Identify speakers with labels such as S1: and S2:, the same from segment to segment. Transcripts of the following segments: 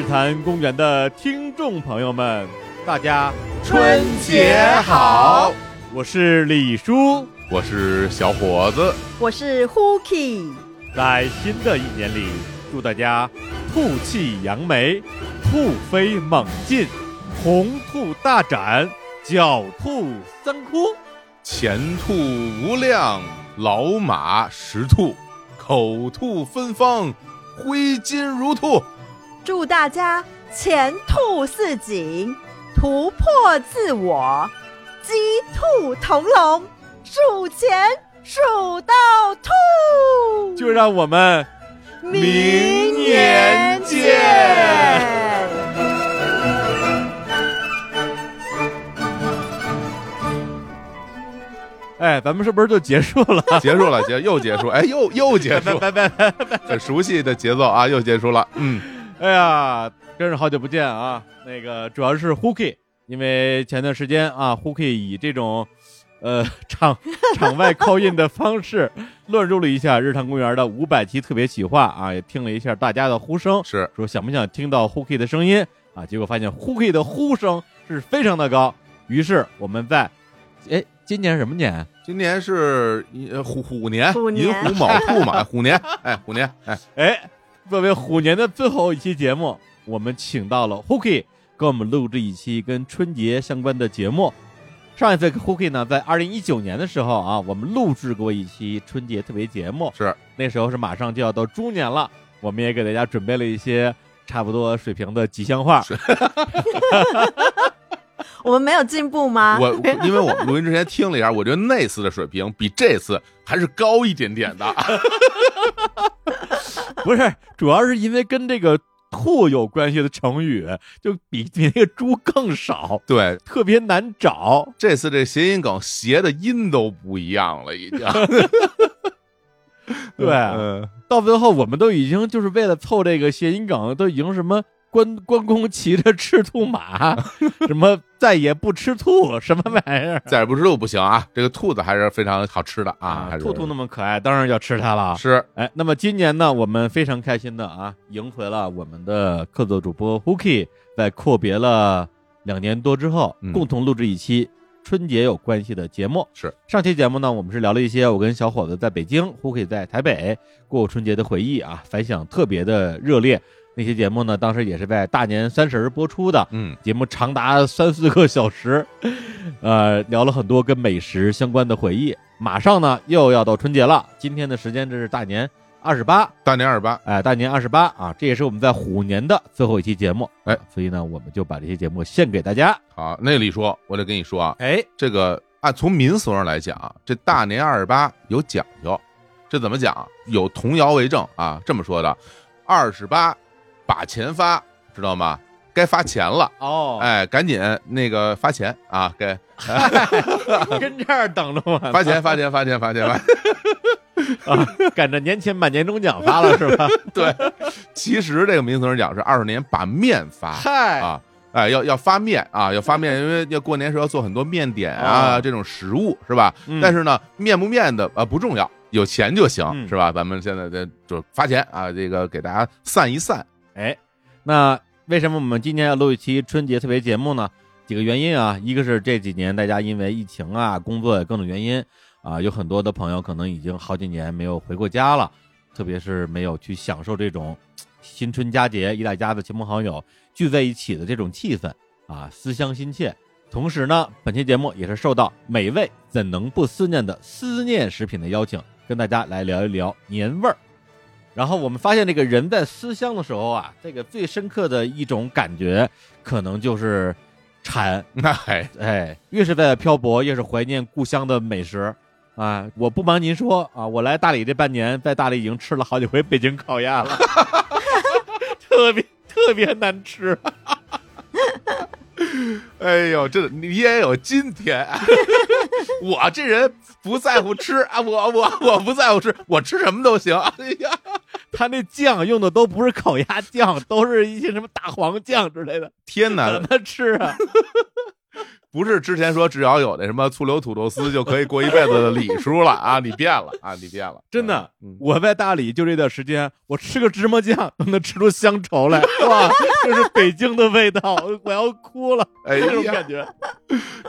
S1: 日坛公园的听众朋友们，大家
S2: 春节好！
S1: 我是李叔，
S2: 我是小伙子，
S3: 我是 Huki。
S1: 在新的一年里，祝大家兔气扬眉，兔飞猛进，红兔大展，狡兔三窟，
S2: 前兔无量，老马识兔，口吐芬芳，挥金如兔。
S3: 祝大家前兔似锦，突破自我，鸡兔同笼，数钱数到吐。
S1: 就让我们
S3: 明
S2: 年见。
S1: 哎，咱们是不是就结束了？
S2: 结束了，结又结束，哎，又又结束，
S1: 拜拜拜拜。
S2: 很熟悉的节奏啊，又结束了。嗯，
S1: 哎呀，真是好久不见啊！那个主要是 Hooky，因为前段时间啊，Hooky 以这种呃场 场外 call in 的方式乱入了一下日坛公园的五百期特别企划啊，也听了一下大家的呼声，
S2: 是
S1: 说想不想听到 Hooky 的声音啊？结果发现 Hooky 的呼声是非常的高，于是我们在哎今年什么年？
S2: 今年是呃虎虎年，
S3: 虎年
S2: 寅虎卯兔嘛，虎年，哎，虎年，哎，
S1: 哎，作为虎年的最后一期节目，我们请到了 Hooky 给我们录制一期跟春节相关的节目。上一次 Hooky 呢，在二零一九年的时候啊，我们录制过一期春节特别节目，
S2: 是
S1: 那时候是马上就要到猪年了，我们也给大家准备了一些差不多水平的吉祥话。
S3: 我们没有进步吗？
S2: 我因为我们录音之前听了一下，我觉得那次的水平比这次还是高一点点的。
S1: 不是，主要是因为跟这个兔有关系的成语，就比比那个猪更少，
S2: 对，
S1: 特别难找。
S2: 这次这谐音梗谐的音都不一样了，已经。
S1: 对
S2: 嗯，
S1: 到最后，我们都已经就是为了凑这个谐音梗，都已经什么关 关公骑着赤兔马，什么再也不吃兔，什么玩意儿
S2: 再也不吃兔不行啊，这个兔子还是非常好吃的啊，
S1: 兔兔那么可爱，当然要吃它了。
S2: 是
S1: 哎，那么今年呢，我们非常开心的啊，迎回了我们的客座主播 Hooky，在阔别了两年多之后，
S2: 嗯
S1: 共同录制一期春节有关系的节目。
S2: 是
S1: 上期节目呢，我们是聊了一些我跟小伙子在北京，Hooky 在台北过春节的回忆啊，反响特别的热烈。那些节目呢，当时也是在大年三十儿播出的，
S2: 嗯，
S1: 节目长达三四个小时，呃，聊了很多跟美食相关的回忆。马上呢又要到春节了，今天的时间这是大年二十八，
S2: 大年二十八，
S1: 哎，大年二十八啊，这也是我们在虎年的最后一期节目，
S2: 哎。
S1: 啊所以呢，我们就把这些节目献给大家。
S2: 好，那李叔，我得跟你说啊，
S1: 哎，
S2: 这个按从民俗上来讲，这大年二十八有讲究，这怎么讲？有童谣为证啊，这么说的：二十八把钱发，知道吗？该发钱了。
S1: 哦，
S2: 哎，赶紧那个发钱啊！该
S1: 跟这儿等着我
S2: 发钱，发钱，发钱，发钱，发钱。
S1: 啊，赶着年前把年终奖发了是吧？
S2: 对，其实这个民俗上讲是二十年把面发
S1: 嗨，
S2: 啊，哎，要要发面啊，要发面，因为要过年时候要做很多面点啊，
S1: 哦
S2: 这种食物是吧？
S1: 嗯
S2: 但是呢，面不面的啊不重要，有钱就行，
S1: 嗯
S2: 是吧？咱们现在在就发钱啊，这个给大家散一散。
S1: 哎，那为什么我们今年要录一期春节特别节目呢？几个原因啊，一个是这几年大家因为疫情啊、工作各种原因啊，有很多的朋友可能已经好几年没有回过家了，特别是没有去享受这种新春佳节一大家子亲朋好友聚在一起的这种气氛啊，思乡心切。同时呢，本期节目也是受到美味怎能不思念的思念食品的邀请，跟大家来聊一聊年味儿。然后我们发现，这个人在思乡的时候啊，这个最深刻的一种感觉，可能就是馋。
S2: 那还
S1: 哎，越是在漂泊，越是怀念故乡的美食啊！我不瞒您说啊，我来大理这半年，在大理已经吃了好几回北京烤鸭了，特别特别难吃。
S2: 哎呦，这你也有今天。我这人不在乎吃啊，我我我不在乎吃，我吃什么都行。哎呀，
S1: 他那酱用的都不是烤鸭酱，都是一些什么大黄酱之类的，
S2: 天哪
S1: 怎！么吃啊？
S2: 不是之前说只要有那什么醋溜土豆丝就可以过一辈子的李叔了啊！你变了啊！你变了，
S1: 真的
S2: 嗯，
S1: 我在大理就这段时间，我吃个芝麻酱都能吃出乡愁来，哇，这是北京的味道，我要哭了，
S2: 哎
S1: 这种，感觉。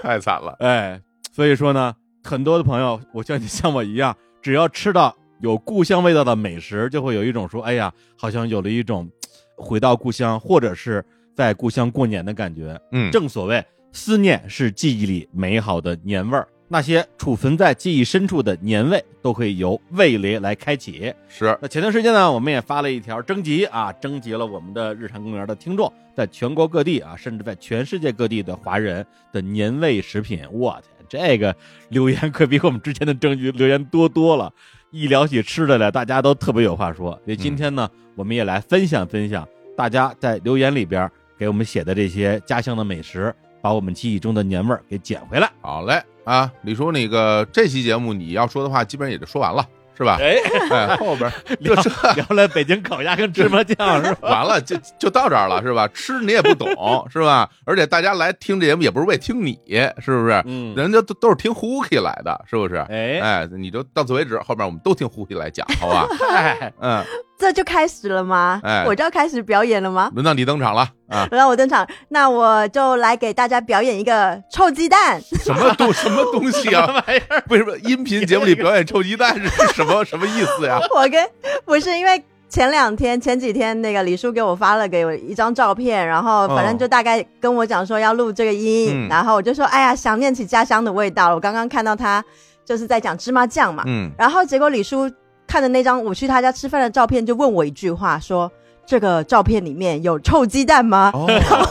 S2: 太惨了。
S1: 哎，所以说呢，很多的朋友，我相信像我一样，只要吃到有故乡味道的美食，就会有一种说，哎呀，好像有了一种回到故乡，或者是在故乡过年的感觉。
S2: 嗯，
S1: 正所谓，思念是记忆里美好的年味儿。那些储存在记忆深处的年味，都可以由味蕾来开启。
S2: 是
S1: 那前段时间呢，我们也发了一条征集啊，征集了我们的日常公园的听众，在全国各地啊，甚至在全世界各地的华人的年味食品。我天，这个留言可比我们之前的征集留言多多了。一聊起吃的来，大家都特别有话说。所以今天呢，我们也来分享分享大家在留言里边给我们写的这些家乡的美食，把我们记忆中的年味儿给捡回来。
S2: 好嘞啊，李叔，那个这期节目你要说的话，基本上也就说完了，是吧？
S1: 哎，
S2: 哎，后边
S1: 聊聊了北京烤鸭跟芝麻酱 是吧？
S2: 完了，就就到这儿了，是吧？吃你也不懂，是吧？而且大家来听这节目也不是为听你，是不是？
S1: 嗯，
S2: 人家都都是听 Hooky 来的，是不是？
S1: 哎
S2: 哎，你就到此为止，后面我们都听 Hooky 来讲，好吧？
S1: 哎，
S2: 嗯，
S3: 这就开始了吗？
S2: 哎
S3: 我就要开始表演了吗？
S2: 轮到你登场了啊！
S3: 轮到我登场，那我就来给大家表演一个臭鸡蛋。
S2: 什么东 什么东西啊？
S1: 玩意儿？
S2: 为什么音频节目里表演臭鸡蛋是什么 什么意思呀？
S3: 我跟不是因为前两天前几天那个李叔给我发了给我一张照片，然后反正就大概跟我讲说要录这个音，
S2: 嗯
S3: 然后我就说哎呀想念起家乡的味道了。我刚刚看到他就是在讲芝麻酱嘛，
S2: 嗯，
S3: 然后结果李叔看的那张我去他家吃饭的照片，就问我一句话说。这个照片里面有臭鸡蛋吗？
S2: 哦，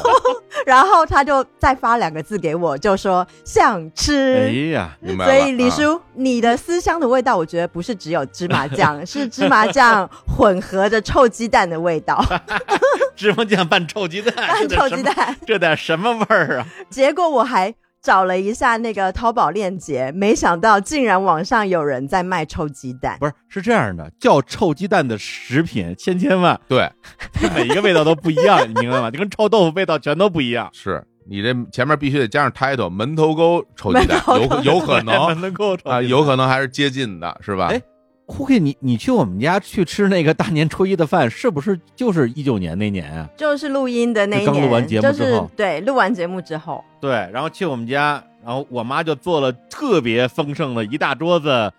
S3: 然后他就再发两个字给我，就说想吃。
S1: 哎呀。
S3: 所以李
S2: 啊
S3: 叔，你的思乡的味道，我觉得不是只有芝麻酱，是芝麻酱混合着臭鸡蛋的味道，
S1: 芝麻酱拌臭鸡蛋，
S3: 拌臭鸡蛋。
S1: 这得什么味儿啊？
S3: 结果我还找了一下那个淘宝链接，没想到竟然网上有人在卖臭鸡蛋。
S1: 不是，是这样的，叫臭鸡蛋的食品千千万，
S2: 对，
S1: 每一个味道都不一样，你明白吗？就跟臭豆腐味道全都不一样。
S2: 是你这前面必须得加上 title，门头沟臭鸡蛋
S3: 门头，沟
S2: 有有可能
S1: 能够
S2: 啊，有可能还是接近的，是吧？
S1: 哎胡 K，你你去我们家去吃那个大年初一的饭，是不是就是一九年那年啊？
S3: 就是录音的那一
S1: 就刚
S3: 年，
S1: 录完节目
S3: 就是
S1: 之后
S3: 对录完节目之后，
S1: 对，然后去我们家，然后我妈就做了特别丰盛的一大桌子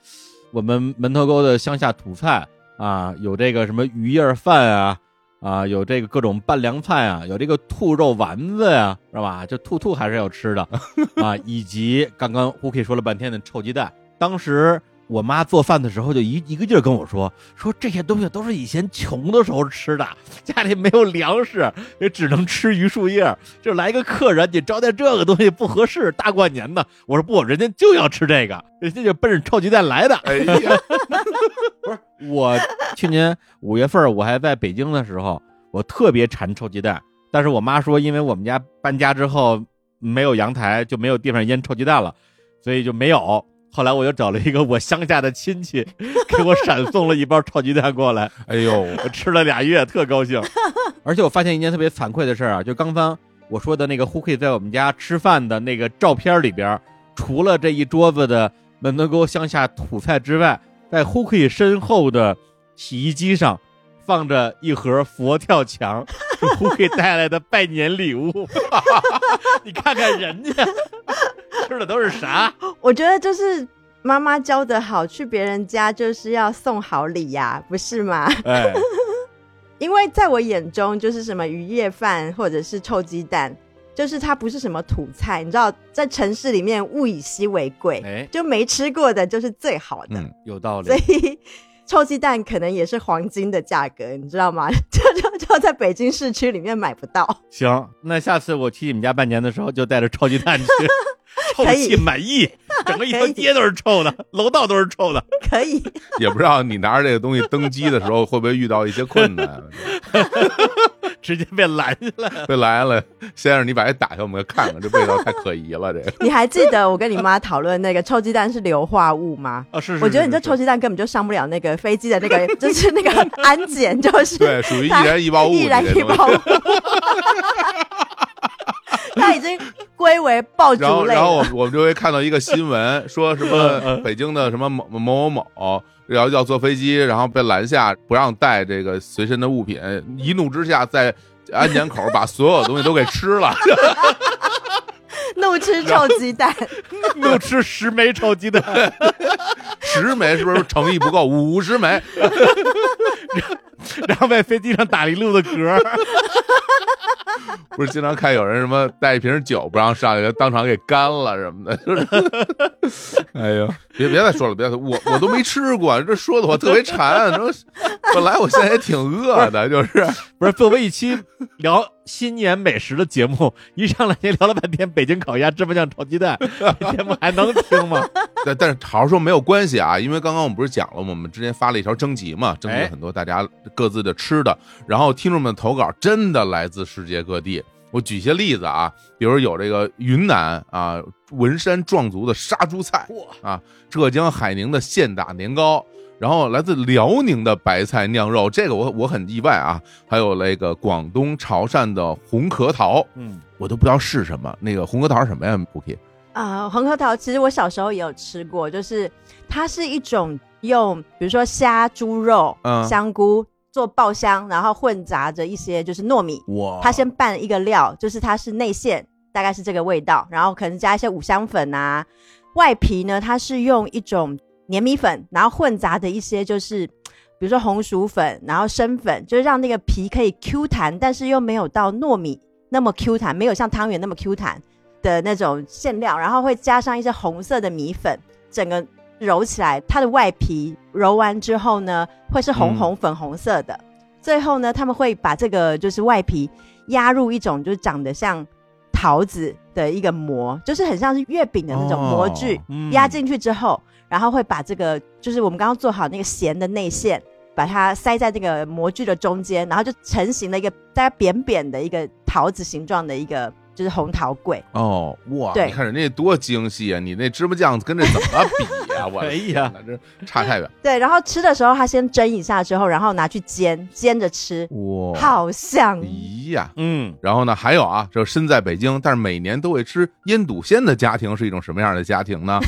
S1: 我们门头沟的乡下土菜啊，有这个什么鱼叶饭啊，啊，有这个各种拌凉菜啊，有这个兔肉丸子呀、是吧？就兔兔还是要吃的 啊，以及刚刚胡 K 说了半天的臭鸡蛋，当时。我妈做饭的时候就一一个劲儿跟我说，说这些东西都是以前穷的时候吃的，家里没有粮食，也只能吃榆树叶，就来个客人，你招待这个东西不合适，大过年的。我说不，人家就要吃这个，人家就奔着臭鸡蛋来的。
S2: 哎呀，
S1: 不是我去年五月份我还在北京的时候，我特别馋臭鸡蛋，但是我妈说，因为我们家搬家之后没有阳台，就没有地方腌臭鸡蛋了，所以就没有。后来我又找了一个我乡下的亲戚，给我闪送了一包炒鸡蛋过来，
S2: 哎呦，
S1: 我吃了俩月，特高兴。而且我发现一件特别惭愧的事儿啊，就刚刚我说的那个 Hooky 在我们家吃饭的那个照片里边，除了这一桌子的门头沟乡下土菜之外，在 Hooky 身后的洗衣机上放着一盒佛跳墙，是胡 K 带来的拜年礼物。你看看人家吃的都是啥？
S3: 我觉得就是妈妈教的好，去别人家就是要送好礼呀、不是吗？
S1: 哎，
S3: 因为在我眼中，就是什么鱼叶饭或者是臭鸡蛋，就是它不是什么土菜，你知道，在城市里面物以稀为贵，
S1: 哎，
S3: 就没吃过的就是最好的，
S2: 嗯，
S1: 有道理
S3: 所。以。臭鸡蛋可能也是黄金的价格，你知道吗？就就就在北京市区里面买不到。
S1: 行，那下次我去你们家拜年的时候，就带着臭鸡蛋去，臭气满溢，整个一条街都是臭的，楼道都是臭的。
S3: 可以，
S2: 也不知道你拿着这个东西登机的时候会不会遇到一些困难。
S1: 直接被拦下来
S2: 被拦下来，先生，你把这打开，我们看看，这味道太可疑了。这个
S3: 你还记得我跟你妈讨论那个臭鸡蛋是硫化物吗？
S1: 啊，是是
S3: 我觉得你这臭鸡蛋根本就上不了那个飞机的那个，就是那个安检，就是
S2: 对，属于易燃易爆物，
S3: 易燃易爆物。它已经归为爆
S2: 然后，
S3: 竹类
S2: 然后我
S3: 了。
S2: 我们就会看到一个新闻，说什
S1: 嗯
S2: 么
S1: 嗯
S2: 北京的什么某某某某，要要坐飞机，然后被拦下，不让带这个随身的物品，一怒之下在安检口把所有东西都给吃了。
S3: 怒吃臭鸡蛋，
S1: 怒吃十枚臭鸡蛋，
S2: 十枚是不是诚意不够？五十枚，
S1: 然后在飞机上打了一路的嗝。
S2: 不是经常看有人什么带一瓶酒不让上去，当场给干了什么的，就是，哎呦，别别再说了，别再说，我我都没吃过，这说的我特别馋，说本来我现在也挺饿的，就是。
S1: 不是，作为一期聊新年美食的节目，一上来就聊了半天北京烤鸭、芝麻酱炒鸡蛋，这节目还能听吗？
S2: 但但是好好说没有关系啊，因为刚刚我们不是讲了，我们之前发了一条征集嘛，征集很多大家各自的吃的，然后听众们投稿真的来自世界各地。我举些例子啊，比如有这个云南啊文山壮族的杀猪菜啊，浙江海宁的现打年糕，然后来自辽宁的白菜酿肉，这个我我很意外啊，还有那个广东潮汕的红核桃，
S1: 嗯，
S2: 我都不知道是什么，那个红核桃是什么呀？Cookie
S3: 啊、红核桃其实我小时候也有吃过，就是它是一种用比如说虾、猪肉、
S2: 嗯
S3: 香菇做爆香，然后混杂着一些就是糯米，
S2: 哇
S3: 它先拌一个料，就是它是内馅，大概是这个味道，然后可能加一些五香粉啊，外皮呢它是用一种粘米粉，然后混杂的一些就是。比如说红薯粉，然后生粉，就是让那个皮可以 Q 弹，但是又没有到糯米那么 Q 弹，没有像汤圆那么 Q 弹的那种馅料，然后会加上一些红色的米粉，整个揉起来，它的外皮揉完之后呢，会是红红粉红色的。最后呢，他们会把这个就是外皮压入一种就是长得像桃子的一个膜，就是很像是月饼的那种模具，
S2: 哦
S1: 嗯
S3: 压进去之后，然后会把这个就是我们刚刚做好那个咸的内馅，把它塞在这个模具的中间，然后就成型了一个大概扁扁的一个桃子形状的一个就是红桃贵。
S2: 哦，哇！
S3: 对
S2: 你看人家多精细啊！你那芝麻酱跟这怎么比呀、我
S1: 哎呀，
S2: 这差太远。
S3: 对，然后吃的时候，他先蒸一下之后，然后拿去煎，煎着吃，
S2: 哇，
S3: 好香。
S2: 咦呀！
S1: 嗯，
S2: 然后呢，还有啊，这身在北京，但是每年都会吃腌笃鲜的家庭是一种什么样的家庭呢？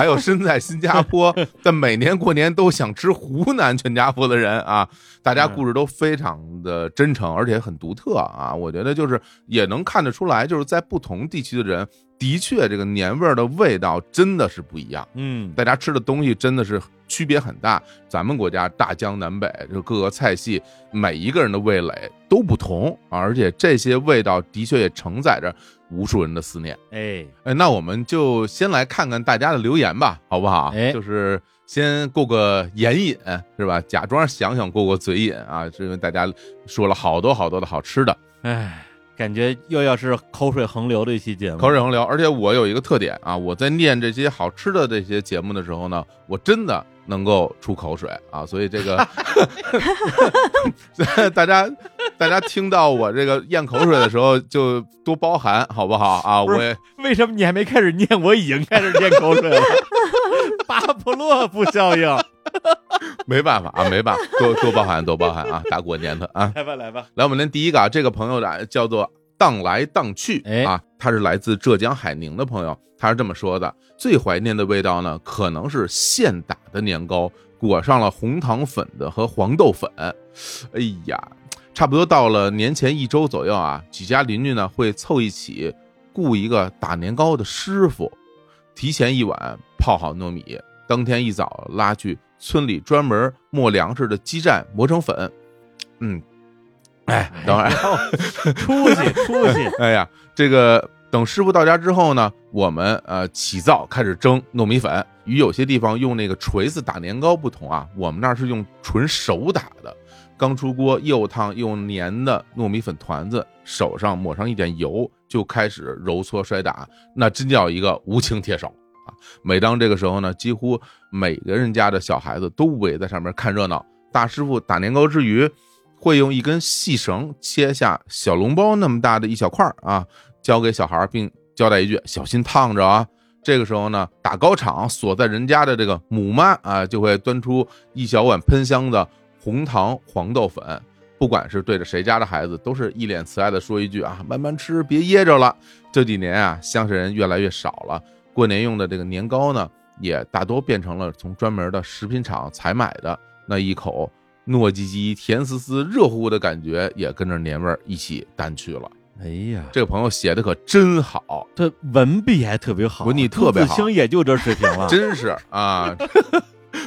S2: 还有身在新加坡，但每年过年都想吃湖南全家福的人啊，大家故事都非常的真诚，而且很独特啊。我觉得就是也能看得出来，就是在不同地区的人，的确这个年味儿的味道真的是不一样。
S1: 嗯，
S2: 大家吃的东西真的是区别很大。咱们国家大江南北，就各个菜系，每一个人的味蕾都不同，而且这些味道的确也承载着无数人的思念。
S1: 哎，
S2: 哎，那我们就先来看看大家的留言吧，好不好？
S1: 哎
S2: 就是先过个眼瘾，是吧？假装想想过过嘴瘾啊，是因为大家说了好多好多的好吃的，
S1: 哎，感觉又要是口水横流的一期节目，
S2: 口水横流。而且我有一个特点啊，我在念这些好吃的这些节目的时候呢，我真的能够出口水啊，所以这个 大家大家听到我这个咽口水的时候，就多包涵，好不好啊？我也
S1: 为什么你还没开始念，我已经开始咽口水了？巴甫洛夫效应，
S2: 没办法啊，没办法，多多包涵，多包涵啊！大过年的啊，
S1: 来吧来吧，
S2: 来，我们连第一个啊，这个朋友的叫做荡来荡去
S1: 哎
S2: 啊，他是来自浙江海宁的朋友，他是这么说的：最怀念的味道呢，可能是现打的年糕，裹上了红糖粉的和黄豆粉。哎呀，差不多到了年前一周左右啊，几家邻居呢会凑一起雇一个打年糕的师傅，提前一晚泡好糯米，当天一早拉去村里专门磨粮食的基站磨成粉。嗯，哎，等会儿，
S1: 出息 出息，
S2: 哎呀，这个等师傅到家之后呢，我们呃起灶开始蒸糯米粉。与有些地方用那个锤子打年糕不同啊，我们那是用纯手打的。刚出锅又烫又黏的糯米粉团子，手上抹上一点油，就开始揉搓摔打，那真叫一个无情铁手啊！每当这个时候呢，几乎每个人家的小孩子都围在上面看热闹。大师傅打年糕之余，会用一根细绳切下小笼包那么大的一小块儿啊，交给小孩，并交代一句：“小心烫着啊！”这个时候呢，打糕厂所在人家的这个母妈啊，就会端出一小碗喷香的红糖黄豆粉，不管是对着谁家的孩子，都是一脸慈爱的说一句啊，慢慢吃，别噎着了。这几年啊，乡下人越来越少了，过年用的这个年糕呢，也大多变成了从专门的食品厂采买的，那一口糯叽叽、甜丝丝、热乎乎的感觉，也跟着年味儿一起淡去了。
S1: 哎呀，
S2: 这个朋友写的可真好，
S1: 他文笔还特别好，
S2: 文笔特别好
S1: 朱自清也就这水平了，
S2: 真是啊。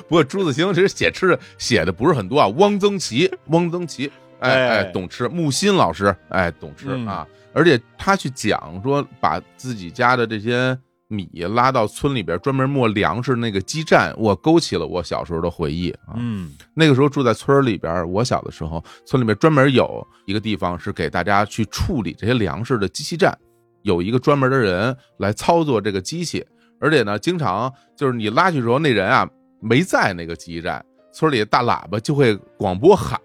S2: 不过朱自清其实写吃的写的不是很多啊，汪曾祺，汪曾祺，哎
S1: 哎
S2: 哎，懂吃。木心老师，哎，懂吃
S1: 嗯
S2: 啊。而且他去讲说，把自己家的这些米拉到村里边专门磨粮食那个基站，我勾起了我小时候的回忆啊。
S1: 嗯
S2: 那个时候住在村里边，我小的时候，村里面专门有一个地方是给大家去处理这些粮食的机器站，有一个专门的人来操作这个机器，而且呢，经常就是你拉去的时候，那人啊没在那个机器站，村里的大喇叭就会广播喊。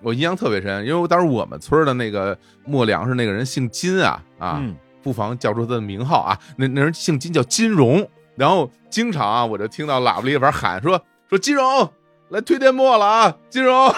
S2: 我印象特别深，因为当时我们村的那个磨粮食那个人姓金啊啊，
S1: 嗯
S2: 不妨叫出他的名号啊，那那人姓金叫金荣，然后经常啊，我就听到喇叭里边喊说说金荣来推电磨了啊，金荣，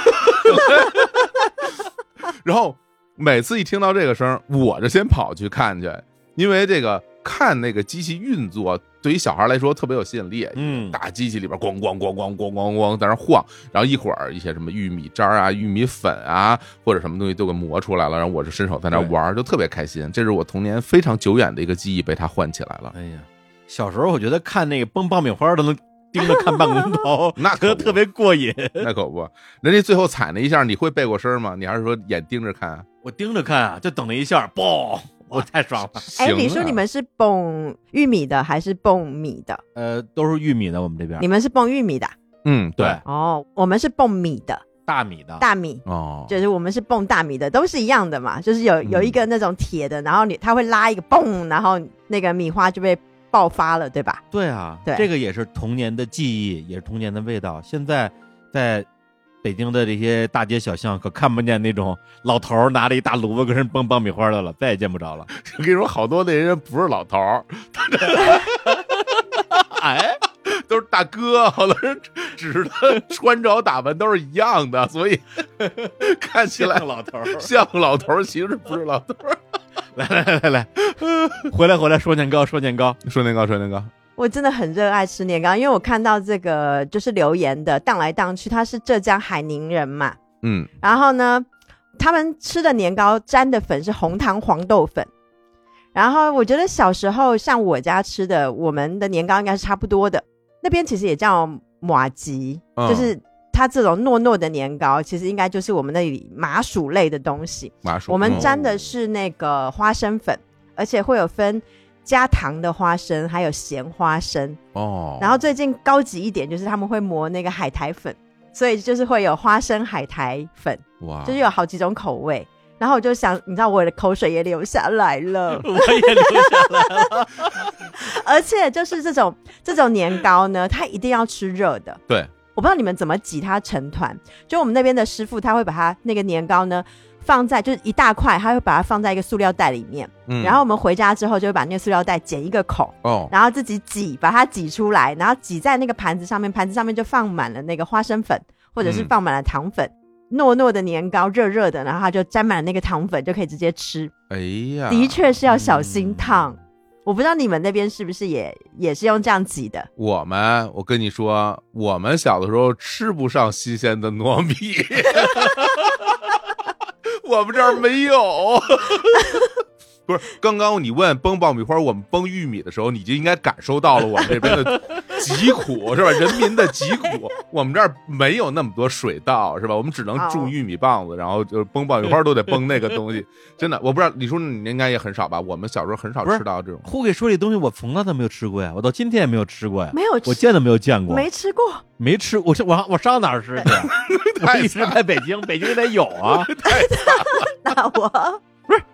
S2: 然后每次一听到这个声，我就先跑去看去，因为这个看那个机器运作对于小孩来说特别有吸引力，
S1: 嗯，
S2: 大机器里边咣咣咣咣咣咣咣在那晃，然后一会儿一些什么玉米渣啊、玉米粉啊，或者什么东西都给磨出来了，然后我就伸手在那玩，就特别开心。这是我童年非常久远的一个记忆，被他唤起来了。
S1: 哎呀，小时候我觉得看那个崩爆米花都能盯着看半个钟头，
S2: 那可
S1: 特别过瘾。
S2: 那可不，人家最后踩那一下，你会背过身吗？你还是说眼盯着看啊？
S1: 我盯着看啊，就等那一下，嘣，我太爽了。
S3: 哎，
S2: 行
S3: 李叔，
S2: 啊
S3: 你们是蹦玉米的还是蹦米的？
S1: 呃，都是玉米的，我们这边
S3: 你们是蹦玉米的
S2: 嗯，对，
S3: 哦，我们是蹦米的，
S1: 大米的，
S3: 大米。
S2: 哦，
S3: 就是我们是蹦大米的，都是一样的嘛，就是有有一个那种铁的，然后你它会拉一个蹦，然后那个米花就被爆发了，对吧？
S1: 对啊，
S3: 对
S1: 这个也是童年的记忆，也是童年的味道。现在在北京的这些大街小巷，可看不见那种老头儿拿着一大炉子跟人崩爆米花的了，再也见不着了。
S2: 我跟你说，好多那人不是老头儿，
S1: 哎，
S2: 都是大哥，好多人只是他穿着打扮都是一样的，所以 看起来
S1: 老头儿。
S2: 像老头儿，其实不是老头儿。
S1: 来来来来来，回来回来说年糕说年糕。
S2: 说年糕，说年糕，
S3: 我真的很热爱吃年糕，因为我看到这个就是留言的荡来荡去，他是浙江海宁人嘛，
S2: 嗯，
S3: 然后呢，他们吃的年糕沾的粉是红糖黄豆粉。然后我觉得小时候像我家吃的，我们的年糕应该是差不多的。那边其实也叫马吉，
S2: 嗯
S3: 就是它这种糯糯的年糕，其实应该就是我们那里麻薯类的东西。
S2: 麻薯，
S3: 我们
S2: 嗯
S3: 沾的是那个花生粉，而且会有分加糖的花生，还有咸花生。
S2: 哦，
S3: 然后最近高级一点，就是他们会磨那个海苔粉，所以就是会有花生海苔粉，
S2: 哇，
S3: 就是有好几种口味。然后我就想，你知道我的口水也流下来了，
S1: 我也流下来了。
S3: 而且就是这种这种年糕呢，它一定要吃热的。
S2: 对，
S3: 我不知道你们怎么挤它成团，就我们那边的师傅他会把它那个年糕呢放在就是一大块，他会把它放在一个塑料袋里面，
S2: 嗯，
S3: 然后我们回家之后就会把那个塑料袋剪一个口，
S2: 哦，
S3: 然后自己挤，把它挤出来，然后挤在那个盘子上面，盘子上面就放满了那个花生粉，或者是
S2: 嗯
S3: 放满了糖粉。糯糯的年糕，热热的，然后它就沾满了那个糖粉，就可以直接吃。
S2: 哎呀，
S3: 的确是要小心
S1: 嗯
S3: 烫。我不知道你们那边是不是也也是用这样挤的？
S2: 我们，我跟你说，我们小的时候吃不上新鲜的糯米，我们这儿没有。不是，刚刚你问崩爆米花，我们崩玉米的时候，你就应该感受到了我们这边的疾苦，是吧？人民的疾苦。我们这儿没有那么多水稻，是吧？我们只能种玉米棒子，然后就是崩爆米花都得崩那个东西。真的，我不知道李叔你应该也很少吧？我们小时候很少吃到这种。
S1: 胡给说这东西，我从来都没有吃过呀，我到今天也没有吃过呀，
S3: 没有吃，
S1: 我见都没有见过，
S3: 没吃过。
S1: 没吃，我是我我上哪儿吃去？我一直在北京，北京也得有啊。
S3: 那我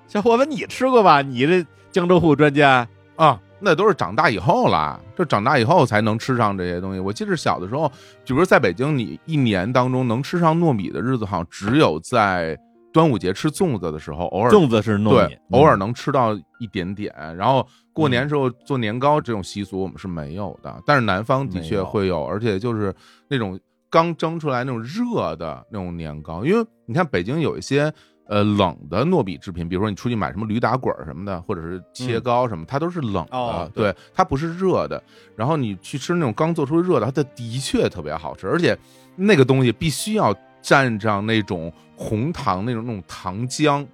S1: 小伙子，你吃过吧？你这江浙沪专家，
S2: 啊，那都是长大以后了，就长大以后才能吃上这些东西。我记得小的时候，比如说在北京，你一年当中能吃上糯米的日子，好像只有在端午节吃粽子的时候，偶尔
S1: 粽子是糯米
S2: 对，，偶尔
S1: 嗯
S2: 能吃到一点点。然后过年时候做年糕这种习俗我们是没有的，但是南方的确会有，而且就是那种。刚蒸出来那种热的那种年糕，因为你看北京有一些呃冷的糯米制品，比如说你出去买什么驴打滚儿什么的，或者是切糕什么，它都是冷的，
S1: 哦
S2: 对，它不是热的。然后你去吃那种刚做出热的，它的的确特别好吃，而且那个东西必须要蘸上那种红糖那种那种糖浆。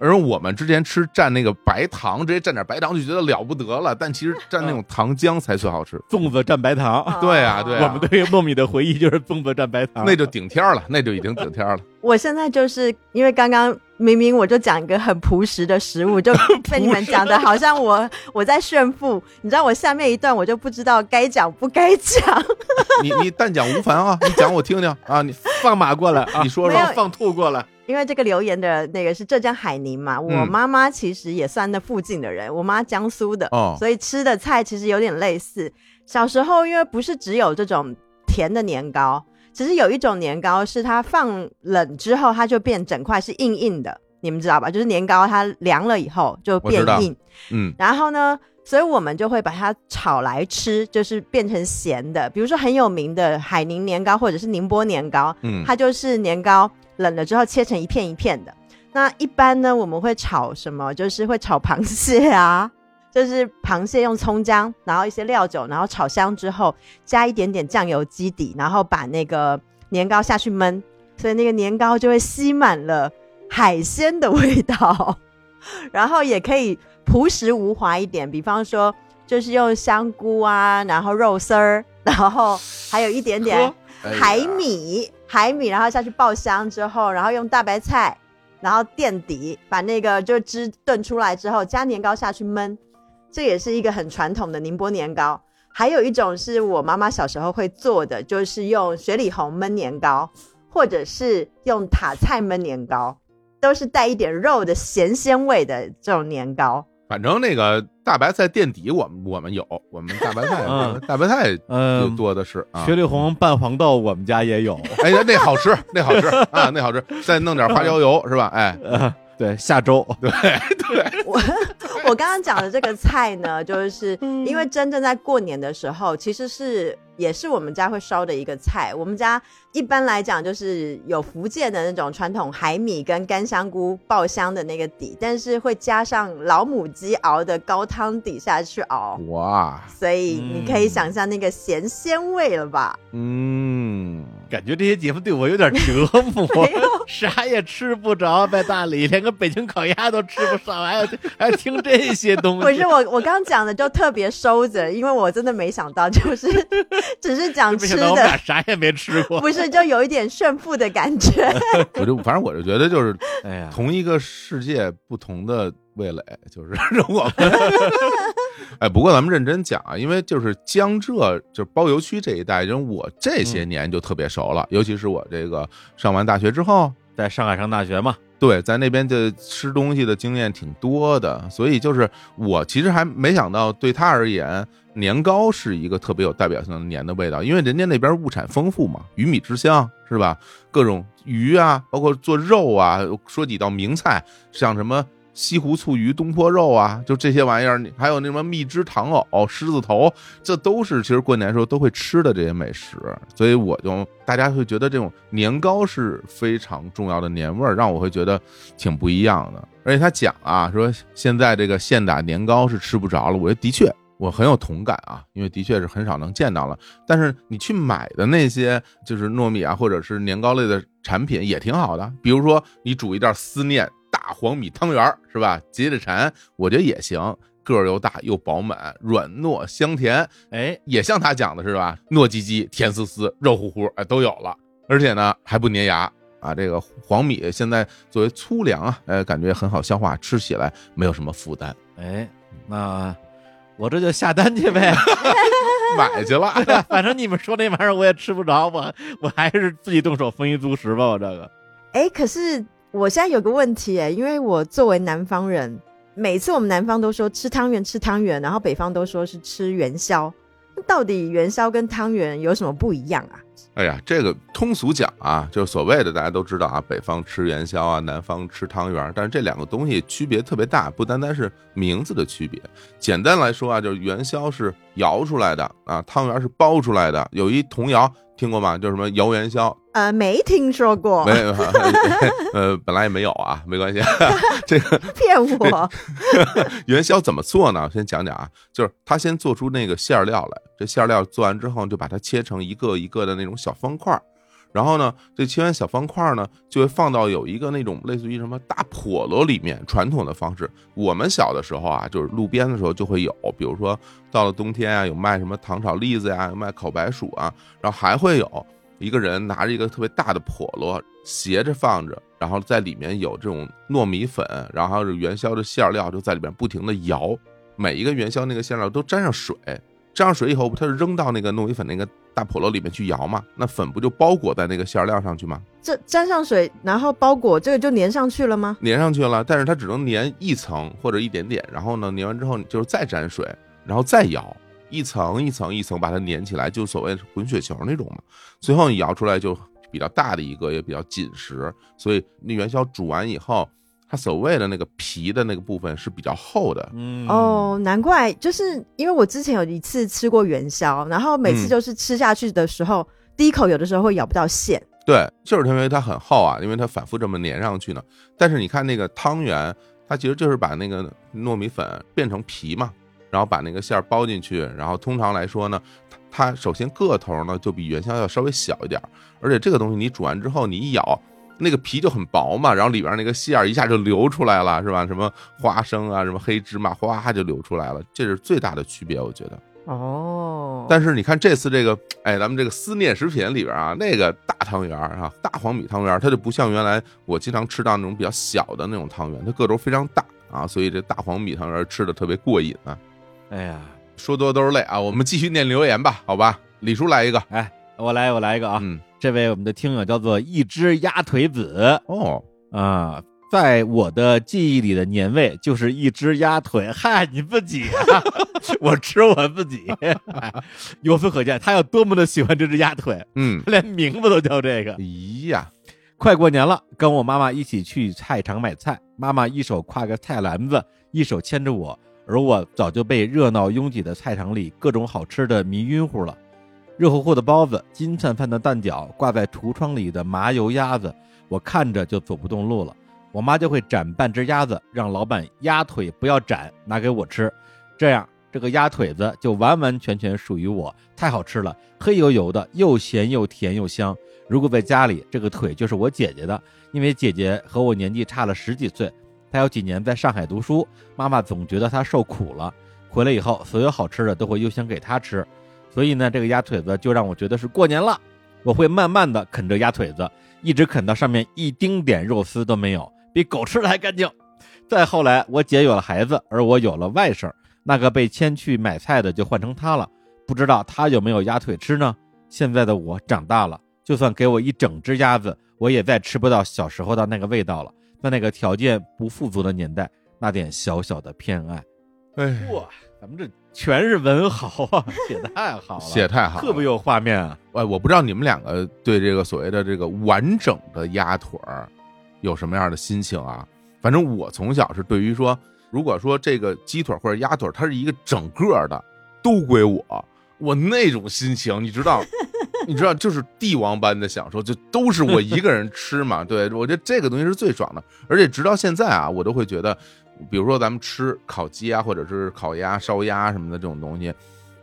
S2: 而我们之前吃蘸那个白糖，直接蘸点白糖就觉得了不得了，但其实蘸那种糖浆才最好吃。
S1: 粽子蘸白糖，
S2: 对啊，对啊，
S1: 我们对于糯米的回忆就是粽子蘸白糖，
S2: 那就顶天儿了，那就已经顶天儿了。
S3: 我现在就是因为刚刚明明我就讲一个很朴实的食物，就 被你们讲的好像我我在炫富。你知道我下面一段我就不知道该讲不该讲。
S2: 你你但讲无妨啊，你讲我听听啊，你
S1: 放马过来啊，
S2: 你说说，
S1: 放兔过来，
S3: 因为这个留言的那个是浙江海宁嘛，我
S2: 嗯
S3: 妈妈其实也算那附近的人，我妈江苏的，
S2: 哦
S3: 所以吃的菜其实有点类似。小时候因为不是只有这种甜的年糕，其实有一种年糕是它放冷之后它就变整块是硬硬的，你们知道吧？就是年糕它凉了以后就变硬，
S2: 嗯
S3: 然后呢，所以我们就会把它炒来吃，就是变成咸的。比如说很有名的海宁年糕或者是宁波年糕，
S2: 嗯
S3: 它就是年糕冷了之后切成一片一片的。那一般呢，我们会炒什么？就是会炒螃蟹啊，就是螃蟹用葱姜，然后一些料酒，然后炒香之后，加一点点酱油基底，然后把那个年糕下去焖，所以那个年糕就会吸满了海鲜的味道，然后也可以朴实无华一点，比方说就是用香菇啊，然后肉丝儿，然后还有一点点 海米，海米，然后下去爆香之后，然后用大白菜，然后垫底，把那个就汁炖出来之后，加年糕下去焖，这也是一个很传统的宁波年糕。还有一种是我妈妈小时候会做的，就是用雪里红焖年糕，或者是用塔菜焖年糕，都是带一点肉的咸鲜味的这种年糕。
S2: 反正那个大白菜垫底，我们我们有，我们大白菜
S1: 嗯
S2: 大白菜就
S1: 嗯，
S2: 多的是啊
S1: 雪。里红拌黄豆我们家也有，
S2: 哎呀，那好吃，那好吃啊，那好吃，再弄点花椒油是吧？哎，
S1: 呃，对，下周。对对。
S3: 我我刚刚讲的这个菜呢，就是因为真正在过年的时候，其实是也是我们家会烧的一个菜。我们家一般来讲就是有福建的那种传统海米跟干香菇爆香的那个底，但是会加上老母鸡熬的高汤底下去熬，
S2: 哇，
S3: 所以你可以想象那个咸鲜味了吧？
S2: 嗯，
S1: 感觉这些节目对我有点折磨，啥也吃不着，在大理连个北京烤鸭都吃不上，还要 还听这些东西。
S3: 不是我，我刚讲的就特别收着，因为我真的没想到，就是 只是讲吃的，
S1: 啥也没吃过。
S3: 不是就有一点炫富的感觉。
S2: 我就反正我就觉得就是
S1: 哎呀，
S2: 同一个世界不同的味蕾，就是 我们。哎，不过咱们认真讲啊，因为就是江浙就是包邮区这一带，因为我这些年就特别熟了，尤其是我这个上完大学之后，
S1: 在上海上大学嘛，
S2: 对，在那边的吃东西的经验挺多的，所以就是我其实还没想到，对他而言，年糕是一个特别有代表性的年的味道，因为人家那边物产丰富嘛，鱼米之乡是吧？各种鱼啊，包括做肉啊，说几道名菜，像什么。西湖醋鱼、东坡肉啊，就这些玩意儿，还有那什么蜜汁糖藕、狮子头，这都是其实过年时候都会吃的这些美食，所以我就大家会觉得这种年糕是非常重要的年味儿，让我会觉得挺不一样的。而且他讲啊，说现在这个现打年糕是吃不着了，我觉得的确我很有同感啊，因为的确是很少能见到了。但是你去买的那些就是糯米啊，或者是年糕类的产品也挺好的，比如说你煮一袋思念大黄米汤圆儿是吧？解解馋，我觉得也行。个儿又大又饱满，软糯香甜，
S1: 哎，
S2: 也像他讲的是吧？糯叽叽、甜丝丝、肉乎乎，哎，都有了。而且呢，还不粘牙啊。这个黄米现在作为粗粮啊，呃，感觉很好消化，吃起来没有什么负担。
S1: 哎，那我这就下单去呗。
S2: 买去了，
S1: 反正你们说那玩意儿我也吃不着，我我还是自己动手丰衣足食吧。我这个
S3: 哎，可是我现在有个问题哎，因为我作为南方人，每次我们南方都说吃汤圆吃汤圆，然后北方都说是吃元宵，那到底元宵跟汤圆有什么不一样啊？
S2: 哎呀，这个通俗讲啊，就是所谓的大家都知道啊，北方吃元宵啊，南方吃汤圆，但是这两个东西区别特别大，不单单是名字的区别。简单来说啊，就是元宵是摇出来的啊，汤圆是包出来的，有一童谣听过吗？就是什么摇元宵，
S3: 呃，没听说过，
S2: 没有，呃，本来也没有啊，没关系。这个
S3: 骗我。
S2: 元宵怎么做呢？我先讲讲啊，就是他先做出那个馅儿料来，这馅儿料做完之后，就把它切成一个一个的那种小方块儿。然后呢，这切完小方块儿呢，就会放到有一个那种类似于什么大笸箩里面。传统的方式，我们小的时候啊，就是路边的时候就会有，比如说到了冬天啊，有卖什么糖炒栗子呀，有卖烤白薯啊，然后还会有一个人拿着一个特别大的笸箩斜着放着，然后在里面有这种糯米粉，然后元宵的馅料，就在里面不停的摇，每一个元宵那个馅料都沾上水，沾上水以后，它就扔到那个糯米粉那个大笸箩里面去摇嘛，那粉不就包裹在那个馅料上去吗？
S3: 这沾上水，然后包裹这个就粘上去了吗？
S2: 粘上去了，但是它只能粘一层或者一点点，然后呢，粘完之后就是再沾水，然后再摇，一层一层一层把它粘起来，就所谓滚雪球那种嘛。最后你摇出来就比较大的一个，也比较紧实，所以那元宵煮完以后。它所谓的那个皮的那个部分是比较厚的，
S1: 嗯，
S3: 哦，难怪，就是因为我之前有一次吃过元宵，然后每次就是吃下去的时候，第一口有的时候会咬不到馅。
S2: 对，就是因为它很厚啊，因为它反复这么粘上去呢。但是你看那个汤圆，它其实就是把那个糯米粉变成皮嘛，然后把那个馅儿包进去，然后通常来说呢，它首先个头呢就比元宵要稍微小一点，而且这个东西你煮完之后你一咬。那个皮就很薄嘛，然后里边那个馅儿一下就流出来了，是吧？什么花生啊，什么黑芝麻，哗就流出来了，这是最大的区别，我觉得。
S3: 哦。
S2: 但是你看这次这个，哎，咱们这个思念食品里边啊，那个大汤圆啊，大黄米汤圆，它就不像原来我经常吃到那种比较小的那种汤圆，它个头非常大啊，所以这大黄米汤圆吃的特别过瘾啊。
S1: 哎呀，
S2: 说多都是泪啊，我们继续念留言吧，好吧？李叔来一个，
S1: 哎，我来，我来一个啊。
S2: 嗯。
S1: 这位我们的听友叫做一只鸭腿子
S2: 哦
S1: 啊，在我的记忆里的年味就是一只鸭腿。嗨，你自己，我吃我自己。由此可见，他有多么的喜欢这只鸭腿。
S2: 嗯，
S1: 连名字都叫这个。
S2: 咦呀，
S1: 快过年了，跟我妈妈一起去菜场买菜，妈妈一手挎个菜篮子，一手牵着我，而我早就被热闹拥挤的菜场里各种好吃的迷晕乎了。热乎乎的包子，金灿灿的蛋饺，挂在橱窗里的麻油鸭子，我看着就走不动路了。我妈就会斩半只鸭子，让老板鸭腿不要斩，拿给我吃，这样这个鸭腿子就完完全全属于我，太好吃了，黑油油的，又咸又甜又香。如果在家里，这个腿就是我姐姐的，因为姐姐和我年纪差了十几岁，她有几年在上海读书，妈妈总觉得她受苦了，回来以后所有好吃的都会优先给她吃。所以呢，这个鸭腿子就让我觉得是过年了。我会慢慢的啃着鸭腿子，一直啃到上面一丁点肉丝都没有，比狗吃的还干净。再后来，我姐有了孩子，而我有了外甥，那个被牵去买菜的就换成他了。不知道他有没有鸭腿吃呢？现在的我长大了，就算给我一整只鸭子，我也再吃不到小时候的那个味道了。在那个条件不富足的年代，那点小小的偏爱，
S2: 哎，
S1: 哇，咱们这。全是文豪啊，写的太好了，
S2: 写太好，
S1: 特别有画面啊！
S2: 哎，我不知道你们两个对这个所谓的这个完整的鸭腿儿有什么样的心情啊？反正我从小是对于说，如果说这个鸡腿或者鸭腿它是一个整个的，都归我，我那种心情，你知道，你知道，就是帝王般的享受，就都是我一个人吃嘛。对我觉得这个东西是最爽的，而且直到现在啊，我都会觉得。比如说咱们吃烤鸡啊，或者是烤鸭、烧鸭什么的这种东西，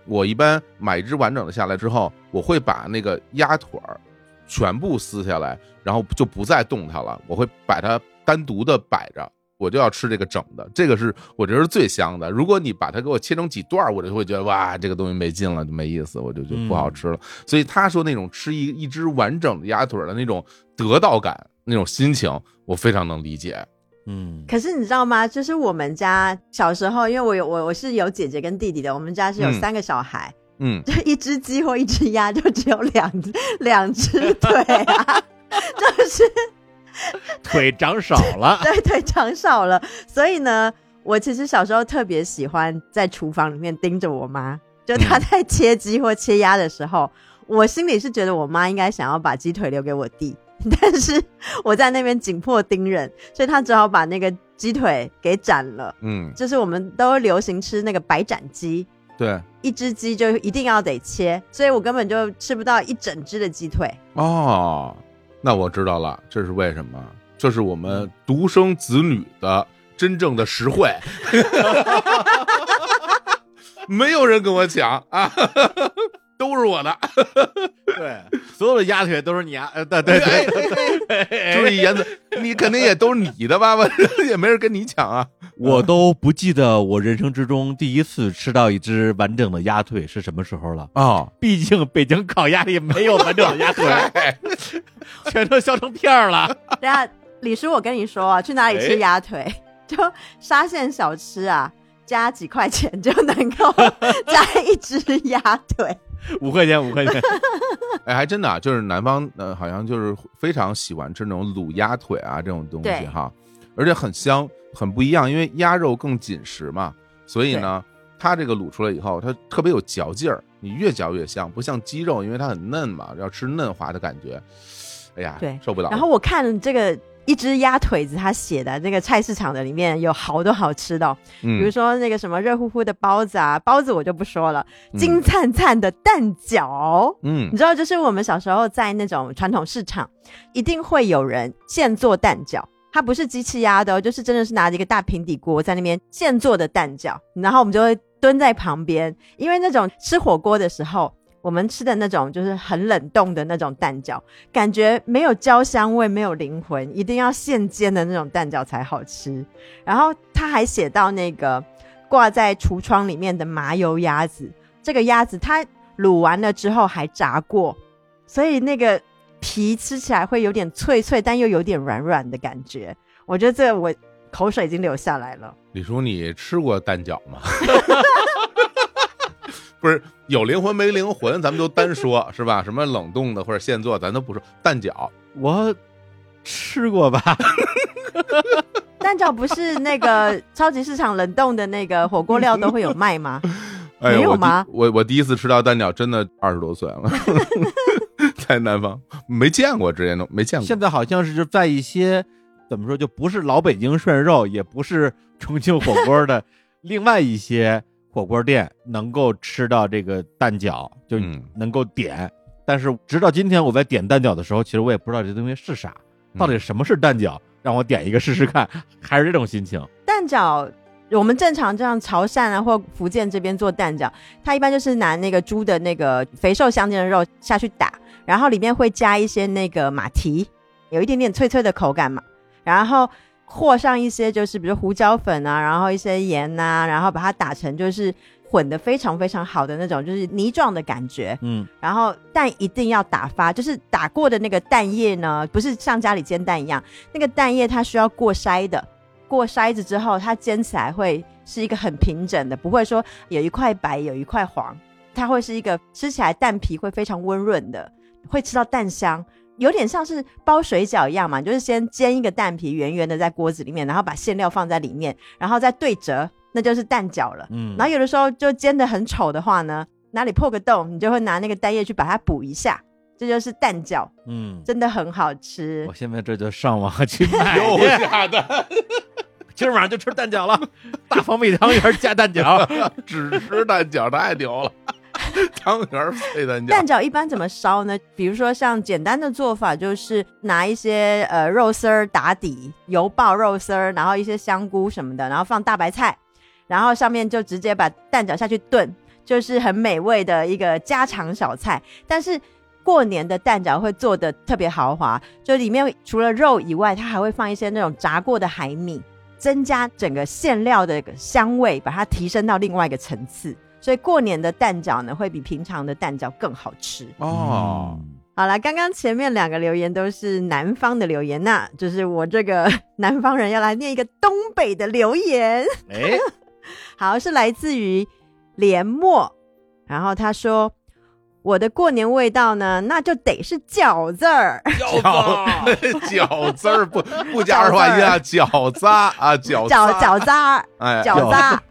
S2: 我一般买一只完整的下来之后，我会把那个鸭腿儿全部撕下来，然后就不再动它了。我会把它单独的摆着，我就要吃这个整的，这个是我觉得是最香的。如果你把它给我切成几段，我就会觉得哇，这个东西没劲了，就没意思，我就就不好吃了。所以他说那种吃一一只完整的鸭腿的那种得到感，那种心情，我非常能理解。
S1: 嗯，
S3: 可是你知道吗？就是我们家小时候，因为我有我我是有姐姐跟弟弟的，我们家是有三个小孩，
S2: 嗯，
S3: 就一只鸡或一只鸭，就只有两两只腿啊，就是
S1: 腿长少了，
S3: 对，腿长少了。所以呢，我其实小时候特别喜欢在厨房里面盯着我妈，就她在切鸡或切鸭的时候，我心里是觉得我妈应该想要把鸡腿留给我弟。但是我在那边紧迫盯人，所以他只好把那个鸡腿给斩了。
S2: 嗯，
S3: 就是我们都流行吃那个白斩鸡，
S2: 对，
S3: 一只鸡就一定要得切，所以我根本就吃不到一整只的鸡腿。
S2: 哦，那我知道了，这是为什么？这是我们独生子女的真正的实惠，没有人跟我抢啊，都是我的。
S1: 对，所有的鸭腿都是你啊，呃，对对对，
S2: 注意言辞，你肯定也都是你的吧？吧，也没人跟你抢啊。
S1: 我都不记得我人生之中第一次吃到一只完整的鸭腿是什么时候了。
S2: 哦，
S1: 毕竟北京烤鸭里没有完整的鸭腿，全都削成片儿了。
S3: 等下，李叔，我跟你说啊，去哪里吃鸭腿？就沙县小吃啊，加几块钱就能够加一只鸭腿。
S1: 五块钱，五块钱。
S2: 哎，还真的啊，就是南方呃，好像就是非常喜欢吃那种卤鸭腿啊这种东西哈，而且很香，很不一样，因为鸭肉更紧实嘛，所以呢，它这个卤出来以后，它特别有嚼劲儿，你越嚼越香，不像鸡肉，因为它很嫩嘛，要吃嫩滑的感觉。哎呀，
S3: 对
S2: 受不了了。
S3: 然后我看这个一只鸭腿子，他写的那个菜市场的里面有好多好吃的哦、
S2: 嗯，
S3: 比如说那个什么热乎乎的包子啊，包子我就不说了，
S2: 嗯。
S3: 金灿灿的蛋饺。
S2: 嗯。
S3: 你知道，就是我们小时候在那种传统市场，一定会有人现做蛋饺，它不是机器压的哦，就是真的是拿着一个大平底锅在那边现做的蛋饺，然后我们就会蹲在旁边，因为那种吃火锅的时候。我们吃的那种就是很冷冻的那种蛋饺，感觉没有焦香味，没有灵魂，一定要现煎的那种蛋饺才好吃。然后他还写到那个挂在橱窗里面的麻油鸭子，这个鸭子它卤完了之后还炸过，所以那个皮吃起来会有点脆脆，但又有点软软的感觉。我觉得这我口水已经流下来了。
S2: 李叔，你吃过蛋饺吗？不是有灵魂没灵魂，咱们都单说，是吧？什么冷冻的或者现做，咱都不说。蛋饺，
S1: 我吃过吧？
S3: 蛋饺不是那个超级市场冷冻的那个火锅料都会有卖吗？没有吗
S2: 我我第一次吃到蛋饺，真的二十多岁了，在南方没见过，之前都没见过。
S1: 现在好像是就在一些怎么说，就不是老北京涮肉，也不是重庆火锅的另外一些火锅店能够吃到这个蛋饺，就
S2: 嗯
S1: 能够点。但是直到今天，我在点蛋饺的时候，其实我也不知道这东西是啥，到底什么是蛋饺，让我点一个试试看，还是这种心情。
S3: 蛋饺，我们正常这样潮汕啊或福建这边做蛋饺，它一般就是拿那个猪的那个肥瘦相间的肉下去打，然后里面会加一些那个马蹄，有一点点脆脆的口感嘛，然后和上一些就是比如胡椒粉啊，然后一些盐呐、然后把它打成就是混的非常非常好的那种就是泥状的感觉，
S1: 嗯，
S3: 然后蛋一定要打发，就是打过的那个蛋液呢，不是像家里煎蛋一样，那个蛋液它需要过筛的，过筛子之后，它煎起来会是一个很平整的，不会说有一块白有一块黄，它会是一个吃起来蛋皮会非常温润的，会吃到蛋香。有点像是包水饺一样嘛，就是先煎一个蛋皮圆圆的在锅子里面，然后把馅料放在里面，然后再对折，那就是蛋饺了。
S1: 嗯
S3: 然后有的时候就煎的很丑的话呢，哪里破个洞，你就会拿那个蛋液去把它补一下，这就是蛋饺，
S1: 嗯，
S3: 真的很好吃
S1: 我。现在这就上网去买
S2: 又
S1: 去，
S2: 下的，
S1: 今儿晚上就吃蛋饺了，大方米汤圆加蛋饺。
S2: 只吃蛋饺太牛了，汤圆配蛋饺
S3: 蛋。饺一般怎么烧呢？比如说像简单的做法，就是拿一些呃肉丝儿打底，油爆肉丝儿，然后一些香菇什么的，然后放大白菜，然后上面就直接把蛋饺下去炖，就是很美味的一个家常小菜。但是过年的蛋饺会做的特别豪华，就里面除了肉以外，它还会放一些那种炸过的海米，增加整个馅料的香味，把它提升到另外一个层次。所以过年的蛋饺呢，会比平常的蛋饺更好吃。
S2: 哦，
S1: 嗯
S3: 好了，刚刚前面两个留言都是南方的留言，那就是我这个南方人要来念一个东北的留言。
S1: 哎，
S3: 好，是来自于连墨，然后他说：“我的过年味道呢，那就得是饺子儿。
S2: 饺 饺子儿不不加儿化音啊，饺子啊，饺
S3: 饺
S2: 子
S3: 饺子儿，
S2: 哎，
S3: 饺子儿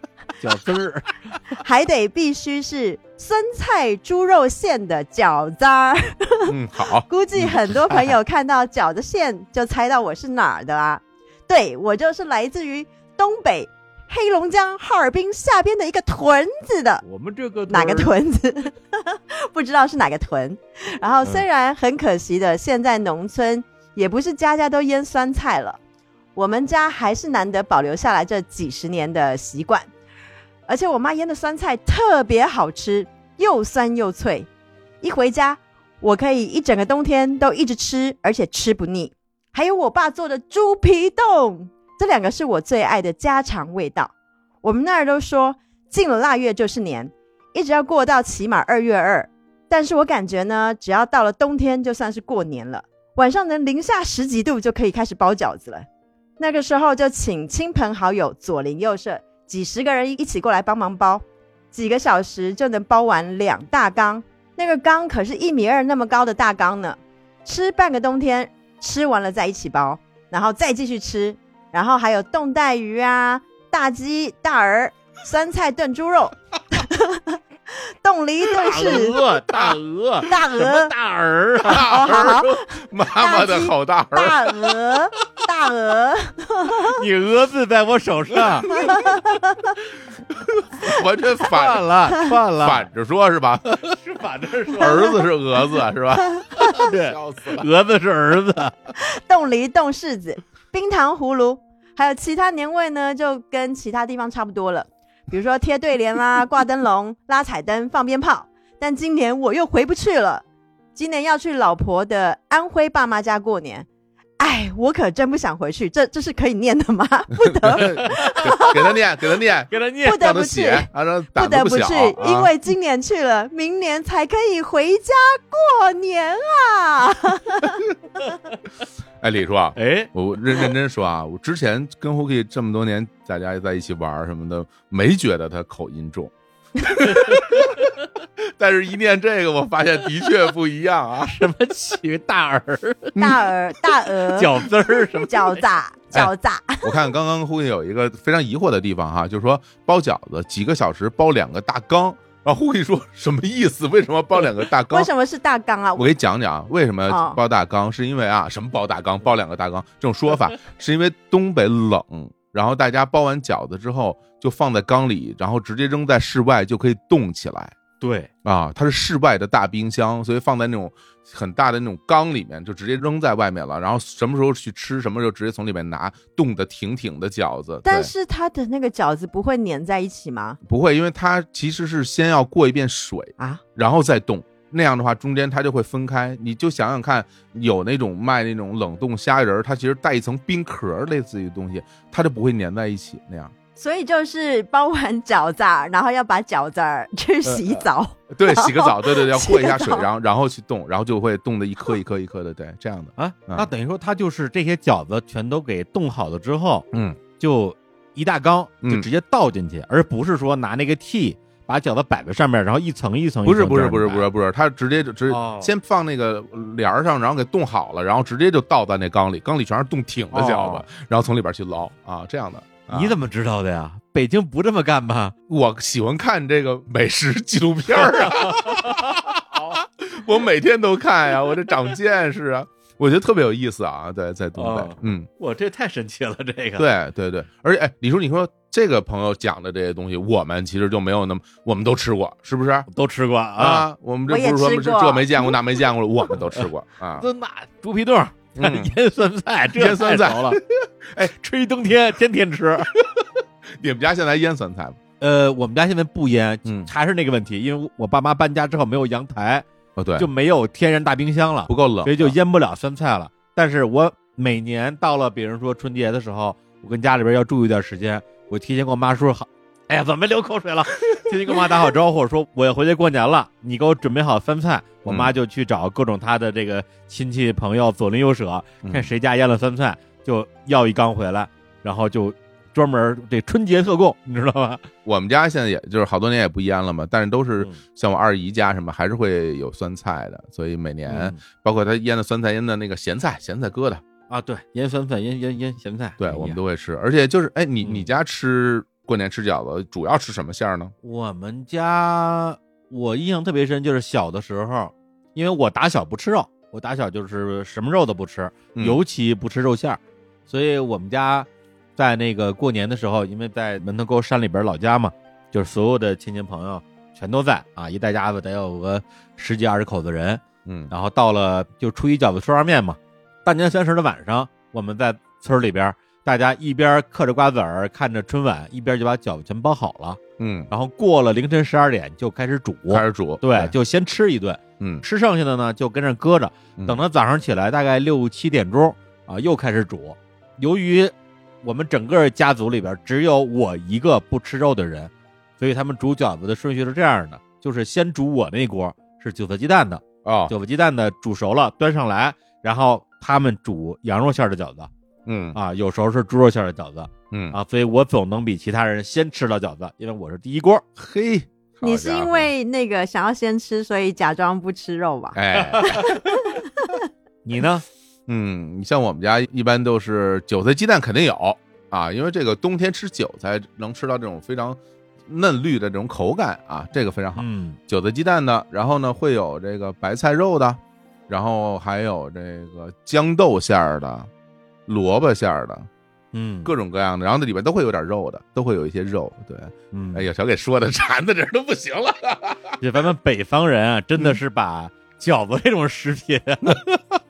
S1: 饺子儿，
S3: 还得必须是酸菜猪肉馅的饺子儿。
S2: 嗯好，
S3: 估计很多朋友看到饺子馅就猜到我是哪儿的啊。对我就是来自于东北黑龙江哈尔滨下边的一个屯子的。
S1: 我们这个
S3: 哪个屯子？不知道是哪个屯。然后虽然很可惜的，现在农村也不是家家都腌酸菜了，我们家还是难得保留下来这几十年的习惯。而且我妈腌的酸菜特别好吃，又酸又脆。一回家，我可以一整个冬天都一直吃，而且吃不腻。还有我爸做的猪皮冻，这两个是我最爱的家常味道。我们那儿都说进了腊月就是年，一直要过到起码二月二。但是我感觉呢，只要到了冬天，就算是过年了。晚上能零下十几度就可以开始包饺子了。那个时候就请亲朋好友左邻右舍几十个人一起过来帮忙包，几个小时就能包完两大缸。那个缸可是一米二那么高的大缸呢，吃半个冬天，吃完了再一起包，然后再继续吃，然后还有冻带鱼啊、大鸡、大儿、酸菜炖猪肉、冻梨炖
S1: 大
S3: 柿、
S1: 鹅，大鹅，
S3: 大鹅、
S1: 大儿啊？
S3: 哦好好
S2: 妈妈的好大儿，
S3: 大鹅、大鹅，
S1: 你鹅字在我手上，
S2: 完全
S1: 串
S2: 反
S1: 了，反了，
S2: 反着说是吧？
S1: 是反着说，
S2: 儿子是蛾子是吧？
S1: 对，
S2: 笑死了。
S1: 蛾子是儿子，
S3: 冻梨、冻柿子、冰糖葫芦，还有其他年味呢，就跟其他地方差不多了。比如说贴对联啦、挂灯笼、拉彩灯、放鞭炮。但今年我又回不去了，今年要去老婆的安徽爸妈家过年。哎，我可真不想回去，这这是可以念的吗？不得
S2: 给给他念，给他念，
S1: 给他念
S3: 不得不去不得不去，
S2: 啊
S3: 因为今年去了，明年才可以回家过年啊！
S2: 哎，李叔啊，
S1: 哎，
S2: 我认认真说啊，我之前跟 Hooky 这么多年，大家在一起玩什么的，没觉得他口音重。但是，一念这个，我发现的确不一样啊！
S1: 什么起大儿
S3: 大儿、大鹅、
S1: 饺子 儿什么
S3: 饺子、饺子，
S2: 我看刚刚 Hooky 有一个非常疑惑的地方哈，就是说包饺子几个小时包两个大缸，然后 Hooky 说什么意思？为什么包两个大缸
S3: 为？什么是大缸啊？
S2: 我给你讲讲为什么
S3: 哦
S2: 包大缸，是因为啊，什么包大缸，包两个大缸这种说法，是因为东北冷，然后大家包完饺子之后就放在缸里，然后直接扔在室外就可以冻起来
S1: 对，
S2: 啊，它是室外的大冰箱，所以放在那种很大的那种缸里面，就直接扔在外面了，然后什么时候去吃，什么时候直接从里面拿，冻得挺挺的饺子。
S3: 但是它的那个饺子不会粘在一起吗？
S2: 不会，因为它其实是先要过一遍水，
S3: 啊，
S2: 然后再冻。那样的话，中间它就会分开。你就想想看，有那种卖那种冷冻虾仁儿，它其实带一层冰壳儿，类似于东西，它就不会粘在一起那样。
S3: 所以就是包完饺子，然后要把饺子儿去洗澡。
S2: 对，洗个澡，对对对，要过一下水，然后然后去冻，然后就会冻得一颗一颗一颗的，对，这样的。
S1: 啊，
S2: 嗯
S1: 那等于说它就是这些饺子全都给冻好了之后，
S2: 嗯，
S1: 就一大缸
S2: 嗯
S1: 就直接倒进去，而不是说拿那个屉把饺子摆在上面，然后一层一层。
S2: 不是不是不是不是不是，他直接就直接
S1: 哦
S2: 先放那个帘儿上，然后给冻好了，然后直接就倒在那缸里，缸里全是冻挺的饺子
S1: 哦，
S2: 然后从里边去捞啊，这样的。啊
S1: 你怎么知道的呀？北京不这么干吧？
S2: 我喜欢看这个美食纪录片儿啊，我每天都看呀，我这长见识啊，我觉得特别有意思啊，在在东北
S1: 哦，
S2: 嗯，
S1: 哇，这太神奇了，这个。
S2: 对对对，而且哎，李叔，你说这个朋友讲的这些东西，我们其实就没有那么，我们都吃过，是不是？
S1: 都吃过啊，
S2: 啊，我们这不是说这这没见过那没见过，我们都吃过啊。
S1: 这那猪皮冻、
S2: 嗯
S1: 腌酸菜，这
S2: 腌酸菜
S1: 太熟了，
S2: 哎，
S1: 吃一冬天，天天吃。
S2: 你们家现在腌酸菜吗？
S1: 呃，我们家现在不腌，
S2: 嗯
S1: 还是那个问题，因为我爸妈搬家之后没有阳台，
S2: 哦，对，
S1: 就没有天然大冰箱了
S2: 不，够冷，
S1: 所以就腌不了酸菜了。但是我每年到了，比如说春节的时候，我跟家里边要住一段时间，我提前跟我妈说好。哎呀，怎么没流口水了？提前跟我妈打好招呼，说我要回去过年了，你给我准备好酸菜。我妈就去找各种她的这个亲戚朋友左邻右舍，
S2: 嗯
S1: 看谁家腌了酸菜，就要一缸回来，然后就专门这春节特供，你知道吧？
S2: 我们家现在也就是好多年也不腌了嘛，但是都是
S1: 嗯
S2: 像我二姨家什么，还是会有酸菜的，所以每年
S1: 嗯
S2: 包括他腌的酸菜、腌的那个咸菜、咸菜疙瘩，
S1: 啊，对，腌酸菜、腌腌腌咸菜，
S2: 对我们都会吃。而且就是，哎，你
S1: 嗯
S2: 你家吃过年吃饺子主要吃什么馅儿呢？
S1: 我们家我印象特别深，就是小的时候，因为我打小不吃肉，我打小就是什么肉都不吃，
S2: 嗯
S1: 尤其不吃肉馅儿，所以我们家在那个过年的时候，因为在门头沟山里边老家嘛，就是所有的亲戚朋友全都在啊，一大家子得有个十几二十口子人。
S2: 嗯。
S1: 然后到了就初一饺子说二面嘛，大年三十的晚上，我们在村里边，大家一边嗑着瓜子儿看着春晚，一边就把饺子全包好了。
S2: 嗯，
S1: 然后过了凌晨十二点就开始煮，
S2: 开始煮，
S1: 对，就先吃一顿，
S2: 嗯。
S1: 吃剩下的呢就跟着搁着，
S2: 嗯。
S1: 等到早上起来大概六七点钟啊，又开始煮。由于我们整个家族里边只有我一个不吃肉的人，所以他们煮饺子的顺序是这样的：就是先煮我那锅是韭菜鸡蛋的，
S2: 啊，
S1: 韭菜鸡蛋的煮熟了端上来，然后他们煮羊肉馅儿的饺子
S2: 嗯
S1: 啊，有时候是猪肉馅儿的饺子
S2: 嗯，
S1: 啊，所以我总能比其他人先吃到饺子，因为我是第一锅。
S2: 嘿，
S3: 你是因为那个想要先吃，所以假装不吃肉吧？
S2: 哎。
S1: 你呢？
S2: 嗯，你像我们家一般都是韭菜鸡蛋肯定有啊，因为这个冬天吃韭菜能吃到这种非常嫩绿的这种口感啊，这个非常好。
S1: 嗯
S2: 韭菜鸡蛋的，然后呢会有这个白菜肉的，然后还有这个豇豆馅儿的、萝卜馅儿的，
S1: 嗯，
S2: 各种各样的，然后那里边都会有点肉的，都会有一些肉。对，
S1: 嗯，
S2: 哎呀，小给说的 馋的这都不行了。
S1: 这咱们北方人啊，真的是把饺子这种食品啊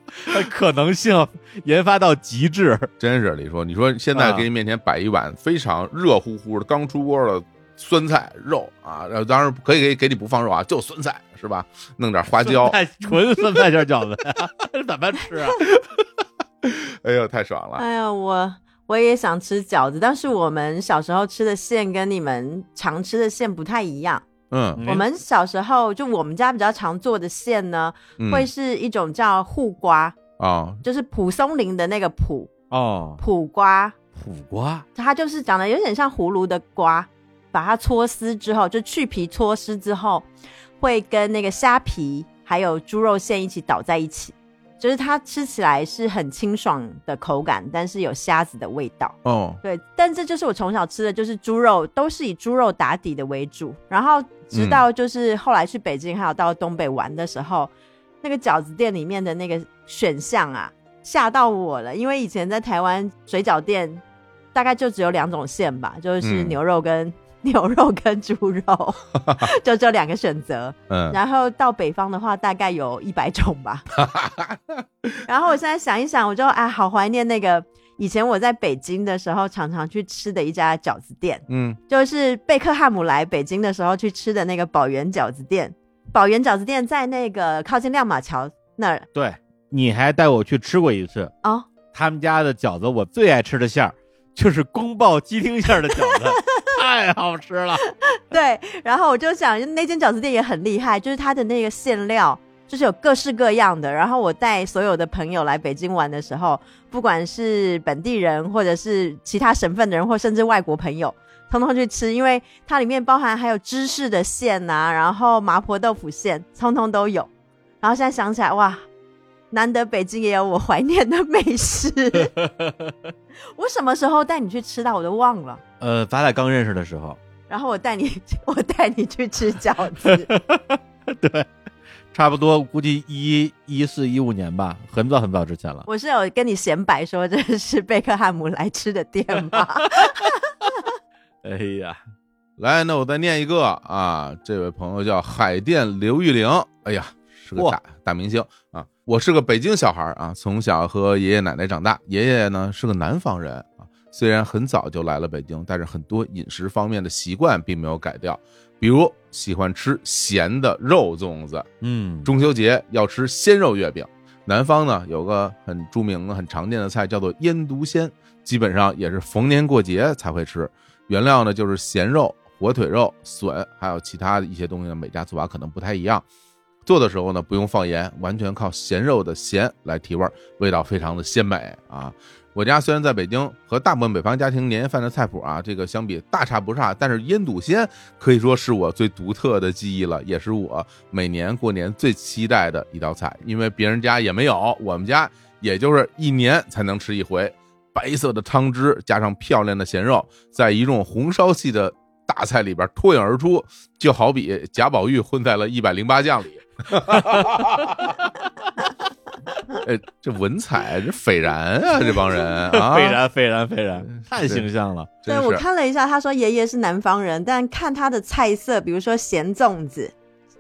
S1: 可能性研发到极致。
S2: 真是李叔，你说现在
S1: 啊
S2: 给你面前摆一碗非常热乎乎的、刚出锅的酸菜肉啊，然后当然可以给给你不放肉啊，就酸菜是吧？弄点花椒，
S1: 太纯酸菜馅饺子 怎么吃啊？
S2: 哎呦，太爽了！
S3: 哎呀，我我也想吃饺子，但是我们小时候吃的馅跟你们常吃的馅不太一样。
S2: 嗯，
S3: 我们小时候就我们家比较常做的馅呢，
S2: 嗯。
S3: 会是一种叫护瓜，
S2: 啊，
S3: 就是蒲松龄的那个蒲
S1: 哦，
S3: 蒲瓜，
S1: 苦瓜，
S3: 它就是长得有点像葫芦的瓜，把它搓丝之后，就去皮搓丝之后，会跟那个虾皮还有猪肉馅一起倒在一起，就是它吃起来是很清爽的口感，但是有虾子的味道。
S2: 哦，
S3: 对，但这就是我从小吃的，就是猪肉都是以猪肉打底的为主，然后直到就是后来去北京还有到东北玩的时候，那个饺子店里面的那个选项啊，吓到我了，因为以前在台湾水饺店大概就只有两种馅吧，就是
S2: 嗯
S3: 牛肉跟、牛肉跟猪肉，就这两个选择。
S2: 嗯，
S3: 然后到北方的话，大概有一百种吧。然后我现在想一想，我就哎，好怀念那个以前我在北京的时候常常去吃的一家饺子店，
S2: 嗯
S3: 就是贝克汉姆来北京的时候去吃的那个宝源饺子店。宝源饺子店在那个靠近亮马桥那儿
S1: 对，你还带我去吃过一次，
S3: 哦，
S1: 他们家的饺子我最爱吃的馅儿就是宫爆鸡丁馅儿的饺子，太好吃了。
S3: 对，然后我就想那间饺子店也很厉害，就是它的那个馅料。就是有各式各样的，然后我带所有的朋友来北京玩的时候，不管是本地人，或者是其他省份的人，或甚至外国朋友，通通去吃，因为它里面包含还有芝士的馅呐、然后麻婆豆腐馅，通通都有。然后现在想起来，哇，难得北京也有我怀念的美食。我什么时候带你去吃到我都忘了。
S1: 呃，咱俩刚认识的时候，
S3: 然后我带你，我带你去吃饺子。
S1: 对，差不多估计一一四一五年吧，很早很早之前了。
S3: 我是有跟你显摆说这是贝克汉姆来吃的店吗？
S1: 哎呀，
S2: 来，那我再念一个啊，这位朋友叫海淀刘玉玲，哎呀，是个大大明星啊。我是个北京小孩啊，从小和爷爷奶奶长大，爷爷呢是个南方人啊，虽然很早就来了北京，但是很多饮食方面的习惯并没有改掉，比如喜欢吃咸的肉粽子，
S1: 嗯，
S2: 中秋节要吃鲜肉月饼。南方呢有个很著名的、很常见的菜叫做腌笃鲜，基本上也是逢年过节才会吃。原料呢就是咸肉、火腿肉、笋，还有其他的一些东西呢，每家做法可能不太一样。做的时候呢，不用放盐，完全靠咸肉的咸来提味儿，味道非常的鲜美啊。我家虽然在北京，和大部分北方家庭年夜饭的菜谱啊，这个相比大差不差，但是腌笃鲜可以说是我最独特的记忆了，也是我每年过年最期待的一道菜，因为别人家也没有，我们家也就是一年才能吃一回。白色的汤汁加上漂亮的咸肉，在一众红烧系的大菜里边脱颖而出，就好比贾宝玉混在了一百零八将里。哎，这文采这斐然啊，这帮人 啊，
S1: 斐然斐然斐然，太形象了。
S3: 对我看了一下，他说爷爷是南方人，但看他的菜色，比如说咸粽子，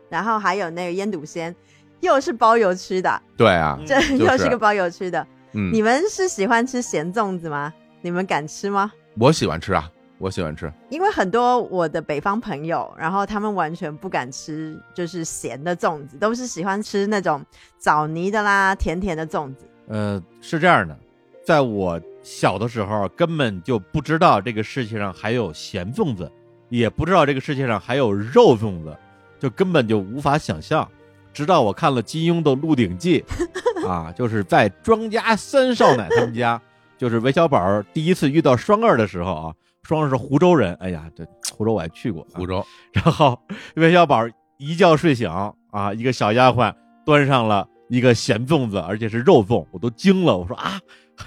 S3: 然后还有那个腌笃鲜，又是包邮区的，
S2: 对啊，
S3: 这又是个包邮区的。
S2: 嗯，
S3: 你们是喜欢吃咸粽子吗？你们敢吃吗？
S2: 我喜欢吃啊，我喜欢吃，
S3: 因为很多我的北方朋友，然后他们完全不敢吃就是咸的粽子，都是喜欢吃那种枣泥的啦、甜甜的粽子。
S1: 呃，是这样的，在我小的时候，根本就不知道这个世界上还有咸粽子，也不知道这个世界上还有肉粽子，就根本就无法想象。直到我看了金庸的《鹿鼎记 》，啊，就是在庄家三少奶他们家，就是韦小宝第一次遇到双儿的时候啊，双是湖州人，哎呀，这湖州我还去过，啊
S2: 湖州，
S1: 然后韦小宝一觉睡醒啊，一个小丫鬟端上了一个咸粽子，而且是肉粽，我都惊了。我说啊，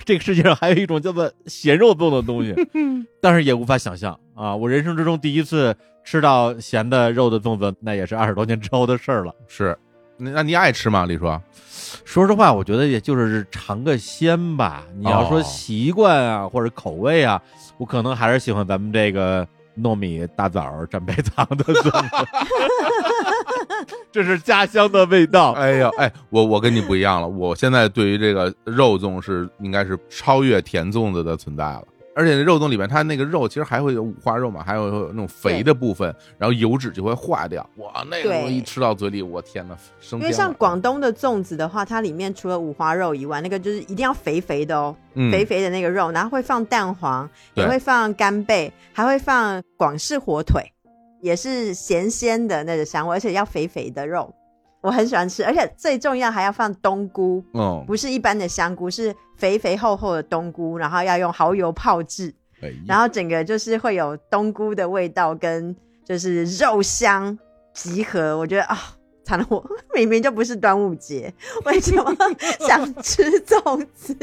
S1: 这个世界上还有一种叫做咸肉粽的东西，但是也无法想象啊。我人生之中第一次吃到咸的肉的粽子，那也是二十多年之后的事儿了。
S2: 是，那那你爱吃吗？李叔？
S1: 说实话，我觉得也就是尝个鲜吧。你要说
S2: 哦
S1: 习惯啊，或者口味啊，我可能还是喜欢咱们这个糯米大枣蘸白糖的粽子，这是家乡的味道。
S2: 哎呀，哎，我我跟你不一样了，我现在对于这个肉粽是应该是超越甜粽子的存在了。而且肉粽里面它那个肉其实还会有五花肉嘛，还有那种肥的部分，然后油脂就会化掉。哇，那个东西一吃到嘴里，我天呐，升
S3: 因为像广东的粽子的话，它里面除了五花肉以外，那个就是一定要肥肥的哦，
S2: 嗯
S3: 肥肥的那个肉，然后会放蛋黄，也会放干贝，还会放广式火腿，也是咸鲜的那个香味，而且要肥肥的肉，我很喜欢吃，而且最重要还要放冬菇，
S2: 哦，
S3: 不是一般的香菇，是肥肥厚厚的冬菇，然后要用蚝油泡制，
S2: 哎
S3: 然后整个就是会有冬菇的味道跟就是肉香集合，我觉得啊。惨了我，明明就不是端午节，为什么想吃粽子？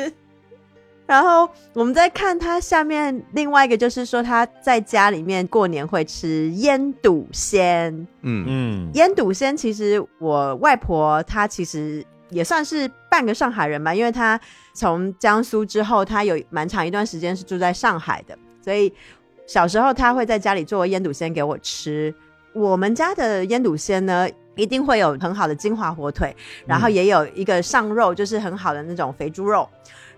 S3: 然后我们再看他下面另外一个，就是说他在家里面过年会吃腌笃鲜。
S2: 嗯。
S1: 嗯，
S3: 腌笃鲜其实我外婆她其实也算是半个上海人吧，因为她从江苏之后，她有蛮长一段时间是住在上海的，所以小时候她会在家里做腌笃鲜给我吃。我们家的腌笃鲜呢，一定会有很好的金华火腿，然后也有一个上肉，就是很好的那种肥猪肉，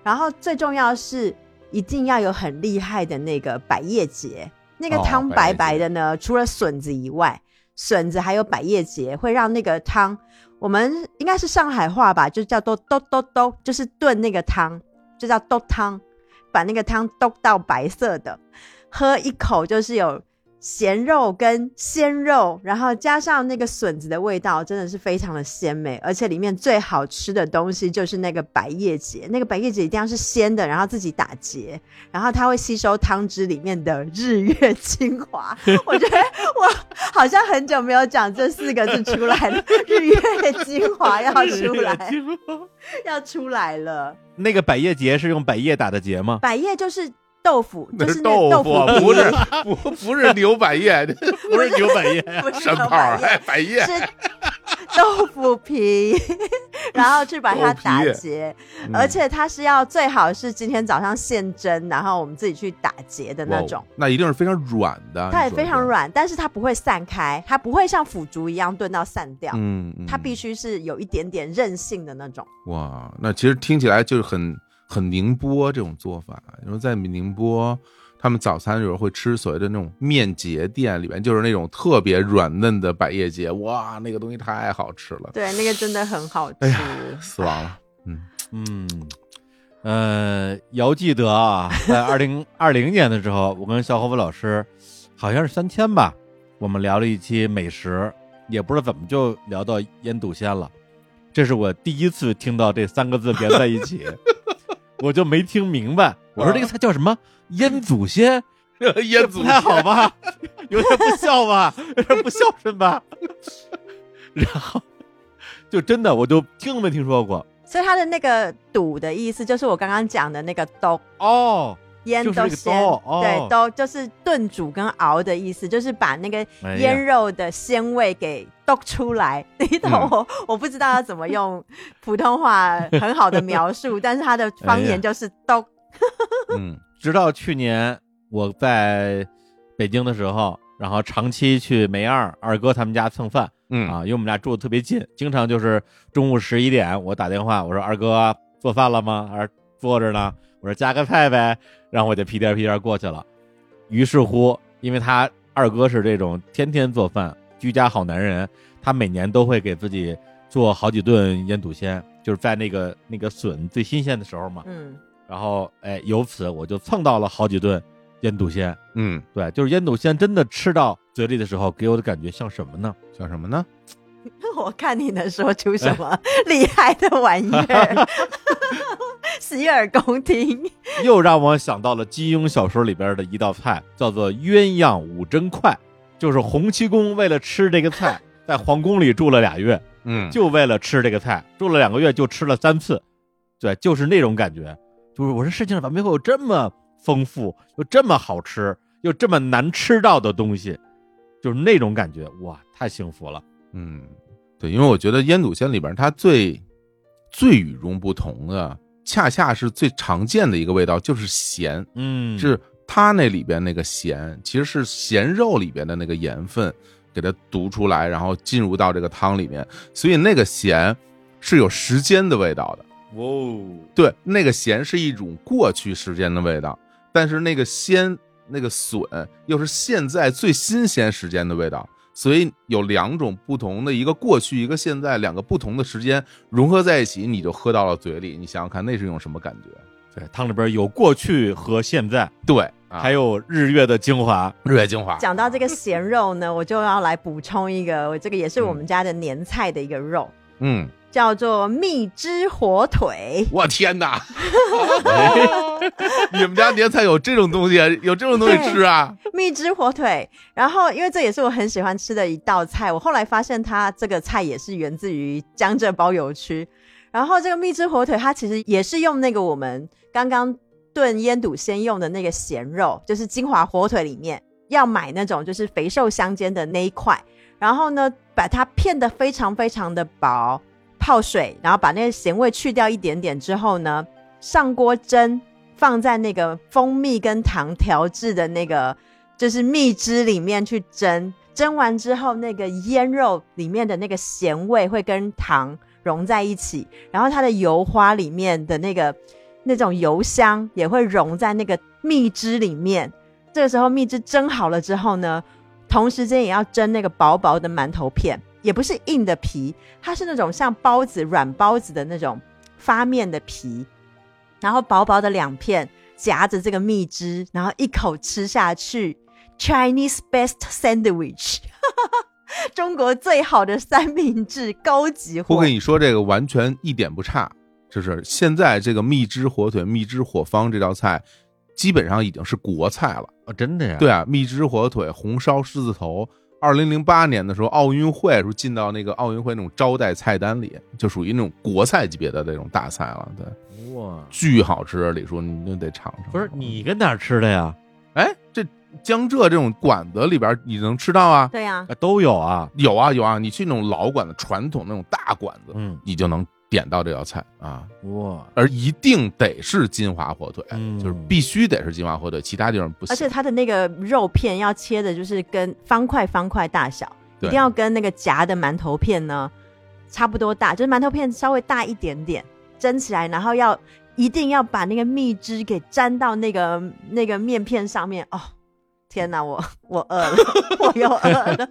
S3: 然后最重要是一定要有很厉害的那个百叶结，那个
S2: 哦
S3: 汤白白的呢，除了笋子以外，笋子还有百叶结会让那个汤，我们应该是上海话吧，就叫做兜兜兜，就是炖那个汤，就叫兜汤，把那个汤兜到白色的，喝一口就是有咸肉跟鲜肉，然后加上那个笋子的味道，真的是非常的鲜美，而且里面最好吃的东西就是那个百叶结，那个百叶结一定要是鲜的，然后自己打结，然后它会吸收汤汁里面的日月精华。我觉得我好像很久没有讲这四个字出来了，日月精华要出来，要出来了。
S1: 那个百叶结是用百叶打的结吗？
S3: 百叶就是豆腐，
S2: 那
S3: 就是是那
S2: 豆腐，不是不 不是牛百叶，
S1: 不是牛百叶，
S3: 不是百叶
S2: 哎，百叶，
S3: 是豆腐皮，然后去把它打结，
S2: 嗯
S3: 而且它是要最好是今天早上现蒸，然后我们自己去打结的那种。
S2: 那一定是非常软的，
S3: 它也非常软，但是它不会散开，它不会像腐竹一样炖到散掉，
S2: 嗯，嗯
S3: 它必须是有一点点韧性的那种。
S2: 哇，那其实听起来就是很很宁波这种做法。你说在宁波，他们早餐有时候会吃所谓的那种面结店，里面就是那种特别软嫩的百叶结，哇，那个东西太好吃了，
S3: 对，那个真的很好吃。
S2: 哎呀死亡了。嗯
S1: 嗯，呃，遥记得啊，在二零二零年的时候，我跟小伙子老师好像是三千吧，我们聊了一期美食，也不知道怎么就聊到腌笃鲜了。这是我第一次听到这三个字连在一起，我就没听明白。我说这个菜叫什么？腌祖先，
S2: 腌祖
S1: 不太好吧？有点不孝吧？有点不孝顺吧？然后就真的我就听都没听说过
S3: 所以它的那个“肚”的意思，就是我刚刚讲的那个“兜
S1: 哦。”，
S3: 腌都鲜，对，兜就是炖煮跟熬的意思，就是把那个腌肉的鲜味给都出来，你懂
S2: 嗯
S3: 我？我不知道要怎么用 普通话很好的描述，但是他的方言就是都。
S2: 嗯
S1: 直到去年我在北京的时候，然后长期去梅二二哥他们家蹭饭
S2: 嗯
S1: 啊，因为我们俩住的特别近，经常就是中午十一点我打电话，我说二哥做饭了吗？还是坐着呢？我说加个菜呗，然后我就屁颠屁颠过去了。于是乎，因为他二哥是这种天天做饭、居家好男人，他每年都会给自己做好几顿腌笃鲜，就是在那个那个笋最新鲜的时候嘛。
S3: 嗯，
S1: 然后哎，由此我就蹭到了好几顿腌笃鲜。
S2: 嗯，
S1: 对，就是腌笃鲜真的吃到嘴里的时候，给我的感觉像什么呢？
S2: 像什么呢？
S3: 我看你能说出什么 厉害的玩意儿，洗耳恭听。
S1: 又让我想到了金庸小说里边的一道菜，叫做鸳鸯五珍快，就是洪七公为了吃这个菜，在皇宫里住了俩月，
S2: 嗯，
S1: 就为了吃这个菜，住了两个月就吃了三次，对，就是那种感觉。就是我说世界上怎么会有这么丰富又这么好吃又这么难吃到的东西，就是那种感觉，哇，太幸福了。
S2: 嗯，对，因为我觉得腌笃鲜里边它最最与众不同的，恰恰是最常见的一个味道，就是咸。
S1: 嗯，
S2: 是它那里边那个咸，其实是咸肉里边的那个盐分给它读出来，然后进入到这个汤里面，所以那个咸是有时间的味道的。
S1: 哦，
S2: 对，那个咸是一种过去时间的味道，但是那个鲜、那个笋又是现在最新鲜时间的味道，所以有两种不同的，一个过去，一个现在，两个不同的时间融合在一起，你就喝到了嘴里。你想想看，那是一种什么感觉？
S1: 对，汤里边有过去和现在，
S2: 对，啊、
S1: 还有日月的精华。
S2: 日月精华，
S3: 讲到这个咸肉呢，我就要来补充一个，我这个也是我们家的年菜的一个肉，
S2: 嗯，
S3: 叫做蜜汁火腿。
S2: 我天哪！你们家年菜有这种东西，有这种东西吃啊？
S3: 蜜汁火腿，然后因为这也是我很喜欢吃的一道菜，我后来发现它这个菜也是源自于江浙包邮区。然后这个蜜汁火腿，它其实也是用那个我们刚刚炖腌笃鲜用的那个咸肉，就是金华火腿里面要买那种就是肥瘦相间的那一块，然后呢把它片得非常非常的薄，泡水，然后把那个咸味去掉一点点之后呢，上锅蒸，放在那个蜂蜜跟糖调制的那个就是蜜汁里面去蒸，蒸完之后那个腌肉里面的那个咸味会跟糖融在一起，然后它的油花里面的那个那种油香也会融在那个蜜汁里面。这个时候蜜汁蒸好了之后呢，同时间也要蒸那个薄薄的馒头片，也不是硬的皮，它是那种像包子软包子的那种发面的皮，然后薄薄的两片夹着这个蜜汁，然后一口吃下去，Chinese best sandwich，中国最好的三明治高级货
S2: 我跟。你说，这个完全一点不差。就是现在这个蜜汁火腿、蜜汁火方这道菜，基本上已经是国菜了。
S1: 哦，真的呀？
S2: 对啊，蜜汁火腿、红烧狮子头，二零零八年的时候，奥运会时候进到那个奥运会那种招待菜单里，就属于那种国菜级别的那种大菜了。对，
S1: 哇，
S2: 巨好吃，李叔，你就得尝尝。
S1: 不是你跟哪儿吃的呀？
S2: 哎，这江浙这种馆子里边你能吃到啊？
S3: 对呀、
S1: 啊都有啊。
S2: 有啊有啊，你去那种老馆子、传统那种大馆子，
S1: 嗯，
S2: 你就能点到这道菜啊。
S1: 哇，
S2: 而一定得是金华火腿，
S1: 嗯
S2: 就是必须得是金华火腿，其他地方不行。
S3: 而且它的那个肉片要切的就是跟方块方块大小，一定要跟那个夹的馒头片呢差不多大，就是馒头片稍微大一点点，蒸起来，然后要一定要把那个蜜汁给粘到那个那个面片上面。哦，天哪，我我饿了，我又饿了。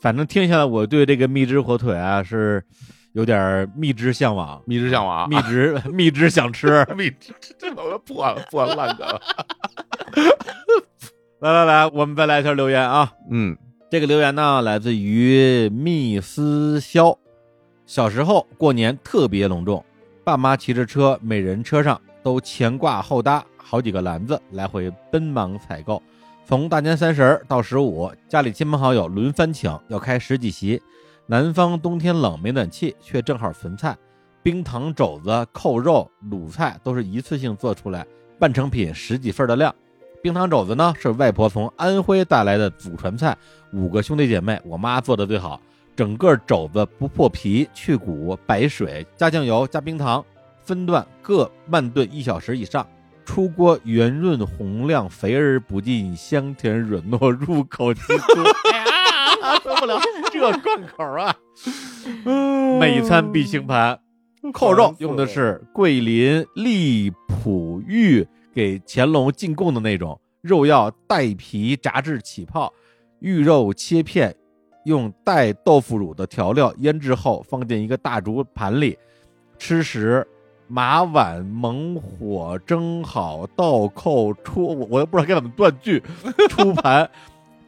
S1: 反正听下来，我对这个蜜汁火腿啊是有点蜜汁向往，
S2: 蜜汁向往，
S1: 蜜汁蜜汁想吃。
S2: 蜜汁，这破了破了烂梗。
S1: 来来来，我们再来一条留言啊。
S2: 嗯
S1: 这个留言呢，来自于密思肖。小时候过年特别隆重，爸妈骑着车，每人车上都前挂后搭好几个篮子，来回奔忙采购。从大年三十儿到十五，家里亲朋好友轮番请，要开十几席。南方冬天冷，没暖气，却正好存菜，冰糖肘子、扣肉、卤菜都是一次性做出来，半成品十几份的量。冰糖肘子呢，是外婆从安徽带来的祖传菜，五个兄弟姐妹，我妈做的最好。整个肘子不破皮，去骨，白水，加酱油，加冰糖，分段各慢炖一小时以上。出锅圆润红亮，肥而不腻，香甜软糯，入口即酥。哎呀，受不了 这贯口啊！每餐必清盘。扣肉用的是桂林荔浦玉给乾隆进贡的那种，肉要带皮炸至起泡，玉肉切片，用带豆腐乳的调料腌制后，放进一个大竹盘里。吃时马碗猛火蒸好，倒扣出，我我又不知道该怎么断句，出盘。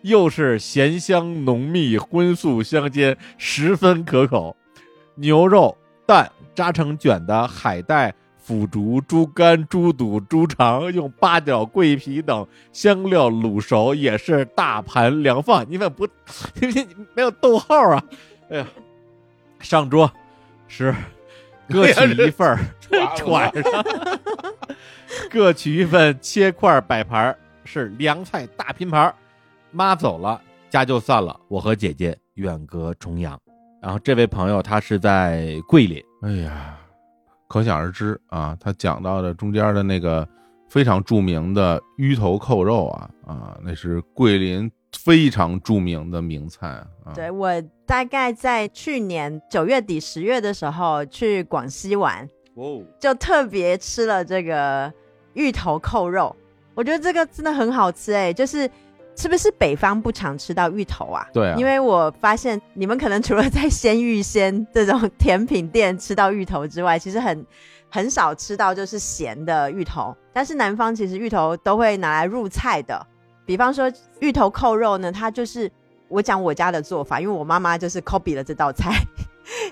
S1: 又是咸香浓密，荤素相间，十分可口。牛肉、蛋扎成卷的海带、腐竹、猪肝、猪肚、猪肠，用八角、桂皮等香料卤熟，也是大盘凉饭。你们不，你没有逗号啊？哎呀，上桌是各取一份儿，
S2: 揣
S1: 上 各取一份，切块摆盘，是凉菜大拼盘。妈走了，家就散了。我和姐姐远隔重洋。然后这位朋友他是在桂林，
S2: 哎呀，可想而知啊。他讲到的中间的那个非常著名的芋头扣肉啊啊，那是桂林非常著名的名菜啊。
S3: 对我大概在去年九月底十月的时候去广西玩，哦，就特别吃了这个芋头扣肉。我觉得这个真的很好吃哎，就是。是不是北方不常吃到芋头啊？
S2: 对，
S3: 因为我发现你们可能除了在鲜芋仙这种甜品店吃到芋头之外，其实很很少吃到就是咸的芋头。但是南方其实芋头都会拿来入菜的，比方说芋头扣肉呢，它就是我讲我家的做法，因为我妈妈就是 copy 了这道菜。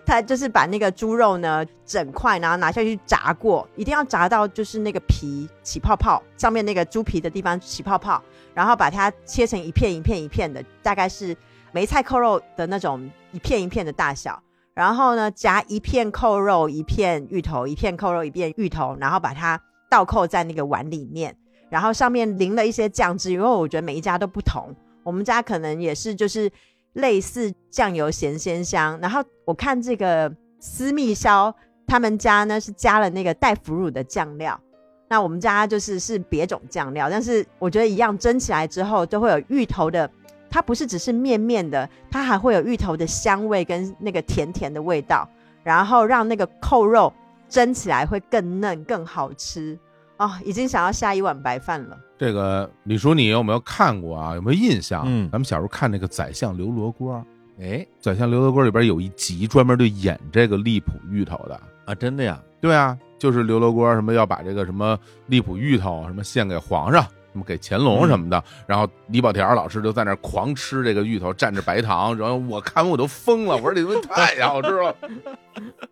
S3: 他就是把那个猪肉呢整块，然后拿下去炸过，一定要炸到就是那个皮起泡泡，上面那个猪皮的地方起泡泡，然后把它切成一片一片一片的，大概是梅菜扣肉的那种一片一片的大小，然后呢夹一片扣肉一片芋头，一片扣肉一片芋头，然后把它倒扣在那个碗里面，然后上面淋了一些酱汁，因为我觉得每一家都不同，我们家可能也是就是。类似酱油咸鲜香，然后我看这个私密烧他们家呢是加了那个带腐乳的酱料，那我们家就是是别种酱料，但是我觉得一样蒸起来之后都会有芋头的，它不是只是面面的，它还会有芋头的香味跟那个甜甜的味道，然后让那个扣肉蒸起来会更嫩更好吃。哦，已经想要下一碗白饭了。
S2: 这个李叔，你有没有看过啊？有没有印象？
S1: 嗯，
S2: 咱们小时候看那个《宰相刘罗锅》，
S1: 哎，《
S2: 宰相刘罗锅》里边有一集专门就演这个荔浦芋头的
S1: 啊，真的呀？
S2: 对啊，就是刘罗锅什么要把这个什么荔浦芋头什么献给皇上。给乾隆什么的，然后李保田老师就在那狂吃这个芋头，蘸着白糖，然后我看完我都疯了，我说这东西太好吃了。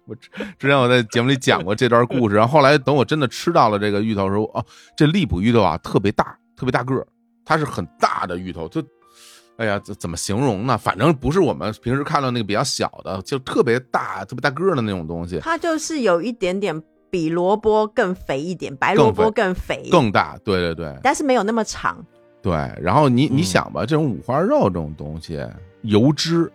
S2: 我之之前我在节目里讲过这段故事，然后后来等我真的吃到了这个芋头的时候，哦，这荔浦芋头啊特别大，特别大个儿，它是很大的芋头，就哎呀，怎怎么形容呢？反正不是我们平时看到那个比较小的，就特别大、特别大个儿的那种东西。
S3: 它就是有一点点。比萝卜更肥一点，白萝卜更肥、
S2: 更大，对对对，
S3: 但是没有那么长。
S2: 对，然后你你想吧，这种五花肉这种东西，油脂，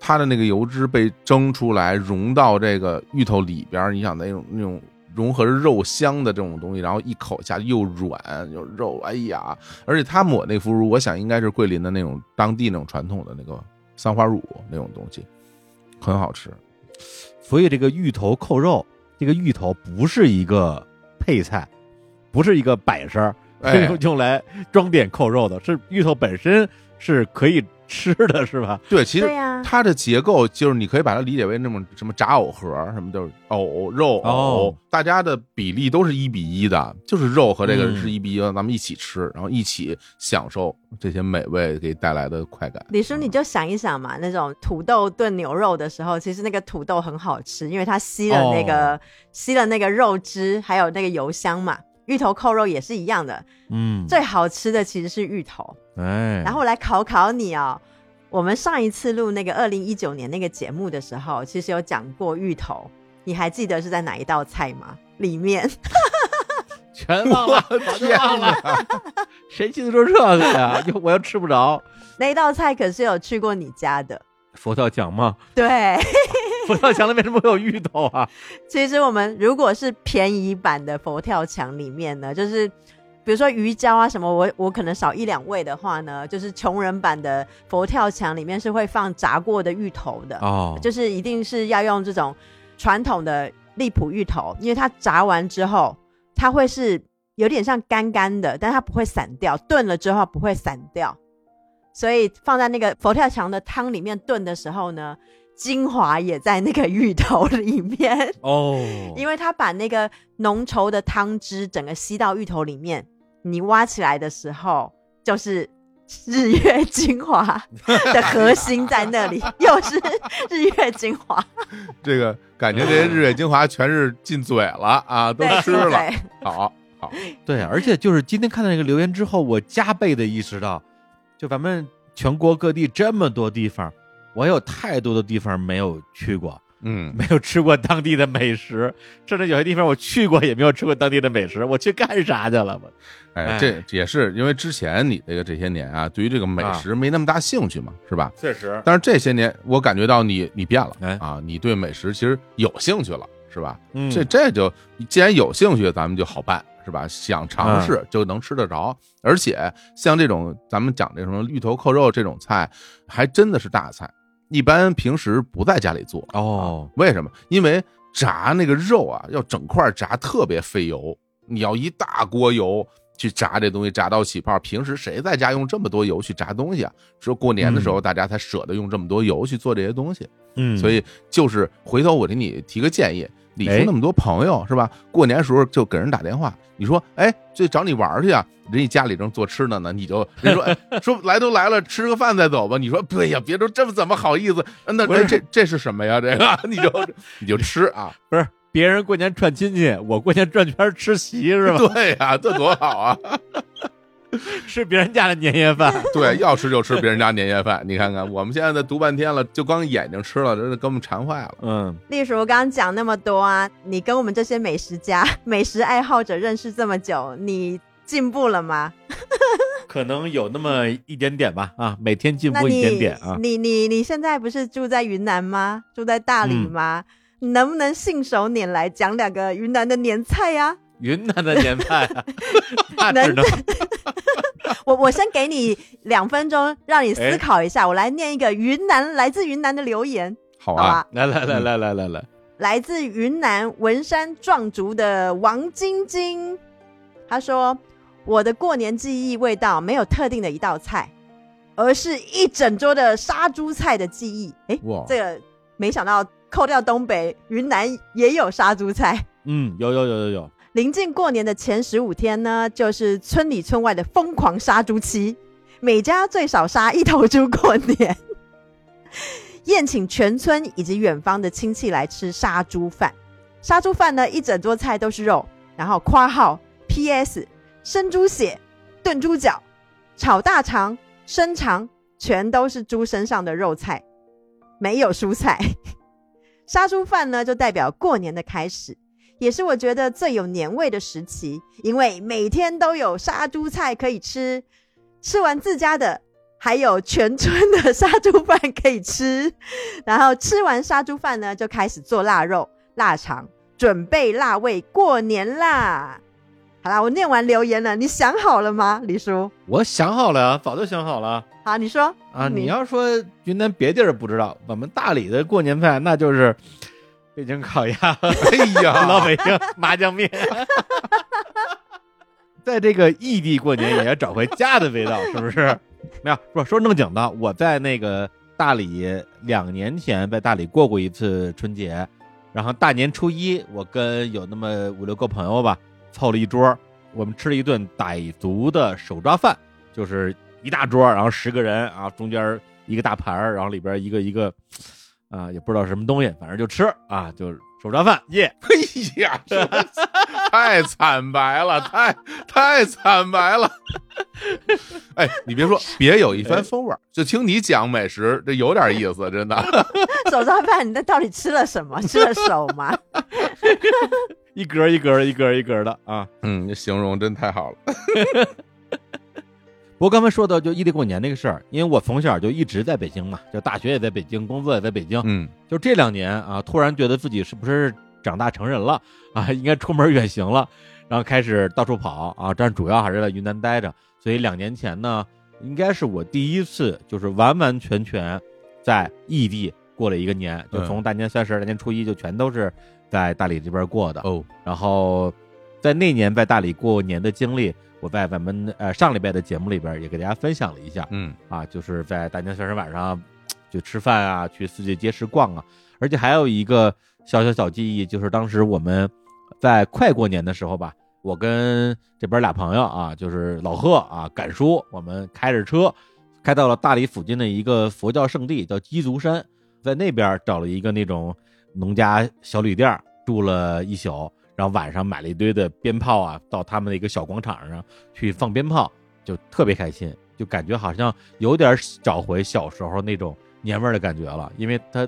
S2: 它的那个油脂被蒸出来，融到这个芋头里边，你想那种那种融合着肉香的这种东西，然后一口下去又软又肉，哎呀！而且他抹那腐乳，我想应该是桂林的那种当地那种传统的那个三花乳那种东西，很好吃。
S1: 所以这个芋头扣肉。这个芋头不是一个配菜，不是一个摆设，用 用来装点扣肉的，是芋头本身是可以。吃的是吧？
S2: 对，其实它的结构就是你可以把它理解为那种什么炸藕盒，什么就是藕肉藕，大家的比例都是一比一的，就是肉和这个是一比一，咱们一起吃，然后一起享受这些美味给带来的快感。
S3: 李叔，你就想一想嘛，那种土豆炖牛肉的时候，其实那个土豆很好吃，因为它吸了那个吸了那个肉汁，还有那个油香嘛。芋头扣肉也是一样的，
S1: 嗯，
S3: 最好吃的其实是芋头，
S1: 哎，
S3: 然后来考考你哦。我们上一次录那个二零一九年那个节目的时候，其实有讲过芋头，你还记得是在哪一道菜吗？里面
S1: 全忘了，全忘了，谁记得住这个呀？我又吃不着。
S3: 那一道菜可是有去过你家的，
S1: 佛跳墙吗？
S3: 对，
S1: 佛跳墙里为什么会有芋头啊？
S3: 其实我们如果是便宜版的佛跳墙里面呢，就是比如说鱼胶啊什么，我我可能少一两位的话呢，就是穷人版的佛跳墙里面是会放炸过的芋头的，
S1: 哦，
S3: 就是一定是要用这种传统的荔浦芋头，因为它炸完之后，它会是有点像干干的，但它不会散掉，炖了之后不会散掉，所以放在那个佛跳墙的汤里面炖的时候呢，精华也在那个芋头里面，
S1: 哦，
S3: 因为它把那个浓稠的汤汁整个吸到芋头里面，你挖起来的时候就是。日月精华的核心在那里，又是日月精华，
S2: 这个感觉这些日月精华全是进嘴了啊，都吃了。好，好，
S1: 对，而且就是今天看到那个留言之后，我加倍的意识到，就咱们全国各地这么多地方，我有太多的地方没有去过，
S2: 嗯，
S1: 没有吃过当地的美食，甚至有些地方我去过也没有吃过当地的美食，我去干啥去了？我
S2: 哎
S1: 哎，
S2: 这也是因为之前你这个这些年啊，对于这个美食没那么大兴趣嘛，是吧？
S1: 确实，
S2: 但是这些年我感觉到你你变了
S1: 哎
S2: 啊，你对美食其实有兴趣了，是吧？
S1: 嗯
S2: 这这就既然有兴趣，咱们就好办，是吧？想尝试就能吃得着，而且像这种咱们讲这什么芋头扣肉这种菜，还真的是大菜，一般平时不在家里做
S1: 哦
S2: 啊为什么？因为炸那个肉啊，要整块炸，特别费油，你要一大锅油。去炸这东西，炸到起泡。平时谁在家用这么多油去炸东西啊？只有过年的时候，大家才舍得用这么多油去做这些东西。
S1: 嗯，
S2: 所以就是回头我给你提个建议，李叔
S1: 哎
S2: 那么多朋友是吧？过年时候就给人打电话，你说哎，这找你玩去啊？人家家里正做吃的呢，你就人说哎说来都来了，吃个饭再走吧。你说对呀，别说这么怎么好意思？那这这这是什么呀？这个 你就你就吃啊？
S1: 不是别人过年串亲戚，我过年转圈吃席是吧？
S2: 对呀，这多好啊！
S1: 吃别人家的年夜饭，
S2: 对，要吃就吃别人家年夜饭。你看看，我们现在在读半天了，就光眼睛吃了，真的给我们馋坏了。
S1: 嗯，
S3: 例如刚刚讲那么多啊，你跟我们这些美食家、美食爱好者认识这么久，你进步了吗？
S1: 可能有那么一点点吧，啊，每天进步一点点啊。
S3: 你你你现在不是住在云南吗？住在大理
S1: 嗯
S3: 吗？你能不能信手拈来讲两个云南的年菜呀、
S1: 云南的年菜啊，那只能
S3: 我我先给你两分钟，让你
S1: 哎
S3: 思考一下。我来念一个云南来自云南的留言，
S2: 好啊，
S3: 好吧？
S1: 来来来来来来来，
S3: 来自云南文山壮族的王晶晶，他说：“我的过年记忆味道没有特定的一道菜，而是一整桌的杀猪菜的记忆。”哎，
S2: 哇，
S3: 这个没想到扣掉东北，云南也有杀猪菜。
S1: 嗯，有有有有有，
S3: 临近过年的前十五天呢，就是村里村外的疯狂杀猪期，每家最少杀一头猪过年，宴请全村以及远方的亲戚来吃杀猪饭。杀猪饭呢，一整桌菜都是肉，然后括号 P.S. 生猪血、炖猪脚、炒大肠、生肠，全都是猪身上的肉菜，没有蔬菜。杀猪饭呢，就代表过年的开始。也是我觉得最有年味的时期，因为每天都有杀猪菜可以吃，吃完自家的，还有全村的杀猪饭可以吃，然后吃完杀猪饭呢，就开始做腊肉、腊肠，准备腊味过年啦。好啦，我念完留言了，你想好了吗，李叔？
S1: 我想好了呀，早就想好了
S3: 好，你说
S1: 啊。你要说云南别地儿不知道，我们大理的过年饭那就是北京烤鸭
S2: 哎呀，
S1: 老北京麻酱面。在这个异地过年也要找回家的味道，是不是？没有，不说正经的，我在那个大理两年前在大理过过一次春节，然后大年初一我跟有那么五六个朋友吧，凑了一桌，我们吃了一顿傣族的手抓饭，就是一大桌，然后十个人啊，中间一个大盘儿，然后里边一个一个啊，也不知道什么东西，反正就吃啊，就是手抓饭，耶、
S2: 哎呀，太惨白了，太太惨白了。哎，你别说，别有一番风味儿，就听你讲美食，这有点意思，真的。
S3: 手抓饭，你那到底吃了什么？吃了手吗？
S1: 一格一格一格一格的啊。
S2: 嗯，这形容真太好了。
S1: 不过刚才说到就异地过年那个事儿，因为我从小就一直在北京嘛，就大学也在北京，工作也在北京，
S2: 嗯
S1: 就这两年啊，突然觉得自己是不是长大成人了啊，应该出门远行了，然后开始到处跑啊，但主要还是在云南待着。所以两年前呢，应该是我第一次就是完完全全在异地过了一个年，就从大年三十、大年初一就全都是在大理这边过的。
S2: 哦，
S1: 然后在那年在大理过年的经历，我在咱们呃上礼拜的节目里边也给大家分享了一下。
S2: 嗯。
S1: 啊，就是在大年三十晚上就吃饭啊，去四季街市逛啊，而且还有一个小小小记忆，就是当时我们在快过年的时候吧，我跟这边俩朋友啊，就是老贺啊、赶叔，我们开着车开到了大理附近的一个佛教圣地，叫鸡足山，在那边找了一个那种农家小旅店住了一宿，然后晚上买了一堆的鞭炮啊，到他们的一个小广场上去放鞭炮，就特别开心，就感觉好像有点找回小时候那种年味儿的感觉了，因为它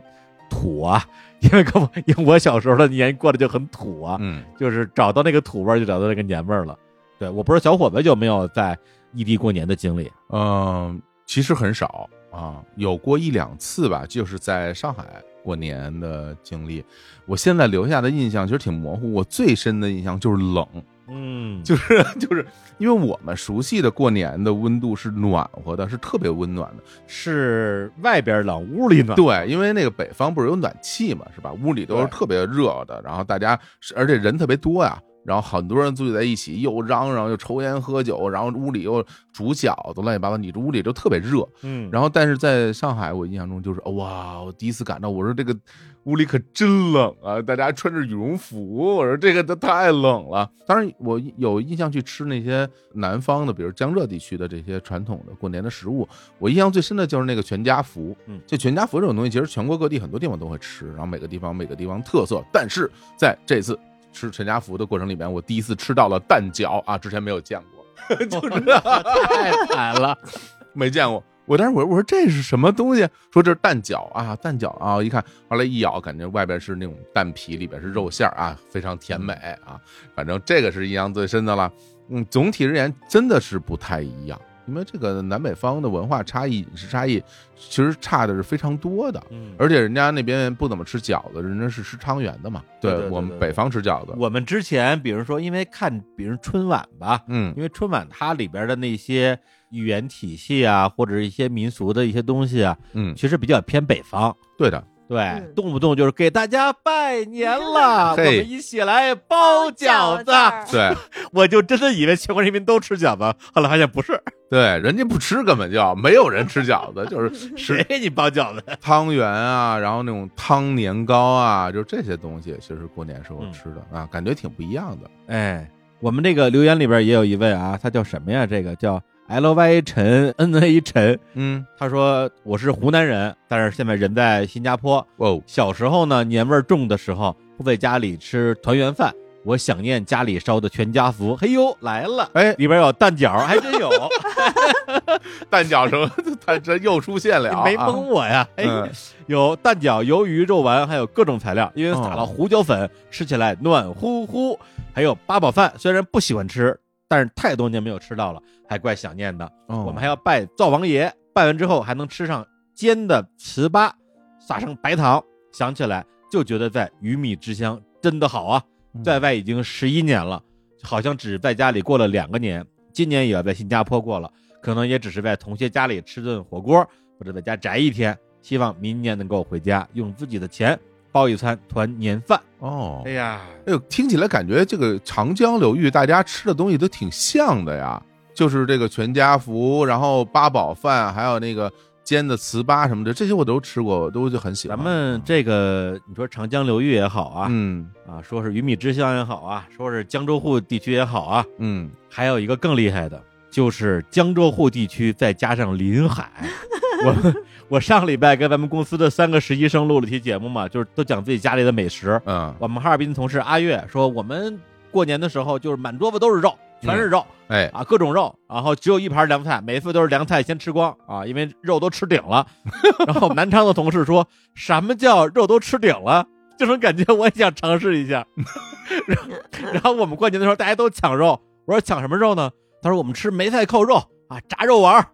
S1: 土啊，因为跟我因为我小时候的年过得就很土啊，
S2: 嗯
S1: 就是找到那个土味儿，就找到那个年味儿了。对我不知道小伙子有没有在异地过年的经历？
S2: 嗯，其实很少啊，有过一两次吧，就是在上海过年的经历。我现在留下的印象其实挺模糊，我最深的印象就是冷，
S1: 嗯，
S2: 就是就是因为我们熟悉的过年的温度是暖和的，是特别温暖的。
S1: 是外边冷，屋里暖。
S2: 对，因为那个北方不是有暖气嘛，是吧？屋里都是特别热的，然后大家而且人特别多呀，然后很多人聚在一起，又嚷嚷又抽烟喝酒，然后屋里又煮饺子乱七八糟，你这屋里就特别热。
S1: 嗯，
S2: 然后但是在上海，我印象中就是哇，我第一次感到，我说这个屋里可真冷啊，大家穿着羽绒服，我说这个都太冷了。当然，我有印象去吃那些南方的，比如江浙地区的这些传统的过年的食物，我印象最深的就是那个全家福。
S1: 嗯
S2: 这全家福这种东西，其实全国各地很多地方都会吃，然后每个地方每个地方特色。但是在这次吃全家福的过程里面，我第一次吃到了蛋饺啊，之前没有见过，就是
S1: 太惨了。
S2: 没见过。我当时我我说这是什么东西？说这是蛋饺啊，蛋饺啊！一看，后来一咬，感觉外边是那种蛋皮，里边是肉馅儿啊，非常甜美啊。反正这个是印象最深的了。嗯，总体而言真的是不太一样，因为这个南北方的文化差异、饮食差异，其实差的是非常多的。
S1: 嗯，
S2: 而且人家那边不怎么吃饺子，人家是吃汤圆的嘛。
S1: 对
S2: 我们北方吃饺子。
S1: 我们之前比如说，因为看，比如春晚吧，
S2: 嗯
S1: 因为春晚它里边的那些语言体系啊，或者一些民俗的一些东西啊，
S2: 嗯，
S1: 其实比较偏北方。
S2: 对的，
S1: 对，
S3: 嗯
S1: 动不动就是给大家拜年了，我们一起来包饺子。
S2: 对
S1: 我就真的以为全国人民都吃饺子，后来发现不是，
S2: 对，人家不吃，根本就没有人吃饺子，就是
S1: 谁给你包饺子？
S2: 汤圆啊，然后那种汤年糕啊，就这些东西，其实过年时候
S1: 嗯
S2: 吃的、啊，感觉挺不一样的。
S1: 哎，我们这个留言里边也有一位啊，他叫什么呀？这个叫 L Y 陈 N A 陈，
S2: 嗯，
S1: 他说我是湖南人，但是现在人在新加坡。
S2: 哦，
S1: 小时候呢，年味儿重的时候，会在家里吃团圆饭。我想念家里烧的全家福，嘿呦来了，
S2: 哎，
S1: 里边有蛋饺，还真有，
S2: 蛋饺什么，他这又出现了，
S1: 你 没
S2: 啊
S1: 蒙我呀？哎，
S2: 嗯
S1: 有蛋饺、鱿鱼、肉丸，还有各种材料，因为撒了
S2: 哦
S1: 胡椒粉，吃起来暖乎乎。还有八宝饭，虽然不喜欢吃，但是太多年没有吃到了，还怪想念的。
S2: 哦
S1: 我们还要拜灶王爷，拜完之后还能吃上煎的糍粑，撒上白糖，想起来就觉得在鱼米之乡真的好啊！
S2: 嗯
S1: 在外已经十一年了，好像只在家里过了两个年，今年也要在新加坡过了，可能也只是在同学家里吃顿火锅，或者在家宅一天。希望明年能够回家，用自己的钱包一餐团年饭。
S2: 哦
S1: 哎，呀，
S2: 哎呦，听起来感觉这个长江流域大家吃的东西都挺像的呀，就是这个全家福，然后八宝饭，还有那个煎的糍粑什么的，这些我都吃过，我都就很喜欢。
S1: 咱们这个你说长江流域也好啊，
S2: 嗯
S1: 啊，说是鱼米之乡也好啊，说是江浙沪地区也好啊，
S2: 嗯，
S1: 还有一个更厉害的，就是江浙沪地区再加上临海。我我上礼拜跟咱们公司的三个实习生录了期节目嘛，就是都讲自己家里的美食。
S2: 嗯，
S1: 我们哈尔滨的同事阿月说，我们过年的时候就是满桌子都是肉，全是肉、
S2: 哎，
S1: 啊，各种肉，然后只有一盘凉菜，每次都是凉菜先吃光啊，因为肉都吃顶了。然后南昌的同事说，什么叫肉都吃顶了？这种感觉我也想尝试一下。然 后然后我们过年的时候大家都抢肉，我说抢什么肉呢？他说我们吃梅菜扣肉啊，炸肉丸儿。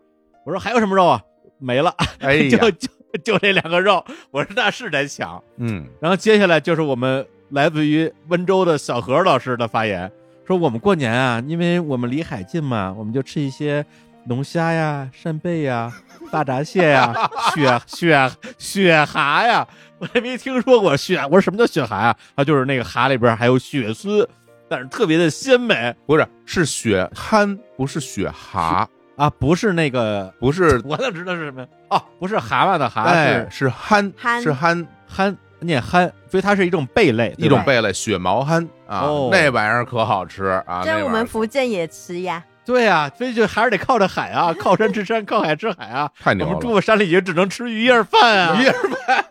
S1: 我说还有什么肉啊？没了，
S2: 哎
S1: 就，就就这两个肉。我说那是得抢。
S2: 嗯，
S1: 然后接下来就是我们来自于温州的小何老师的发言，说我们过年啊，因为我们离海近嘛，我们就吃一些龙虾呀、扇贝呀、大闸蟹呀、雪雪雪蛤呀，我还没听说过雪。我说什么叫雪蛤呀？它就是那个蛤里边还有血丝，但是特别的鲜美
S2: 不是，是雪蛤，不是雪蛤，
S1: 啊，不是那个，
S2: 不是，
S1: 我哪知道是什么呀？哦，不是蛤蟆的蛤，
S2: 哎，
S1: 是
S2: 是憨，
S3: 憨
S2: 是憨，
S1: 憨，念憨，所以它是一种贝类，
S2: 一种贝类，雪毛憨啊
S1: 哦，
S2: 那玩意儿可好吃啊，
S3: 这我们福建也吃呀。
S1: 对呀、所以就还是得靠着海啊，靠山吃山，靠海吃海啊。
S2: 太牛了
S1: 我们。住山里也只能吃鱼叶饭啊。
S2: 鱼叶饭，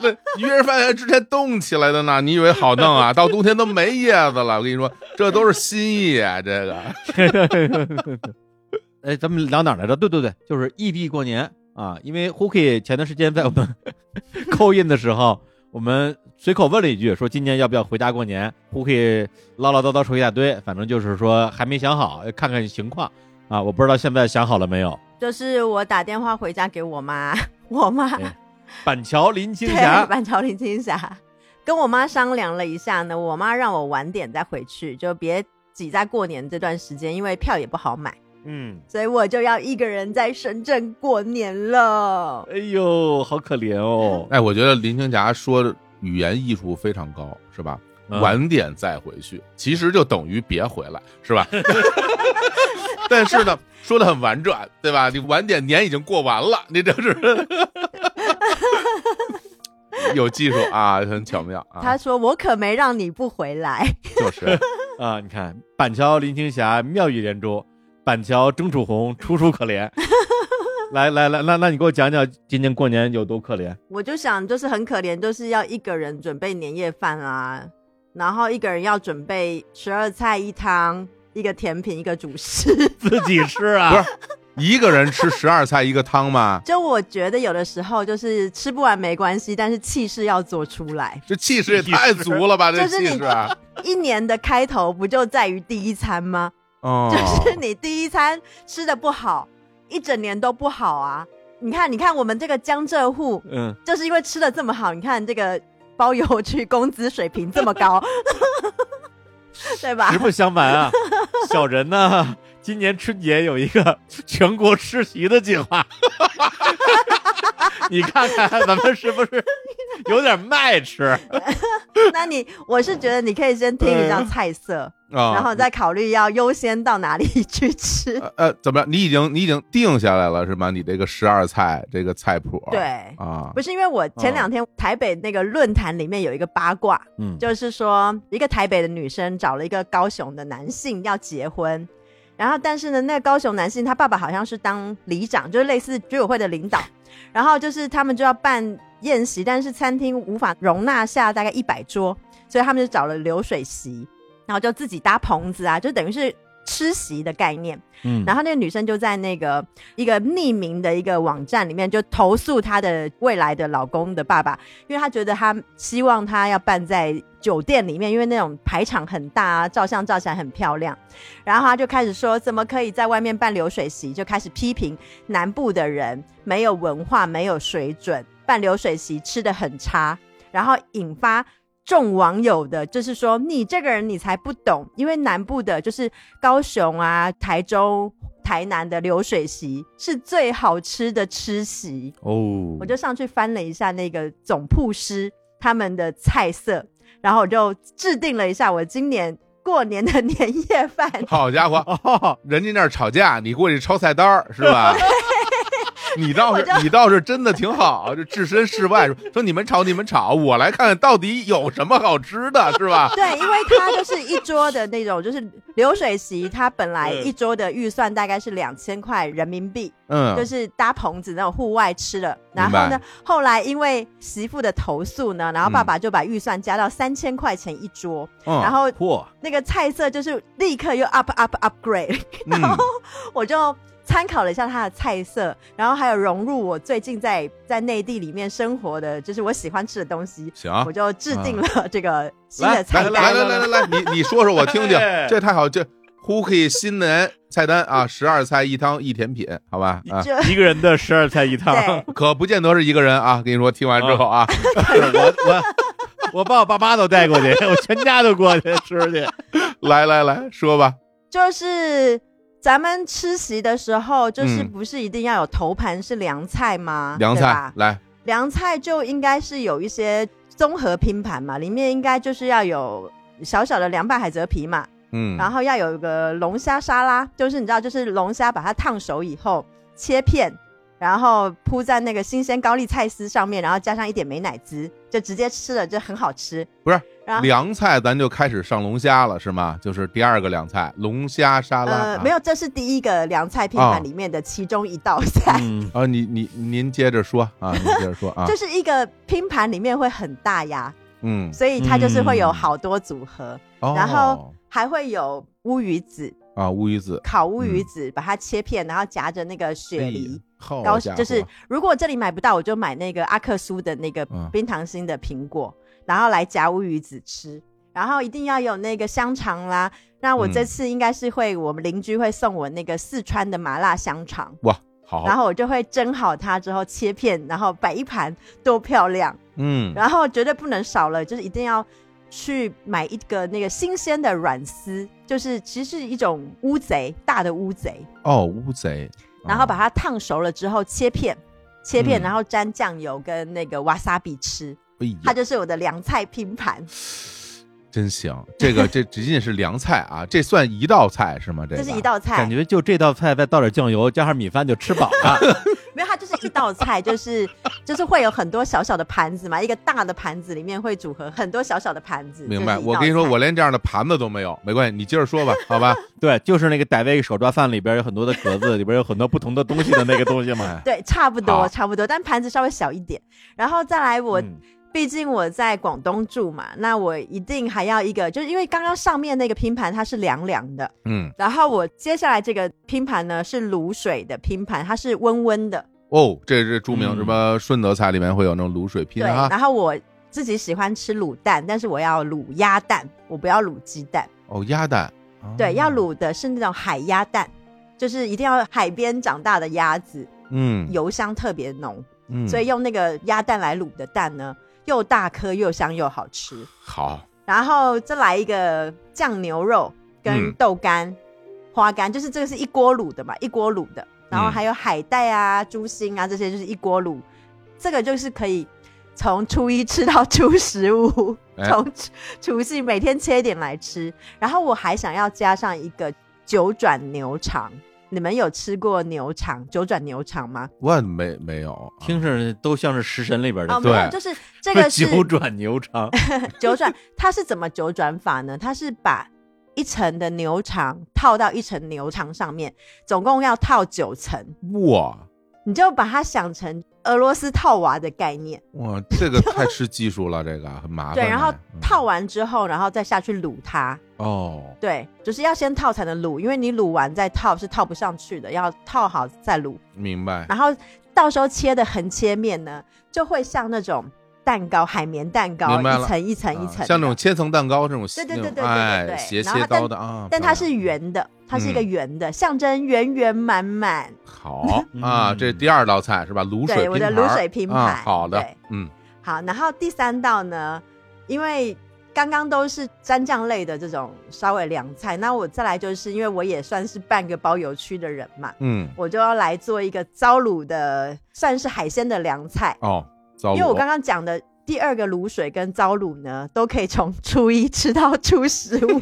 S2: 那鱼叶饭还之前冻起来的呢，你以为好弄啊？到冬天都没叶子了。我跟你说，这都是新意啊！这个
S1: 哎，咱们聊哪儿来着？对对对，就是异地过年啊。因为 Hooky 前段时间在我们 扣印的时候，我们随口问了一句，说今年要不要回家过年？Hooky 唠唠叨叨说一大堆，反正就是说还没想好，看看情况啊。我不知道现在想好了没有。
S3: 就是我打电话回家给我妈，我妈
S1: 哎板桥林青霞，
S3: 板桥林青霞，跟我妈商量了一下呢，我妈让我晚点再回去，就别挤在过年这段时间，因为票也不好买，
S1: 嗯，
S3: 所以我就要一个人在深圳过年了。
S1: 哎呦，好可怜哦。
S2: 哎，我觉得林青霞说的语言艺术非常高，是吧？
S1: 嗯
S2: 晚点再回去，其实就等于别回来，是吧？但是呢，说的很婉转，对吧？你晚点年已经过完了，你这是 有技术啊，很巧妙啊
S3: 他，说：“我可没让你不回来。
S2: 就是
S1: 啊，你看板桥林青霞妙语连珠，板桥钟楚红楚楚可怜。来来来，那那你给我讲讲今年过年有多可怜？”
S3: 我就想，就是很可怜，就是要一个人准备年夜饭啊，然后一个人要准备十二菜一汤，一个甜品，一个主食。
S1: 自己吃啊？
S2: 不是一个人吃十二菜一个汤吗？
S3: 就我觉得有的时候就是吃不完没关系，但是气势要做出来。
S2: 这气势也太足了吧！这
S3: 就是你
S2: 气势啊，
S3: 一年的开头不就在于第一餐吗？
S2: 哦，
S3: 就是你第一餐吃的不好，一整年都不好啊。你看，你看我们这个江浙沪，
S1: 嗯，
S3: 就是因为吃的这么好，你看这个包邮区工资水平这么高，对吧
S1: 实？不相瞒啊，小人呢，今年春节有一个 全国吃席的计划。你看看咱们是不是有点卖吃？
S3: 那你我是觉得你可以先听一下菜色，
S2: 啊，
S3: 然后再考虑要优先到哪里去吃。
S2: 呃呃，怎么样？你已经你已经定下来了是吗？你这个十二菜这个菜谱，
S3: 对，
S2: 啊，
S3: 不是因为我前两天台北那个论坛里面有一个八卦，
S1: 嗯，
S3: 就是说一个台北的女生找了一个高雄的男性要结婚，然后但是呢，那个高雄男性他爸爸好像是当里长，就是类似居委会的领导，然后就是他们就要办宴席，但是餐厅无法容纳下大概一百桌，所以他们就找了流水席，然后就自己搭棚子啊，就等于是吃席的概念。
S1: 嗯，
S3: 然后那个女生就在那个一个匿名的一个网站里面就投诉她的未来的老公的爸爸，因为她觉得她希望她要办在酒店里面，因为那种排场很大啊，照相照起来很漂亮。然后他就开始说，怎么可以在外面办流水席？就开始批评南部的人没有文化、没有水准，办流水席吃的很差，然后引发。众网友的就是说，你这个人你才不懂，因为南部的就是高雄啊、台中、台南的流水席是最好吃的吃席。
S1: 哦，
S3: 我就上去翻了一下那个总铺师他们的菜色，然后我就制定了一下我今年过年的年夜饭。
S2: 好家伙，
S1: 哦，
S2: 人家那儿吵架，你过去抄菜单儿是吧？你倒是你倒是真的挺好，就置身事外说说你们吵你们吵，我来看看到底有什么好吃的，是吧？
S3: 对，因为他就是一桌的那种，就是流水席，他本来
S1: 嗯
S3: 一桌的预算大概是两千块人民币，
S2: 嗯，
S3: 就是搭棚子那种户外吃的。然后呢，后来因为媳妇的投诉呢，然后爸爸就把预算加到三千块钱一桌，
S2: 嗯
S3: 然后
S1: 嚯，
S3: 那个菜色就是立刻又 up up upgrade，然
S2: 嗯
S3: 后我就参考了一下它的菜色，然后还有融入我最近在在内地里面生活的，就是我喜欢吃的东西，
S2: 行，
S3: 我就制定了这个新的菜
S2: 单。来。来来来来，你你说说我听听。
S1: 哎，
S2: 这太好，这，Hooky 新年菜单啊，十二菜一汤一甜品，好吧啊，
S1: 一个人的十二菜一汤，
S2: 可不见得是一个人啊。跟你说，听完之后啊，
S1: 我我我把我爸妈都带过去，我全家都过去吃去。
S2: 来来来说吧，
S3: 就是咱们吃席的时候，就是
S2: 嗯
S3: 不是一定要有头盘是凉菜吗？
S2: 凉菜来，
S3: 凉菜就应该是有一些综合拼盘嘛，里面应该就是要有小小的凉拌海蜇皮嘛，
S2: 嗯，
S3: 然后要有一个龙虾沙拉，就是你知道，就是龙虾把它烫熟以后切片，然后铺在那个新鲜高丽菜丝上面，然后加上一点美乃滋，就直接吃了，就很好吃。
S2: 不是
S3: 然后
S2: 凉菜，咱就开始上龙虾了，是吗？就是第二个凉菜，龙虾沙拉。
S3: 呃，
S2: 啊。
S3: 没有，这是第一个凉菜拼
S2: 哦
S3: 盘里面的其中一道菜。
S1: 嗯，
S2: 啊，你你您接着说啊，您接着说啊，
S3: 就是一个拼盘里面会很大呀，
S2: 嗯，
S3: 所以它就是会有
S1: 嗯
S3: 好多组合，
S2: 哦
S3: 然后还会有乌鱼子，
S2: 啊，乌鱼子，
S3: 烤乌鱼子，把它切片，然后夹着那个雪梨。就是如果这里买不到，我就买那个阿克苏的那个
S2: 嗯。
S3: 冰糖心的苹果，然后来夹乌鱼子吃。然后一定要有那个香肠啦。那我这
S2: 嗯
S3: 次应该是会，我们邻居会送我那个四川的麻辣香肠，
S2: 哇，好，
S3: 然后我就会蒸好它之后切片，然后摆一盘，多漂亮。
S2: 嗯，
S3: 然后绝对不能少了，就是一定要去买一个那个新鲜的软丝，就是其实是一种乌贼，大的乌贼，
S2: 哦，乌贼，
S3: 然后把
S2: 它，
S3: 它烫熟了之后切片，切片，
S2: 嗯
S3: 然后沾酱油跟那个瓦萨比吃，
S2: 哎呀，
S3: 它就是我的凉菜拼盘，
S2: 真行，这个这 仅仅是凉菜啊，这算一道菜是吗？这个
S3: 这是一道菜
S1: 感，觉就这道菜再倒点酱油，加上米饭就吃饱了。
S3: 没有，它就是一道菜，就是就是会有很多小小的盘子嘛，一个大的盘子里面会组合很多小小的盘子。
S2: 明白。我跟你说，我连这样的盘子都没有，没关系，你接着说吧，好吧？
S1: 对，就是那个傣味手抓饭里边有很多的格子，里边有很多不同的东西的那个东西嘛。
S3: 对，差不多差不多，但盘子稍微小一点。然后再来我，
S1: 嗯
S3: 毕竟我在广东住嘛，那我一定还要一个，就是因为刚刚上面那个拼盘它是凉凉的，
S2: 嗯，
S3: 然后我接下来这个拼盘呢是卤水的拼盘，它是温温的，
S2: 哦，这是著名
S1: 嗯。
S2: 什么顺德菜里面会有那种卤水拼
S3: 对。
S2: 啊，
S3: 然后我自己喜欢吃卤蛋，但是我要卤鸭蛋，我不要卤鸡蛋。
S2: 哦，鸭蛋，哦。
S3: 对，要，卤的是那种海鸭蛋，就是一定要海边长大的鸭子，
S2: 嗯，
S3: 油香特别浓，
S2: 嗯，
S3: 所以用那个鸭蛋来卤的蛋呢，又大颗又香又好吃。
S2: 好，
S3: 然后再来一个酱牛肉跟
S2: 嗯
S3: 豆干、花干，就是这个是一锅卤的嘛，一锅卤的。然后
S2: 嗯
S3: 还有海带啊、猪心啊，这些就是一锅卤。这个就是可以从初一吃到初十五，
S2: 哎
S3: 从除除夕每天切一点来吃。然后我还想要加上一个九转牛肠。你们有吃过牛肠九转牛肠吗？
S2: 我没没有，啊
S1: 听着都像是食神里边的
S3: 哦，没有，
S2: 对
S3: 就是这个 是
S1: 九转牛肠。
S3: 九转，它是怎么九转法呢？它是把一层的牛肠套到一层牛肠上面，总共要套九层，
S2: 哇
S3: 你就把它想成俄罗斯套娃的概念。
S2: 哇，这个太吃技术了，这个 很麻烦。
S3: 对，然后
S2: 嗯
S3: 套完之后，然后再下去卤它。
S2: 哦，
S3: 对，就是要先套才能卤，因为你卤完再套是套不上去的，要套好再卤。
S2: 明白，
S3: 然后到时候切的横切面呢，就会像那种蛋糕，海绵蛋糕，一层一层一层，
S2: 啊像那种千层蛋糕这种，
S3: 对对对对对对
S2: 哎，斜切刀的啊，
S3: 但它是圆的，它是一个
S2: 嗯。
S3: 圆的，象征圆圆满满。
S2: 好 啊，这是第二道菜是吧？卤水
S3: 对我的卤水拼盘
S2: 啊好的，嗯，
S3: 好，然后第三道呢，因为刚刚都是蘸酱类的这种稍微凉菜，那我再来就是因为我也算是半个包邮区的人嘛，
S2: 嗯，
S3: 我就要来做一个糟卤的，算是海鲜的凉菜。
S2: 哦，
S3: 因为我刚刚讲的第二个卤水跟糟卤呢，都可以从初一吃到初十五。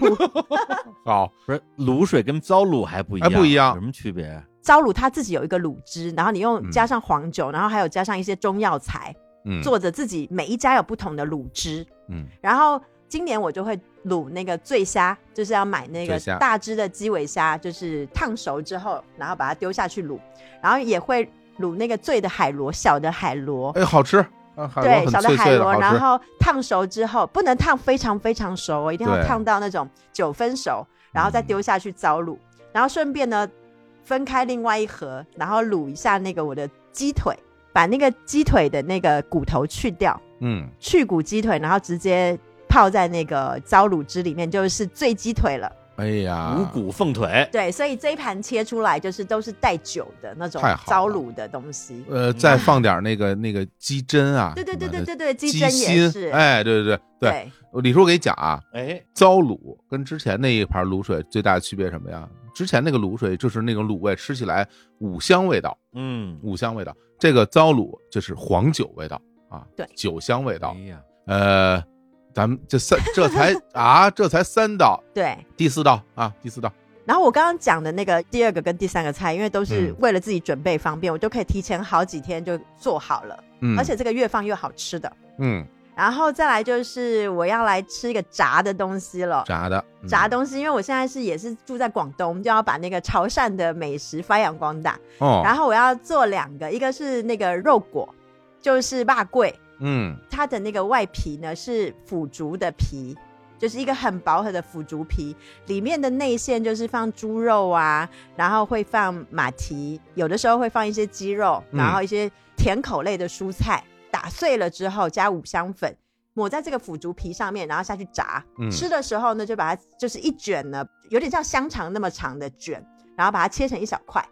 S2: 好，
S1: 不是卤水跟糟卤还不一样，
S2: 哎不一样。
S1: 有什么区别？
S3: 糟卤它自己有一个卤汁，然后你用
S2: 嗯。
S3: 加上黄酒，然后还有加上一些中药材，
S2: 嗯，
S3: 做着自己每一家有不同的卤汁。
S2: 嗯。
S3: 然后今年我就会卤那个醉虾，就是要买那个大只的基尾虾，就是烫熟之后，然后把它丢下去卤，然后也会卤那个醉的海螺，小的海螺。
S2: 哎，好吃。啊，海
S3: 对，小的海螺，然后烫熟之后，不能烫非常非常熟我，一定要烫到那种九分熟，然后再
S2: 嗯
S3: 丢下去糟卤，然后顺便呢分开另外一盒，然后卤一下那个我的鸡腿，把那个鸡腿的那个骨头去掉，
S2: 嗯，
S3: 去骨鸡腿，然后直接泡在那个糟卤汁里面，就是醉鸡腿了。
S2: 哎呀，
S1: 五谷凤腿，
S3: 对，所以这一盘切出来就是都是带酒的那种
S2: 太好
S3: 糟卤的东西。
S2: 呃，再放点那个那个鸡胗啊，
S3: 对对对对对对，鸡
S2: 鸡
S3: 胗也是，，
S2: 哎，对对对对，李叔我给你讲啊，
S1: 哎，
S2: 糟卤跟之前那一盘卤水最大的区别什么呀？之前那个卤水就是那种卤味，吃起来五香味道，
S1: 嗯，
S2: 五香味道。这个糟卤就是黄酒味道啊，
S3: 对。
S2: 酒香味道。
S1: 哎。呀，
S2: 呃，咱们这三这才啊，这才三道，
S3: 对。
S2: 第四道啊，第四道，
S3: 然后我刚刚讲的那个第二个跟第三个菜，因为都是
S2: 嗯
S3: 为了自己准备方便，我就可以提前好几天就做好了，
S2: 嗯，
S3: 而且这个越放越好吃的。
S2: 嗯，
S3: 然后再来就是我要来吃一个炸的东西了。
S2: 炸的嗯
S3: 炸东西，因为我现在是也是住在广东，就要把那个潮汕的美食发扬光大。
S2: 哦，
S3: 然后我要做两个，一个是那个肉果，就是霸桂，
S2: 嗯
S3: 它的那个外皮呢是腐竹的皮，就是一个很薄的腐竹皮，里面的内馅就是放猪肉啊，然后会放马蹄，有的时候会放一些鸡肉，
S2: 嗯
S3: 然后一些甜口类的蔬菜，打碎了之后加五香粉。抹在这个腐竹皮上面，然后下去炸。
S2: 嗯
S3: 吃的时候呢，就把它就是一卷呢，有点像香肠那么长的卷，然后把它切成一小块。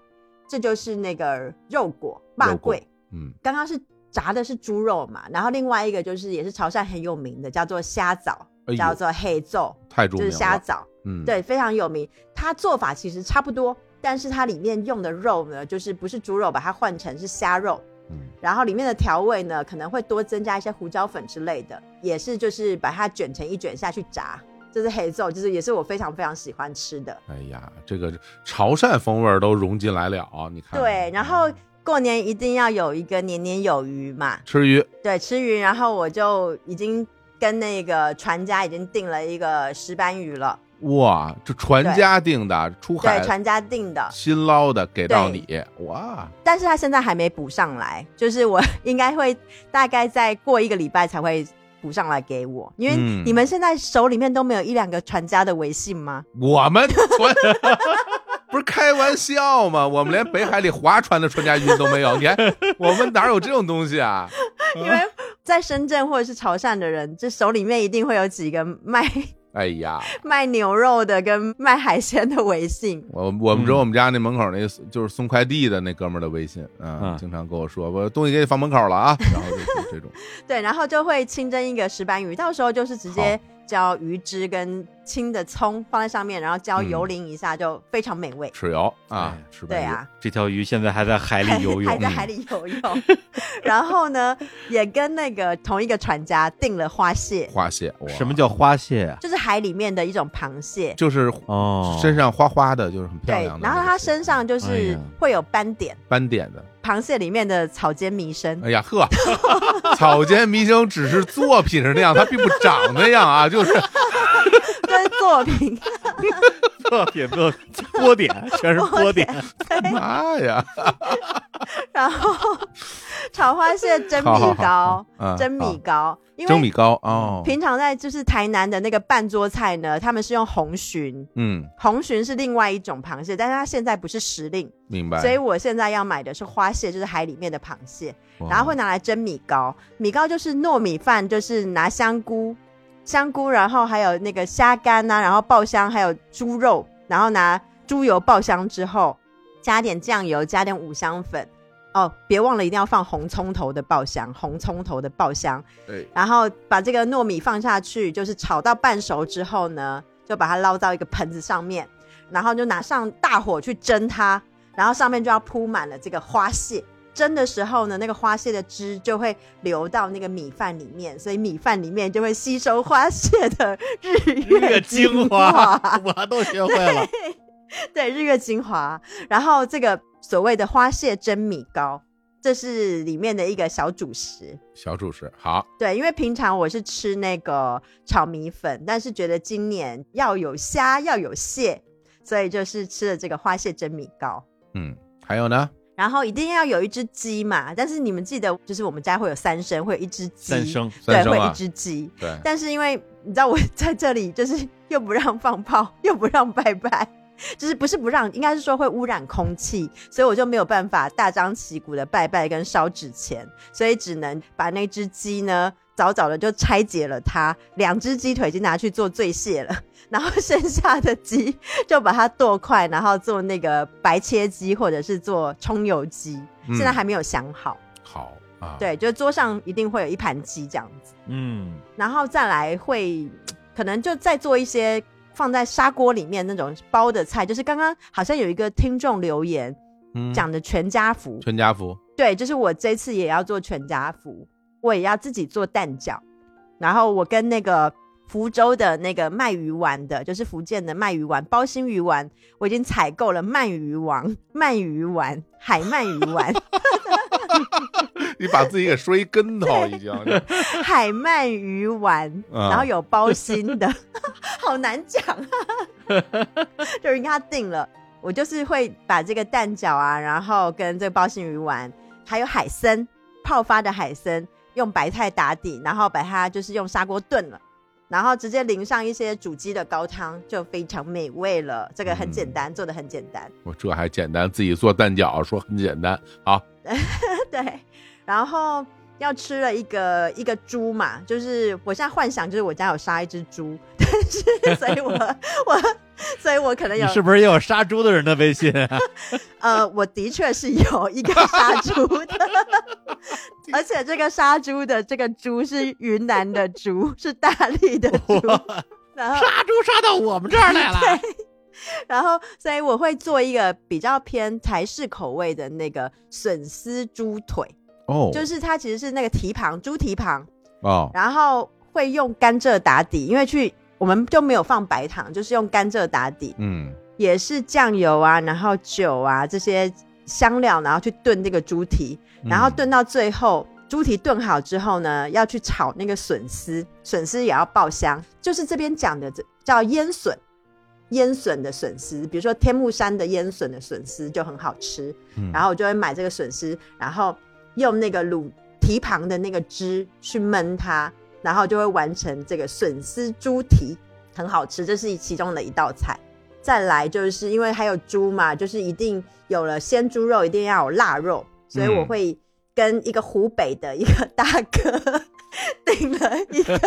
S3: 这就是那个肉果霸
S2: 肉果
S3: 桂。
S2: 嗯
S3: 刚刚是炸的是猪肉嘛，然后另外一个就是也是潮汕很有名的，叫做虾枣，
S2: 哎
S3: 叫做黑粽，就是虾枣，
S2: 嗯，，
S3: 对，非常有名。它做法其实差不多，但是它里面用的肉呢，就是不是猪肉，把它换成是虾肉。
S2: 嗯
S3: 然后里面的调味呢，可能会多增加一些胡椒粉之类的，也是就是把它卷成一卷下去炸，这是黑粽，就是也是我非常非常喜欢吃的。
S2: 哎呀，这个潮汕风味儿都融进来了，你看，
S3: 对，然后过年一定要有一个年年有余嘛，
S2: 吃鱼，
S3: 对，吃鱼，然后我就已经跟那个船家已经订了一个石斑鱼了，
S2: 哇，这船家订的，出海
S3: 对，船家订的，
S2: 新捞的给到你，哇，
S3: 但是他现在还没补上来，就是我 应该会大概再过一个礼拜才会补上来给我，因为
S2: 嗯。
S3: 你们现在手里面都没有一两个船家的微信吗？
S2: 我们船 不是开玩笑吗？我们连北海里划船的船家运都没有，你还 我们哪有这种东西啊？
S3: 因为在深圳或者是潮汕的人，这手里面一定会有几个卖
S2: 哎呀，
S3: 卖牛肉的跟卖海鲜的微信。
S2: 我我们只有
S1: 嗯
S2: 我们家那门口那就是送快递的那哥们儿的微信，嗯，
S1: 嗯
S2: 经常跟我说，我东西给你放门口了啊，然后就就这种，
S3: 对，然后就会清蒸一个石斑鱼，到时候就是直接浇鱼汁跟青的葱放在上面，然后浇油淋一下，就非常美味。
S2: 豉油啊
S1: 哎，
S2: 吃
S3: 对啊，
S1: 这条鱼现在还在海里游 泳
S3: 还，在海里游泳。然后呢，也跟那个同一个船家订了花蟹，
S2: 花蟹，
S1: 什么叫花蟹啊？
S3: 就是海里面的一种螃蟹。
S2: 就是
S1: 哦，
S2: 身上花花的，就是很漂亮，的
S3: 然后它身上就
S1: 哎
S3: 是会有斑点，
S2: 斑点的，
S3: 螃蟹里面的草间弥生。
S2: 哎呀呵，草间弥生只是作品是那样，它并不长那样啊，就是
S3: 这是 作品，
S1: 作品的波点，全是波点，
S2: 妈呀，
S3: 然后炒花蟹蒸米糕，
S2: 啊
S3: 蒸米糕，因为
S2: 蒸米糕哦，
S3: 平常在就是台南的那个半桌菜呢，他们是用红鲟，
S2: 嗯，
S3: 红鲟是另外一种螃蟹，但是它现在不是时令，
S2: 明白，
S3: 所以我现在要买的是花蟹，就是海里面的螃蟹，然后会拿来蒸米糕。米糕就是糯米饭，就是拿香菇、香菇，然后还有那个虾干呐、然后爆香，还有猪肉，然后拿猪油爆香之后，加点酱油，加点五香粉。哦，别忘了一定要放红葱头的爆香，红葱头的爆香，
S2: 对，
S3: 然后把这个糯米放下去，就是炒到半熟之后呢，就把它捞到一个盆子上面，然后就拿上大火去蒸它，然后上面就要铺满了这个花蟹。蒸的时候呢，那个花蟹的汁就会流到那个米饭里面，所以米饭里面就会吸收花蟹的 日
S1: 日月
S3: 月
S1: 精
S3: 华。
S1: 华，我都学会了。
S3: 对，日月精华。然后这个所谓的花蟹蒸米糕，这是里面的一个小主食。
S2: 小主食好，
S3: 对，因为平常我是吃那个炒米粉，但是觉得今年要有虾，要有蟹，所以就是吃了这个花蟹蒸米糕。
S2: 嗯，还有呢，
S3: 然后一定要有一只鸡嘛，但是你们记得，就是我们家会有三牲，会有一只鸡，
S1: 三生，
S3: 对，会有一只鸡。
S2: 对，
S3: 但是因为你知道我在这里，就是又不让放炮，又不让拜拜，就是不是不让，应该是说会污染空气，所以我就没有办法大张旗鼓的拜拜跟烧纸钱，所以只能把那只鸡呢早早的就拆解了它，两只鸡腿已经拿去做醉蟹了，然后剩下的鸡 就把它剁块，然后做那个白切鸡或者是做葱油鸡，
S2: 嗯
S3: 现在还没有想好。
S2: 好啊，，
S3: 对，就桌上一定会有一盘鸡这样子，
S1: 嗯，
S3: 然后再来会可能就再做一些放在砂锅里面那种包的菜，就是刚刚好像有一个听众留言
S2: 嗯，
S3: 讲的全家福，
S2: 全家福，
S3: 对，就是我这次也要做全家福，我也要自己做蛋饺，然后我跟那个福州的那个卖鱼丸的，就是福建的卖鱼丸包心鱼丸，我已经采购了鳗鱼王、鳗鱼丸、海鳗鱼丸、
S2: 你把自己给摔一跟头，已经。
S3: 海鳗鱼丸，
S2: 嗯
S3: 然后有包心的，好难讲啊，就人家定了。我就是会把这个蛋饺啊，然后跟这个包心鱼丸，还有海参泡发的海参，用白菜打底，然后把它就是用砂锅炖了，然后直接淋上一些煮鸡的高汤，就非常美味了。这个很简单，做的很简单。
S2: 我这还简单，自己做蛋饺说很简单。好，
S3: 对，然后要吃了一个一个猪嘛，就是我现在幻想就是我家有杀一只猪，但是所以我 我所以我可能有
S1: 是不是也有杀猪的人的微信啊？
S3: 呃，我的确是有一个杀猪的，而且这个杀猪的这个猪是云南的猪，是大力的猪，然后
S1: 杀猪杀到我们这儿来了。
S3: 然后所以我会做一个比较偏台式口味的那个笋丝猪腿，
S2: 哦，
S3: 就是它其实是那个蹄膀猪蹄膀。
S2: 哦，
S3: 然后会用甘蔗打底，因为去我们就没有放白糖，就是用甘蔗打底，
S2: 嗯。
S3: 也是酱油啊，然后酒啊这些香料，然后去炖这个猪蹄，然后炖到最后。猪蹄炖好之后呢，要去炒那个笋丝，笋丝也要爆香，就是这边讲的这叫腌笋，腌笋的笋丝，比如说天目山的腌笋的笋丝就很好吃，
S2: 嗯。
S3: 然后我就会买这个笋丝，然后用那个卤蹄膀的那个汁去焖它，然后就会完成这个笋丝猪蹄，很好吃，这是其中的一道菜。再来就是因为还有猪嘛，就是一定有了鲜猪肉，一定要有腊肉，所以我
S2: 嗯
S3: 会跟一个湖北的一个大哥 订了一个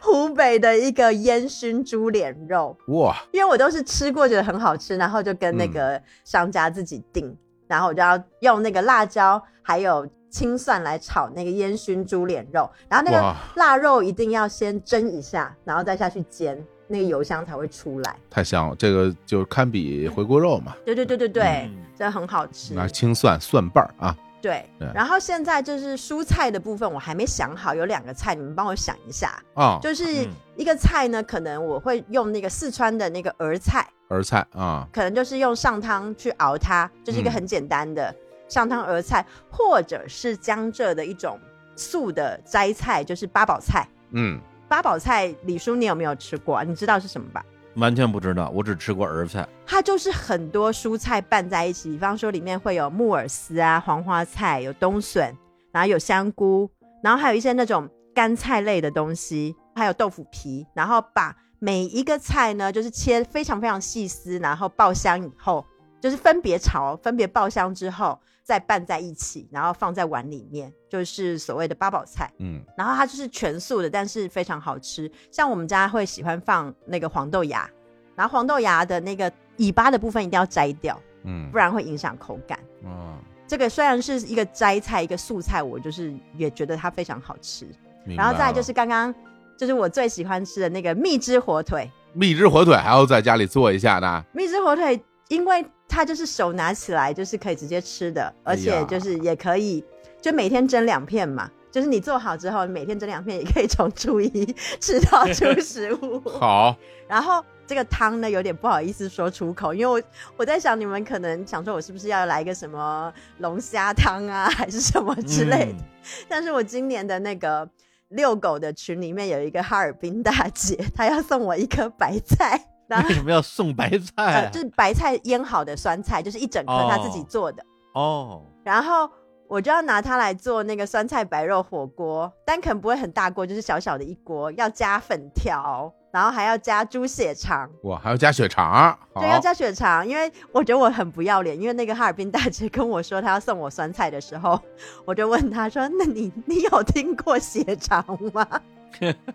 S3: 湖北的一个烟熏猪脸肉，
S2: 哇，
S3: 因为我都是吃过觉得很好吃，然后就跟那
S2: 嗯。
S3: 个商家自己订，然后我就要用那个辣椒还有青蒜来炒那个烟熏猪脸肉，然后那个
S2: 哇。
S3: 腊肉一定要先蒸一下，然后再下去煎，那个油香才会出来。
S2: 太香了，这个就堪比回锅肉嘛，
S3: 对对对对对，
S1: 嗯。
S3: 真的很好吃。
S2: 拿青蒜蒜瓣儿啊，
S3: 对
S2: 对，
S3: 然后现在就是蔬菜的部分，我还没想好，有两个菜，你们帮我想一下。
S2: 啊，
S3: 就是
S1: 嗯。
S3: 一个菜呢，可能我会用那个四川的那个儿菜，
S2: 儿菜啊，
S3: 可能就是用上汤去熬它，就是一个
S2: 嗯。
S3: 很简单的上汤儿菜，或者是江浙的一种素的斋菜，就是八宝菜。
S2: 嗯，
S3: 八宝菜，李叔你有没有吃过啊？你知道是什么吧？
S1: 完全不知道，我只吃过儿菜。
S3: 它就是很多蔬菜拌在一起，比方说里面会有木耳丝啊、黄花菜，有冬笋，然后有香菇，然后还有一些那种干菜类的东西，还有豆腐皮，然后把每一个菜呢，就是切非常非常细丝，然后爆香以后，就是分别炒、分别爆香之后，再拌在一起，然后放在碗里面，就是所谓的八宝菜。
S2: 嗯，
S3: 然后它就是全素的，但是非常好吃。像我们家会喜欢放那个黄豆芽，然后黄豆芽的那个尾巴的部分一定要摘掉，
S2: 嗯
S3: 不然会影响口感。
S2: 嗯，
S3: 这个虽然是一个摘菜，一个素菜，我就是也觉得它非常好吃。然后再就是刚刚就是我最喜欢吃的那个蜜汁火腿，
S2: 蜜汁火腿还要在家里做一下呢，
S3: 蜜汁火腿，因为它就是手拿起来就是可以直接吃的，而且就是也可以就每天蒸两片嘛。就是你做好之后，每天蒸两片，也可以从初一吃到初十五。
S2: 好，
S3: 然后这个汤呢，有点不好意思说出口，因为我我在想，你们可能想说我是不是要来一个什么龙虾汤啊，还是什么之类的。
S1: 嗯
S3: 但是我今年的那个遛狗的群里面有一个哈尔滨大姐，她要送我一颗白菜，
S1: 为什么要送白 菜？
S3: 就是白菜腌好的酸菜，就是一整颗他自己做的，
S1: 哦，
S3: 然后。我就要拿它来做那个酸菜白肉火锅，单肯不会很大锅，就是小小的一锅，要加粉条，然后还要加猪血肠，
S2: 哇，还要加血肠，
S3: 对，要，加血肠，因为我觉得我很不要脸，因为那个哈尔滨大姐跟我说她要送我酸菜的时候，我就问她说：“那你你有听过血肠吗？”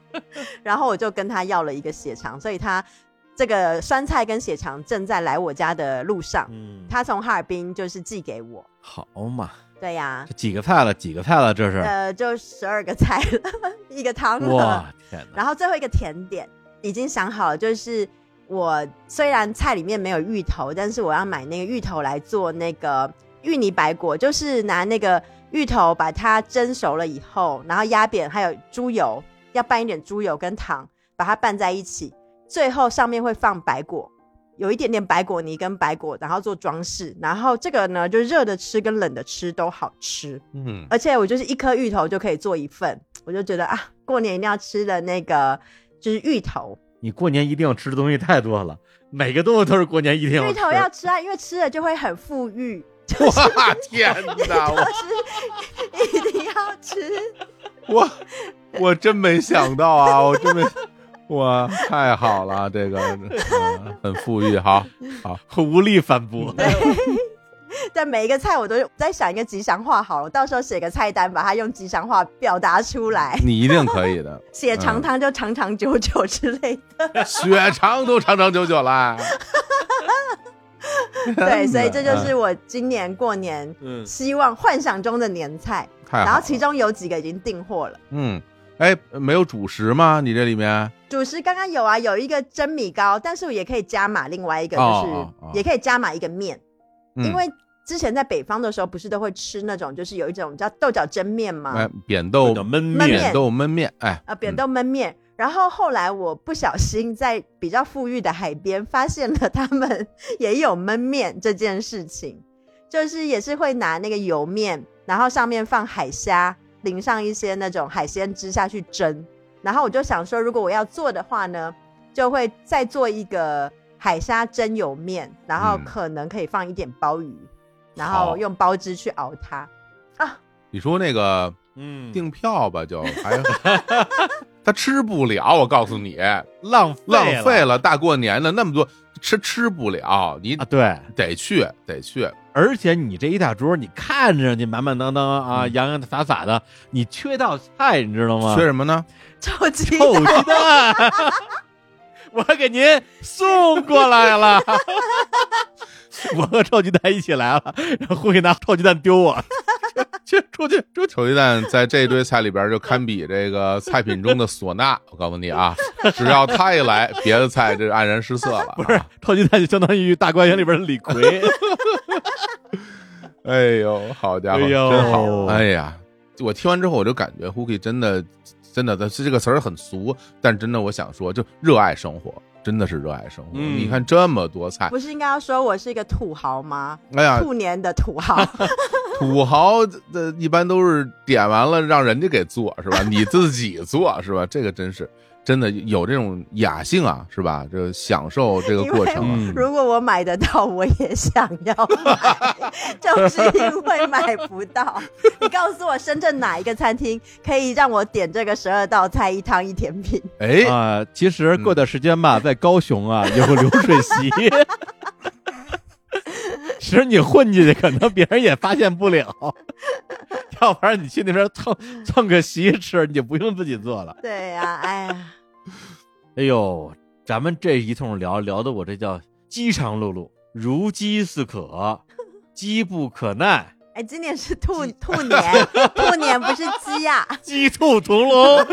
S3: 然后我就跟她要了一个血肠，所以她这个酸菜跟血肠正在来我家的路上，
S1: 嗯，
S3: 他从哈尔滨就是寄给我。
S1: 好嘛，
S3: 对呀、
S1: 这几个菜了，几个菜了，这是，
S3: 呃，就十二个菜了，一个汤了。
S1: 哇，天哪，
S3: 然后最后一个甜点已经想好了，就是我虽然菜里面没有芋头，但是我要买那个芋头来做那个芋泥白果，就是拿那个芋头把它蒸熟了以后，然后压扁，还有猪油，要拌一点猪油跟糖，把它拌在一起，最后上面会放白果。有一点点白果泥跟白果，然后做装饰，然后这个呢，就热的吃跟冷的吃都好吃。
S2: 嗯，
S3: 而且我就是一颗芋头就可以做一份，我就觉得啊，过年一定要吃的那个就是芋头，
S1: 你过年一定要吃的东西太多了，每个东西都是过年一定要
S3: 芋
S1: 吃。
S3: 头要吃啊，因为吃了就会很富裕，
S2: 哇，天哪，我
S3: 就 是一定要吃。
S2: 我我真没想到啊，我真没，哇，太好了，这个、呃很富裕，好，好，
S1: 无力反驳。
S3: 但每一个菜我都在想一个吉祥话，好了，到时候写个菜单，把它用吉祥话表达出来，
S2: 你一定可以的，
S3: 写长汤就长长久久之类的。
S2: 血肠都长长久久啦，
S3: 对，所以这就
S2: 嗯。
S3: 是我今年过年
S1: 嗯，
S3: 希望幻想中的年菜，然后其中有几个已经订货了。
S2: 嗯，哎，没有主食吗？你这里面
S3: 主食刚刚有啊，有一个蒸米糕，但是我也可以加码另外一个，就是也可以加码一个面，
S2: 嗯
S3: 因为之前在北方的时候，不是都会吃那种，就是有一种叫豆角蒸面吗？
S2: 哎，扁豆
S1: 焖
S3: 焖面
S2: 扁豆焖面，哎，
S3: 啊，扁豆焖面。然后后来我不小心在比较富裕的海边发现了他们也有焖面这件事情，就是也是会拿那个油面，然后上面放海虾，淋上一些那种海鲜汁下去蒸。然后我就想说，如果我要做的话呢，就会再做一个海虾蒸油面，然后
S2: 嗯
S3: 可能可以放一点鲍鱼，然后用鲍汁去熬它。啊。
S2: 你说那个
S1: 嗯，
S2: 订票吧，就还 他吃不了，我告诉你，
S1: 浪费
S2: 浪费
S1: 了
S2: 了，大过年的那么多吃吃不了，你
S1: 啊！对，
S2: 得去得去，
S1: 而且你这一大桌，你看着你满满当当啊，
S2: 嗯
S1: 洋洋洒洒的，你缺道菜，你知道吗？
S2: 缺什么呢？
S3: 臭鸡
S1: 臭，鸡蛋，我给您送过来了。我和臭鸡蛋一起来了，然后会拿臭鸡蛋丢我，去出去出去。
S2: 臭 鸡蛋在这堆菜里边就堪比这个菜品中的唢呐。我告诉你啊，只要他一来，别的菜就黯然失色了。
S1: 不是臭鸡蛋，就相当于大观园里边的李逵。
S2: 哎呦，好家伙，
S1: 哎
S2: 真好！哎呀，我听完之后我就感觉 Hooky 真的真的，但是这个词儿很俗，但真的我想说，就热爱生活，真的是热爱生活。
S1: 嗯
S2: 你看这么多菜，
S3: 不是应该要说我是一个土豪吗？
S2: 哎呀，
S3: 兔年的土豪，
S2: 土豪的一般都是点完了让人家给做是吧？你自己做是吧？这个真是真的有这种雅兴啊，是吧？这享受这个过程
S3: 如果我买得到，我也想要买，就是因为买不到。你告诉我，深圳哪一个餐厅可以让我点这个十二道菜一汤一甜品？
S2: 哎，
S1: 啊、其实过段时间吧，在高雄啊有流水席，其实你混进去，可能别人也发现不了。要不然你去那边蹭蹭个席吃，你就不用自己做了。
S3: 对呀、哎呀，
S1: 哎呦，咱们这一通聊聊的我这叫饥肠辘辘，如饥似渴，饥不可耐，
S3: 哎，今年是兔兔年，兔年不是鸡呀、
S1: 鸡兔同笼。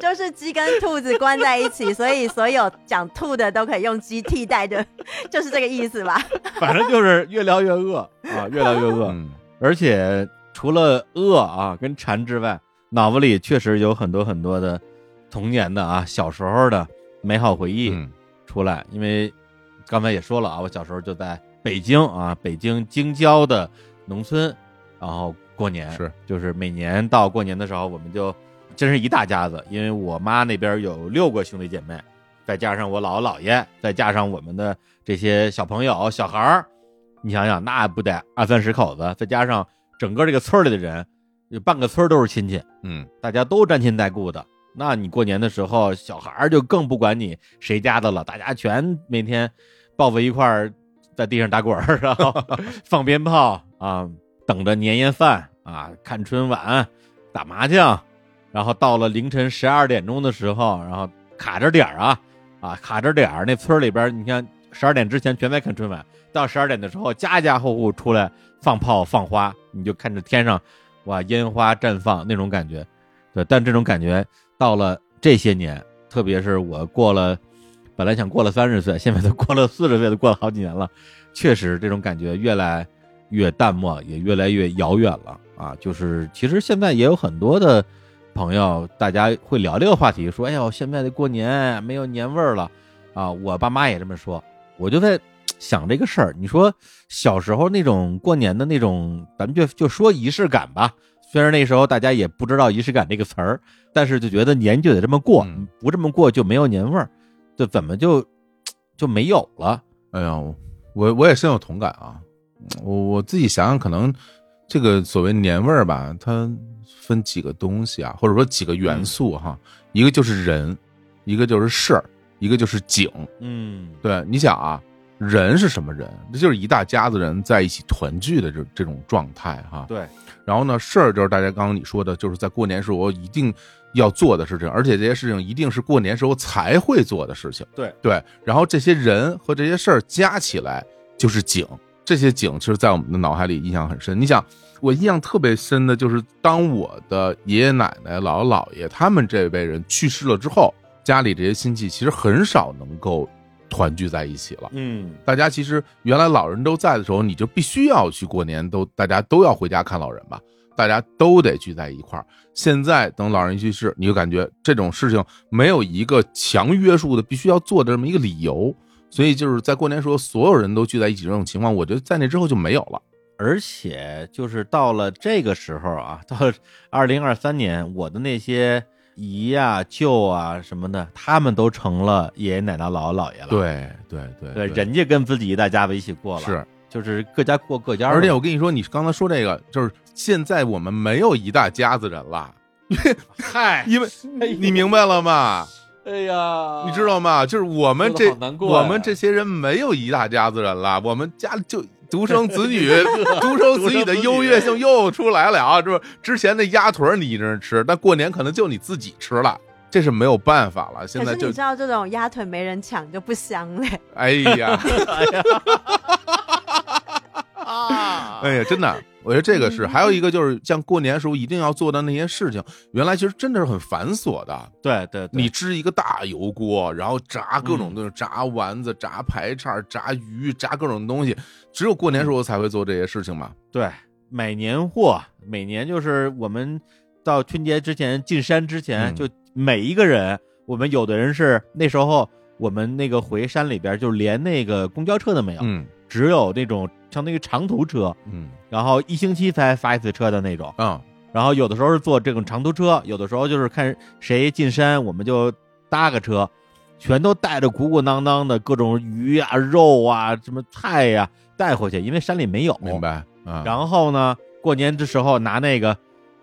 S3: 就是鸡跟兔子关在一起，所以所有讲兔的都可以用鸡替代的，就是这个意思吧？
S1: 反正就是越聊越饿啊，越聊越饿。
S2: 嗯，
S1: 而且除了饿啊跟馋之外，脑子里确实有很多很多的童年的啊小时候的美好回忆
S2: 嗯。
S1: 出来。因为刚才也说了啊，我小时候就在北京啊，北京京郊的农村，然后过年。
S2: 是。
S1: 就是每年到过年的时候，我们就真是一大家子，因为我妈那边有六个兄弟姐妹，再加上我姥姥姥爷，再加上我们的这些小朋友小孩儿，你想想那不得二三十口子，再加上整个这个村里的人，有半个村都是亲戚，
S2: 嗯
S1: 大家都沾亲带故的。那你过年的时候，小孩儿就更不管你谁家的了，大家全每天抱在一块儿，在地上打滚儿，然后 放鞭炮啊，等着年夜饭啊，看春晚，打麻将，然后到了凌晨十二点钟的时候，然后卡着点儿啊啊卡着点儿，那村里边儿你看十二点之前全在看春晚，到十二点的时候，家家户户出来放炮放花，你就看着天上哇烟花绽放那种感觉，对，但这种感觉到了这些年，特别是我过了，本来想过了三十岁，现在都过了四十岁，都过了好几年了，确实这种感觉越来越淡漠，也越来越遥远了啊！就是其实现在也有很多的朋友，大家会聊这个话题，说：“哎呦，现在的过年没有年味儿了啊！”我爸妈也这么说，我就在想这个事儿。你说小时候那种过年的那种，咱们就就说仪式感吧。虽然那时候大家也不知道仪式感这个词儿，但是就觉得年就得这么过，
S2: 嗯
S1: 不这么过就没有年味儿，就怎么就就没有了？
S2: 哎呀，我我也深有同感啊。我我自己想想，可能这个所谓年味儿吧，它分几个东西啊，或者说几个元素哈。一个就是人，一个就是事儿，一个就是景。
S1: 嗯，
S2: 对，你想啊，人是什么人？这就是一大家子人在一起团聚的这这种状态哈。
S1: 对，
S2: 然后呢，事儿就是大家刚刚你说的，就是在过年时候我一定要做的事情，而且这些事情一定是过年时候才会做的事情。
S1: 对
S2: 对，然后这些人和这些事儿加起来就是景，这些景其实在我们的脑海里印象很深。你想，我印象特别深的就是当我的爷爷奶奶、姥姥姥爷他们这辈人去世了之后，家里这些亲戚其实很少能够团聚在一起了。
S1: 嗯，
S2: 大家其实原来老人都在的时候，你就必须要去过年，都大家都要回家看老人吧，大家都得聚在一块儿。现在等老人去世，你就感觉这种事情没有一个强约束的必须要做的这么一个理由，所以就是在过年时候所有人都聚在一起这种情况，我觉得在那之后就没有了。
S1: 而且就是到了这个时候啊，到了二零二三年，我的那些姨呀、舅啊什么的，他们都成了爷爷奶奶、姥姥姥爷了。
S2: 对对对
S1: 对，人家跟自己一大家子一起过了，
S2: 是，
S1: 就是各家过各家。
S2: 而且我跟你说，你刚才说这个，就是现在我们没有一大家子人了，
S1: 嗨，
S2: 因为你明白了吗？
S1: 哎呀，
S2: 你知道吗？就是我们这我们这些人没有一大家子人了，我们家里就独生子女，独生子女的优越性又出来了啊！就是之前那鸭腿儿你一个人吃，但过年可能就你自己吃了，这是没有办法了。现在就
S3: 你知道这种鸭腿没人抢就不香嘞。
S2: 哎呀，
S1: 啊，
S2: 哎呀，真的，我觉得这个是。还有一个就是像过年时候一定要做的那些事情，原来其实真的是很繁琐的。
S1: 对对，对
S2: 你支一个大油锅，然后炸各
S1: 嗯
S2: 种东西，炸丸子、炸排叉、炸鱼、炸各种东西，只有过年时候才会做这些事情嘛。
S1: 对买年货，每年就是我们到春节之前进山之前，
S2: 嗯
S1: 就每一个人，我们有的人是那时候我们那个回山里边，就连那个公交车都没有，
S2: 嗯
S1: 只有那种相当于长途车，
S2: 嗯
S1: 然后一星期才发一次车的那种。
S2: 嗯
S1: 然后有的时候是坐这种长途车，有的时候就是看谁进山，我们就搭个车，全都带着鼓鼓囊囊的各种鱼啊、肉啊、什么菜呀、带回去，因为山里没有。
S2: 明。白嗯。
S1: 然后呢，过年的时候拿那个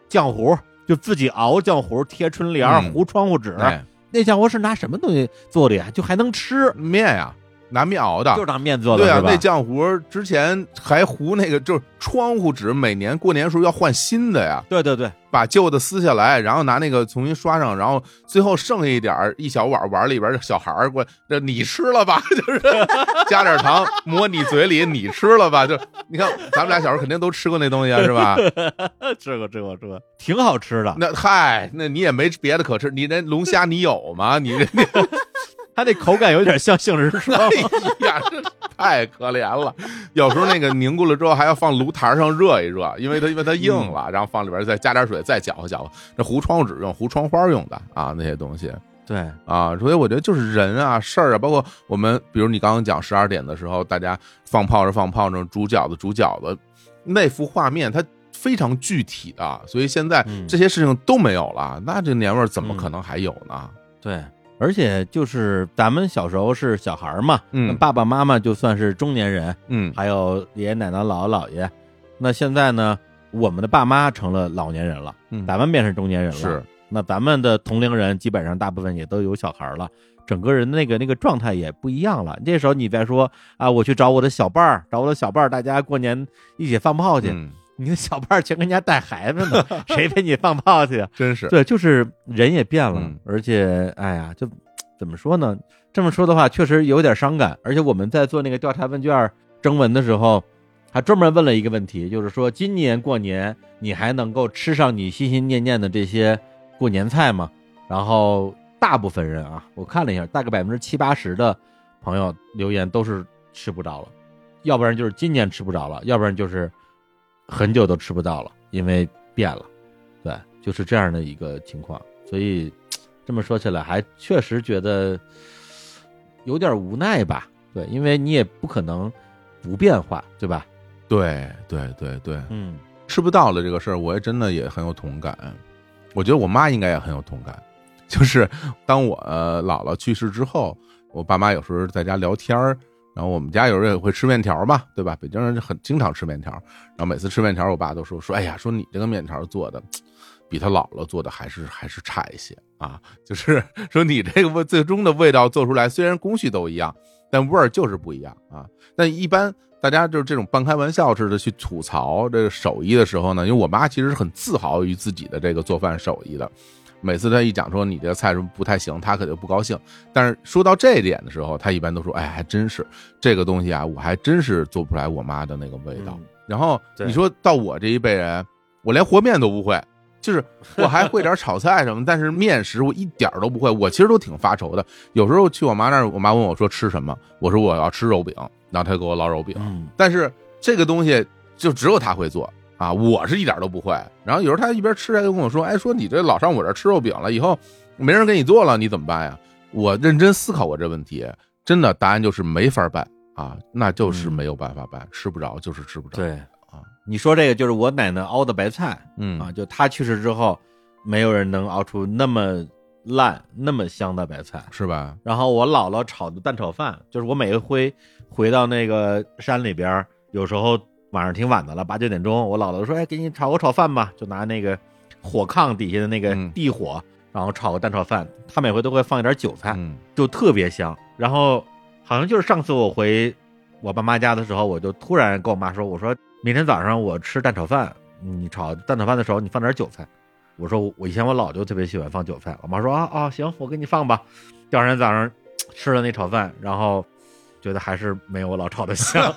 S1: 浆糊，就自己熬浆糊，贴春联、
S2: 嗯
S1: 糊窗户纸。
S2: 哎，
S1: 那浆糊是拿什么东西做的呀？就还能吃，
S2: 面呀，拿面熬的
S1: 就是。拿面做的，
S2: 对啊，那浆糊之前还糊那个，就是窗户纸，每年过年时候要换新的呀，
S1: 对对对，
S2: 把旧的撕下来，然后拿那个重新刷上，然后最后剩下一点儿一小碗碗里边儿小孩儿过来，这你吃了吧？就是加点糖抹你嘴里，你吃了吧？就你看咱们俩小时候肯定都吃过那东西啊，是吧？
S1: 吃过吃过吃过，挺好吃的。
S2: 那嗨，那你也没别的可吃，你那龙虾你有吗？你这
S1: 它那口感有点像杏仁霜。
S2: 哎呀，太可怜了。有时候那个凝固了之后，还要放炉台上热一热，因为它因为它硬了，然后放里边再加点水，再搅和搅和。这糊窗户纸用，糊窗花用的啊，那些东西
S1: 对，
S2: 啊，所以我觉得就是人啊、事儿啊，包括我们，比如你刚刚讲十二点的时候，大家放炮是放炮仗，煮饺子煮饺子，那幅画面它。非常具体的，所以现在
S1: 嗯
S2: 这些事情都没有了，那这年味儿怎么可能还有呢？
S1: 对，而且就是咱们小时候是小孩儿嘛，
S2: 嗯
S1: 爸爸妈妈就算是中年人，
S2: 嗯
S1: 还有爷爷奶奶、姥姥姥爷。那现在呢，我们的爸妈成了老年人了，
S2: 嗯
S1: 咱们变成中年人了，
S2: 是，
S1: 那咱们的同龄人基本上大部分也都有小孩了。整个人的那个那个状态也不一样了。这时候你再说啊，我去找我的小伴儿，找我的小伴儿，大家过年一起放炮去。
S2: 嗯，
S1: 你的小伴儿全跟家带孩子呢，谁陪你放炮去啊？
S2: 真是，
S1: 对，就是人也变了，
S2: 嗯
S1: 而且哎呀，就怎么说呢？这么说的话，确实有点伤感。而且我们在做那个调查问卷征文的时候，还专门问了一个问题，就是说今年过年你还能够吃上你心心念念的这些过年菜吗？然后大部分人啊，我看了一下，大概百分之七八十的朋友留言都是吃不着了，要不然就是今年吃不着了，要不然就是很久都吃不到了，因为变了。对，就是这样的一个情况。所以 这么说起来，还确实觉得有点无奈吧？对，因为你也不可能不变化，对吧？
S2: 对对对对，
S1: 嗯
S2: 吃不到了这个事儿，我也真的也很有同感。我觉得我妈应该也很有同感。就是当我、呃姥姥去世之后，我爸妈有时候在家聊天儿，然后我们家有时候也会吃面条嘛，对吧？北京人很经常吃面条，然后每次吃面条，我爸都说说，哎呀，说你这个面条做的 比他姥姥做的还是还是差一些啊，就是说你这个味最终的味道做出来，虽然工序都一样，但味儿就是不一样啊。但一般大家就是这种半开玩笑似的去吐槽这个手艺的时候呢，因为我妈其实是很自豪于自己的这个做饭手艺的。每次他一讲说你这个菜什么不太行，他可就不高兴。但是说到这一点的时候，他一般都说：“哎，还真是这个东西啊，我还真是做不出来我妈的那个味道。
S1: 嗯
S2: 然后你说到我这一辈人，我连和面都不会，就是我还会点炒菜什么，但是面食我一点儿都不会。我其实都挺发愁的。有时候去我妈那儿，我妈问我说吃什么，我说我要吃肉饼，然后她给我烙肉饼。
S1: 嗯
S2: 但是这个东西就只有她会做啊，我是一点都不会。然后有时候他一边吃还跟我说：“哎，说你这老上我这儿吃肉饼了，以后没人给你做了，你怎么办呀？”我认真思考过这问题，真的答案就是没法办啊，那就是没有办法办，吃不着就是吃不着。
S1: 对
S2: 啊，
S1: 你说这个就是我奶奶熬的白菜
S2: 嗯
S1: 啊，就她去世之后，没有人能熬出那么烂、那么香的白菜。
S2: 是吧？
S1: 然后我姥姥炒的蛋炒饭，就是我每一回回到那个山里边，有时候晚上挺晚的了，八九点钟，我姥姥说：“哎，给你炒个炒饭吧。”就拿那个火炕底下的那个
S2: 嗯
S1: 地火，然后炒个蛋炒饭。她每回都会放一点韭菜，
S2: 嗯
S1: 就特别香。然后好像就是上次我回我爸妈家的时候，我就突然跟我妈说：“我说明天早上我吃蛋炒饭，你炒蛋炒饭的时候你放点韭菜。”我说我以前我姥就特别喜欢放韭菜，我妈说啊啊行，我给你放吧。第二天早上吃了那炒饭，然后觉得还是没有我老炒的香。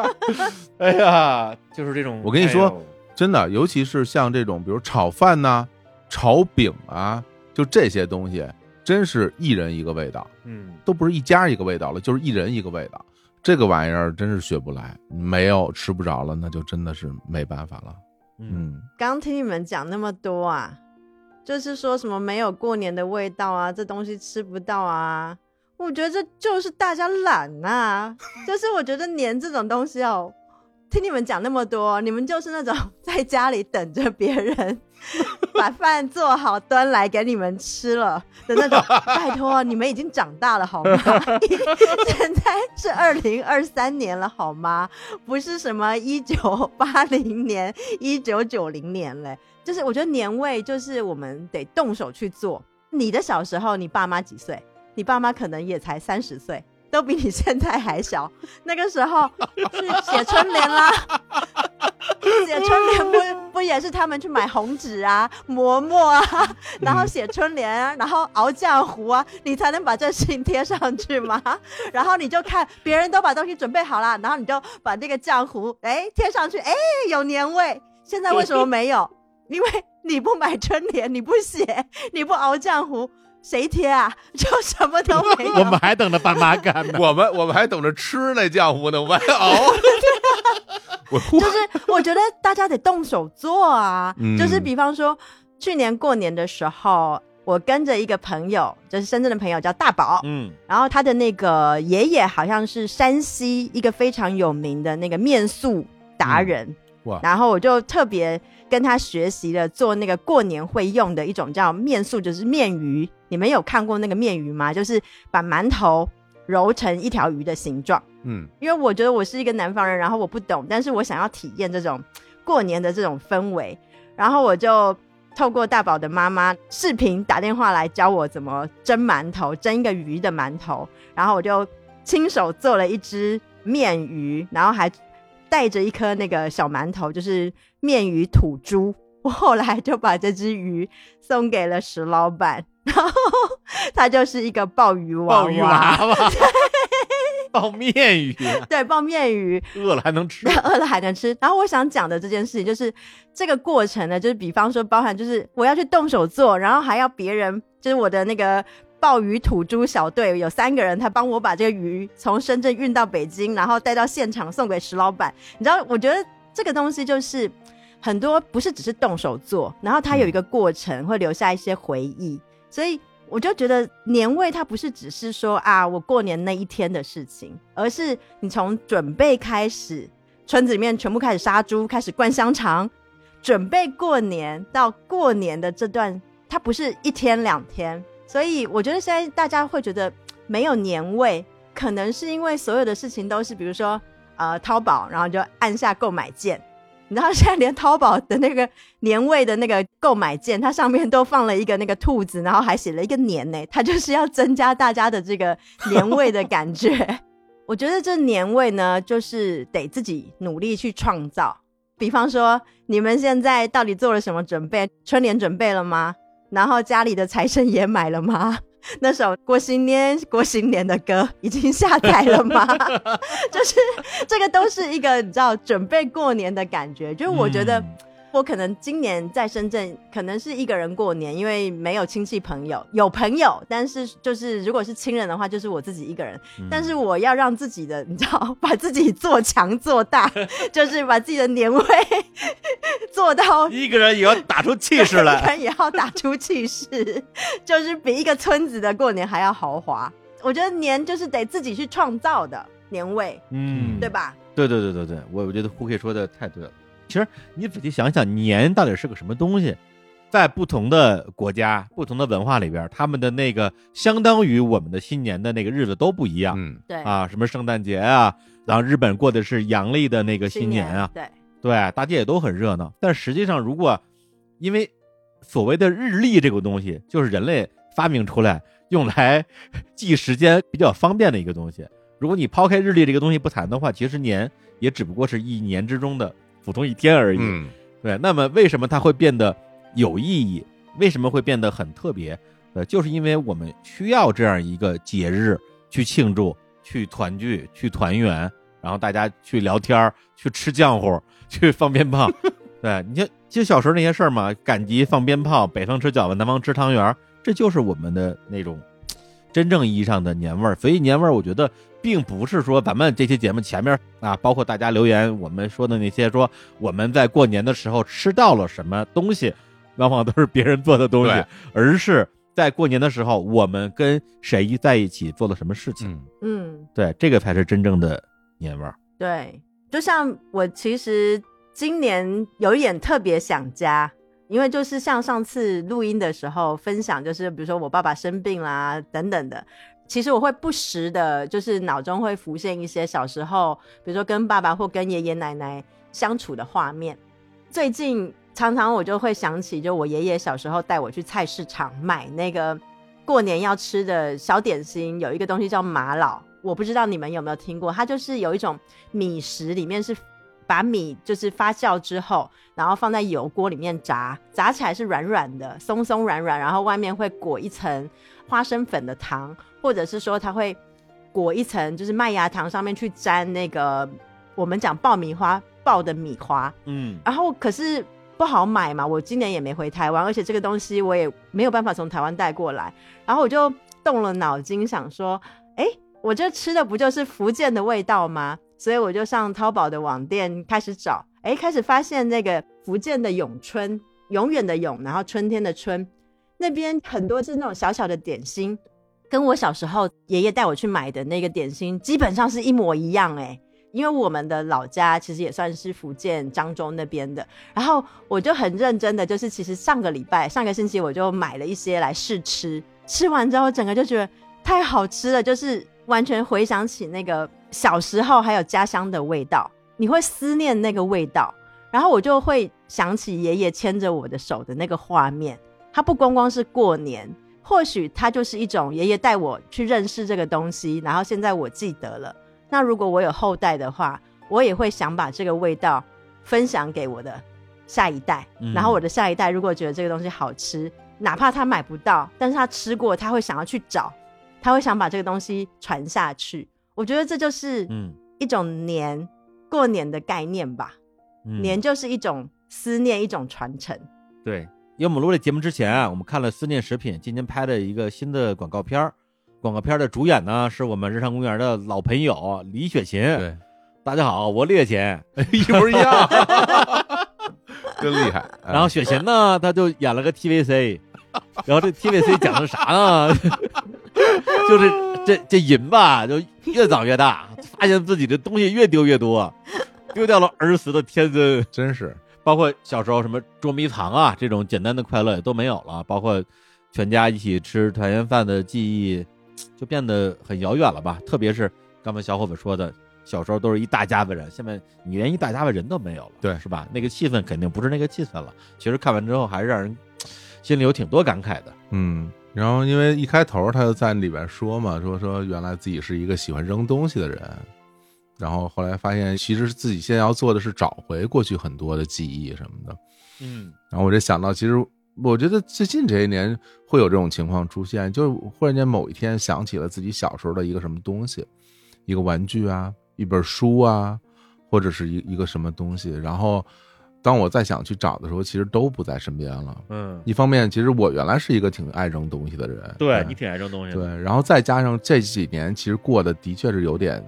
S1: 哎呀，就是这种。
S2: 我跟你说
S1: 哎
S2: 真的，尤其是像这种，比如炒饭呐、炒饼啊，就这些东西，真是一人一个味道，
S1: 嗯，
S2: 都不是一家一个味道了，就是一人一个味道。这个玩意儿真是学不来，没有吃不着了，那就真的是没办法了。
S1: 嗯，
S2: 嗯，
S3: 刚听你们讲那么多啊，就是说什么没有过年的味道啊，这东西吃不到啊。我觉得这就是大家懒呐、就是我觉得年这种东西哦，听你们讲那么多，你们就是那种 在家里等着别人 把饭做好端来给你们吃了的那种。拜托，你们已经长大了好吗？现在是二零二三年了好吗？不是什么一九八零年、一九九零年嘞。就是我觉得年味就是我们得动手去做。你的小时候，你爸妈几岁？你爸妈可能也才三十岁，都比你现在还小。那个时候是写春联啦，写春联不不也是他们去买红纸啊、磨墨啊，然后写春联啊，然后熬浆糊啊，你才能把这事情贴上去吗？然后你就看别人都把东西准备好了，然后你就把这个浆糊哎贴上去，哎有年味。现在为什么没有？因为你不买春联，你不写，你不熬浆糊，谁贴啊？就什么都没有。
S1: 我们还等着爸妈干呢。
S2: 我们我们还等着吃那浆糊呢，我们还熬。我
S3: 就是我觉得大家得动手做啊，
S2: 嗯
S3: 就是比方说去年过年的时候，我跟着一个朋友，就是深圳的朋友叫大宝，
S1: 嗯
S3: 然后他的那个爷爷好像是山西一个非常有名的那个面塑达人，
S2: 嗯哇
S3: 然后我就特别跟他学习了做那个过年会用的一种叫面塑，就是面鱼。你们有看过那个面鱼吗？就是把馒头揉成一条鱼的形状。
S2: 嗯
S3: 因为我觉得我是一个南方人，然后我不懂，但是我想要体验这种过年的这种氛围，然后我就透过大宝的妈妈视频打电话来教我怎么蒸馒头，蒸一个鱼的馒头，然后我就亲手做了一只面鱼，然后还带着一颗那个小馒头，就是面鱼土猪。我后来就把这只鱼送给了石老板，然后他就是一个鲍鱼娃
S1: 鲍鱼娃娃，鲍面鱼，
S3: 对，鲍面鱼，
S1: 饿了还能吃。
S3: 饿了还能吃。然后我想讲的这件事情，就是这个过程呢，就是比方说包含就是我要去动手做，然后还要别人，就是我的那个鲍鱼土猪小队有三个人，他帮我把这个鱼从深圳运到北京，然后带到现场送给石老板。你知道，我觉得这个东西就是很多不是只是动手做，然后它有一个过程，会留下一些回忆，所以。我就觉得年味它不是只是说啊，我过年那一天的事情，而是你从准备开始，村子里面全部开始杀猪，开始灌香肠，准备过年到过年的这段，它不是一天两天。所以我觉得现在大家会觉得没有年味，可能是因为所有的事情都是，比如说呃淘宝，然后就按下购买键。你知道现在连淘宝的那个年味的那个购买键，它上面都放了一个那个兔子，然后还写了一个年呢，它就是要增加大家的这个年味的感觉。我觉得这年味呢，就是得自己努力去创造。比方说，你们现在到底做了什么准备？春联准备了吗？然后家里的财神爷买了吗？那首过新年过新年的歌已经下载了吗？就是这个都是一个你知道准备过年的感觉。就是我觉得我可能今年在深圳可能是一个人过年，因为没有亲戚朋友，有朋友，但是就是如果是亲人的话，就是我自己一个人。但是我要让自己的你知道把自己做强做大，就是把自己的年味做到
S1: 一个人也要打出气势来，
S3: 一个人也要打出气势，就是比一个村子的过年还要豪华。我觉得年就是得自己去创造的年味，
S1: 嗯，
S3: 对吧？
S1: 对对对对对，我我觉得胡 K 说的太对了。其实你仔细想想，年到底是个什么东西？在不同的国家、不同的文化里边，他们的那个相当于我们的新年的那个日子都不一样。
S2: 嗯，
S3: 对
S1: 啊，什么圣诞节啊，然后日本过的是阳历的那个新年啊，
S3: 对
S1: 对，大家也都很热闹。但实际上，如果因为所谓的日历这个东西，就是人类发明出来用来 记时间比较方便的一个东西。如果你抛开日历这个东西不谈的话，其实年也只不过是一年之中的普通一天而已。
S2: 嗯，
S1: 对，那么为什么它会变得有意义？为什么会变得很特别？呃，就是因为我们需要这样一个节日去庆祝、去团聚、去团圆，然后大家去聊天儿、去吃浆糊、去放鞭炮。对，你看，就小时候那些事儿嘛，赶集、放鞭炮，北方吃饺子，南方吃汤圆儿，这就是我们的那种真正意义上的年味儿。所以年味儿，我觉得并不是说咱们这期节目前面啊，包括大家留言我们说的那些，说我们在过年的时候吃到了什么东西，往往都是别人做的东西，而是在过年的时候，我们跟谁在一起做了什么事情。
S2: 嗯
S3: 嗯，
S1: 对，这个才是真正的年味儿。
S3: 对，就像我其实今年有一点特别想家，因为就是像上次录音的时候分享，就是比如说我爸爸生病啦等等的，其实我会不时的，就是脑中会浮现一些小时候，比如说跟爸爸或跟爷爷奶奶相处的画面。最近常常我就会想起，就我爷爷小时候带我去菜市场买那个过年要吃的小点心，有一个东西叫玛瑙，我不知道你们有没有听过，它就是有一种米食，里面是把米就是发酵之后，然后放在油锅里面炸，炸起来是软软的、松松软软，然后外面会裹一层花生粉的糖，或者是说它会裹一层就是麦芽糖，上面去沾那个我们讲爆米花爆的米花，
S1: 嗯。
S3: 然后可是不好买嘛，我今年也没回台湾，而且这个东西我也没有办法从台湾带过来，然后我就动了脑筋想说，哎，我这吃的不就是福建的味道吗？所以我就上淘宝的网店开始找，哎，开始发现那个福建的永春，永远的永，然后春天的春，那边很多是那种小小的点心，跟我小时候爷爷带我去买的那个点心基本上是一模一样哎、因为我们的老家其实也算是福建漳州那边的，然后我就很认真的，就是其实上个礼拜、上个星期我就买了一些来试吃，吃完之后整个就觉得太好吃了，就是完全回想起那个小时候还有家乡的味道，你会思念那个味道。然后我就会想起爷爷牵着我的手的那个画面。它不光光是过年，或许它就是一种爷爷带我去认识这个东西，然后现在我记得了。那如果我有后代的话，我也会想把这个味道分享给我的下一代。
S1: 嗯
S3: 然后我的下一代如果觉得这个东西好吃，哪怕他买不到，但是他吃过，他会想要去找，他会想把这个东西传下去。我觉得这就是
S1: 嗯，
S3: 一种年过年的概念吧。
S1: 嗯
S3: 年就是一种思念，一种传承。
S1: 对，因为我们录这节目之前啊，我们看了思念食品今年拍的一个新的广告片儿广告片儿的主演呢是我们日常公园的老朋友李雪琴。
S2: 对，
S1: 大家好，我李雪琴。
S2: 一模一样，真厉害。哎
S1: 然后雪琴呢，她就演了个 TVC，然后这 TVC 讲的啥呢？就是这这瘾吧，就越长越大，发现自己的东西越丢越多，丢掉了儿时的天真，
S2: 真是，
S1: 包括小时候什么捉迷藏啊这种简单的快乐也都没有了，包括全家一起吃团圆饭的记忆就变得很遥远了吧。特别是刚才小伙子说的，小时候都是一大家子人，现在你连一大家子人都没有了，
S2: 对
S1: 是吧？那个气氛肯定不是那个气氛了。其实看完之后还是让人心里有挺多感慨的。
S2: 嗯。然后，因为一开头他就在里边说嘛，说说原来自己是一个喜欢扔东西的人，然后后来发现，其实自己现在要做的是找回过去很多的记忆什么的。
S1: 嗯
S2: 然后我就想到，其实我觉得最近这些年会有这种情况出现，就是忽然间某一天想起了自己小时候的一个什么东西，一个玩具啊，一本书啊，或者是一一个什么东西，然后当我再想去找的时候，其实都不在身边了。
S1: 嗯，
S2: 一方面，其实我原来是一个挺爱扔东西的人，
S1: 对你挺爱扔东西的。
S2: 对，然后再加上这几年其实过得的确是有点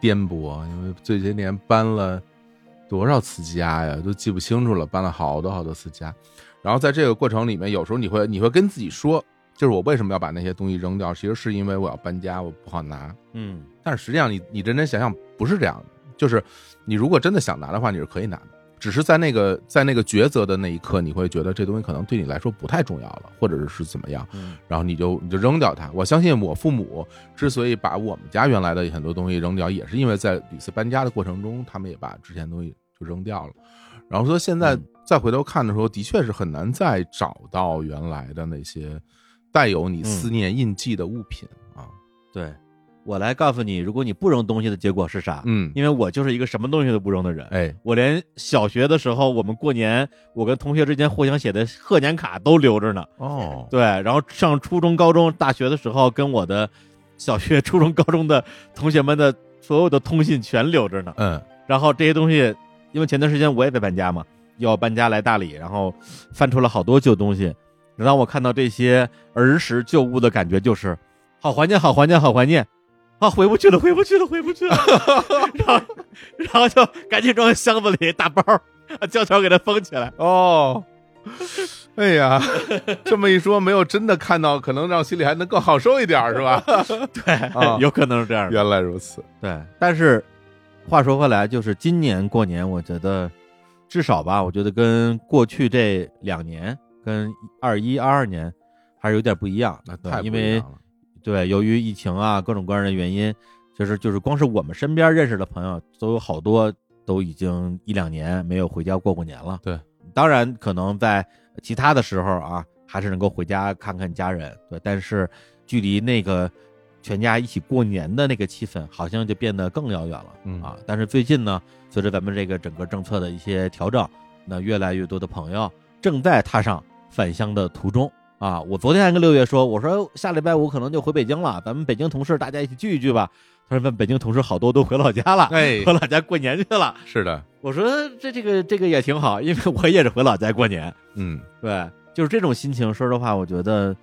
S2: 颠簸，因为这些年搬了多少次家呀，都记不清楚了，搬了好多好多次家。然后在这个过程里面，有时候你会你会跟自己说，就是我为什么要把那些东西扔掉？其实是因为我要搬家，我不好拿。
S1: 嗯
S2: 但是实际上你你认真想想，不是这样的，就是你如果真的想拿的话，你是可以拿的。只是在那个在那个抉择的那一刻，你会觉得这东西可能对你来说不太重要了，或者是怎么样。
S1: 嗯
S2: 然后你就你就扔掉它。我相信我父母之所以把我们家原来的很多东西扔掉，也是因为在屡次搬家的过程中，他们也把之前东西就扔掉了。然后说现在
S1: 嗯
S2: 再回头看的时候，的确是很难再找到原来的那些带有你思念印记的物品啊。
S1: 对，我来告诉你，如果你不扔东西的结果是啥？
S2: 嗯，
S1: 因为我就是一个什么东西都不扔的人。
S2: 哎，
S1: 我连小学的时候，我们过年，我跟同学之间互相写的贺年卡都留着呢。
S2: 哦，
S1: 对，然后上初中、高中、大学的时候，跟我的小学、初中、高中的同学们的所有的通信全留着呢。
S2: 嗯
S1: 然后这些东西，因为前段时间我也在搬家嘛，要搬家来大理，然后翻出了好多旧东西。让我看到这些儿时旧物的感觉，就是好怀念，好怀念，好怀念啊！回不去了，回不去了，回不去了。然后，然后就赶紧装箱子里，大包儿，胶条给它封起来。
S2: 哦。哎呀，这么一说，没有真的看到，可能让心里还能更好受一点儿，是吧？
S1: 对，
S2: 啊
S1: 有可能是这样的。
S2: 原来如此，
S1: 对，但是话说回来，就是今年过年，我觉得至少吧，我觉得跟过去这两年，跟二一、二二年还是有点不一样。
S2: 那太不一
S1: 对因为
S2: 样了
S1: 对，由于疫情啊各种各样的原因，就是就是光是我们身边认识的朋友，都有好多都已经一两年没有回家过过年了。
S2: 对，
S1: 当然可能在其他的时候啊，还是能够回家看看家人。对，但是距离那个全家一起过年的那个气氛，好像就变得更遥远了。
S2: 嗯
S1: 啊，但是最近呢，随着咱们这个整个政策的一些调整，那越来越多的朋友正在踏上返乡的途中。啊，我昨天还跟六月说，我说下礼拜五可能就回北京了，咱们北京同事大家一起聚一聚吧。他说，北京同事好多都回老家了，
S2: 哎
S1: 回老家过年去了。
S2: 是的，
S1: 我说这这个这个也挺好，因为我也是回老家过年。
S2: 嗯
S1: 对，就是这种心情，说实话，我觉得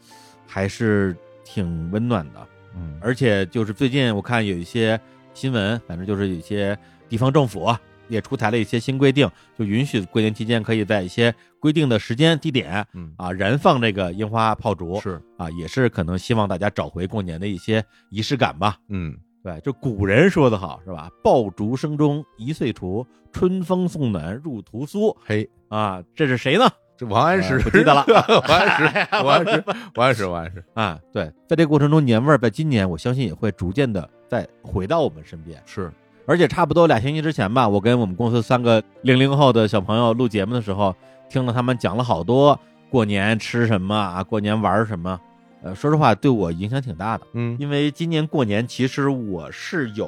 S1: 还是挺温暖的。
S2: 嗯，
S1: 而且就是最近我看有一些新闻，反正就是有一些地方政府啊也出台了一些新规定，就允许过年期间可以在一些规定的时间地点
S2: 嗯
S1: 啊燃放这个樱花炮竹，
S2: 是，
S1: 啊，也是可能希望大家找回过年的一些仪式感吧。
S2: 嗯
S1: 对，就古人说的好是吧？爆竹声中一岁除，春风送暖入屠苏
S2: 嘿，
S1: 啊，这是谁呢？
S2: 这王安石
S1: 呃不记得了
S2: 王安石，王安石，王安石，王安石，
S1: 啊，对，在这个过程中，年味儿在今年我相信也会逐渐的再回到我们身边。
S2: 是，
S1: 而且差不多俩星期之前吧，我跟我们公司三个零零后的小朋友录节目的时候，听了他们讲了好多过年吃什么啊，过年玩什么。呃，说实话，对我影响挺大的，
S2: 嗯
S1: 因为今年过年其实我是有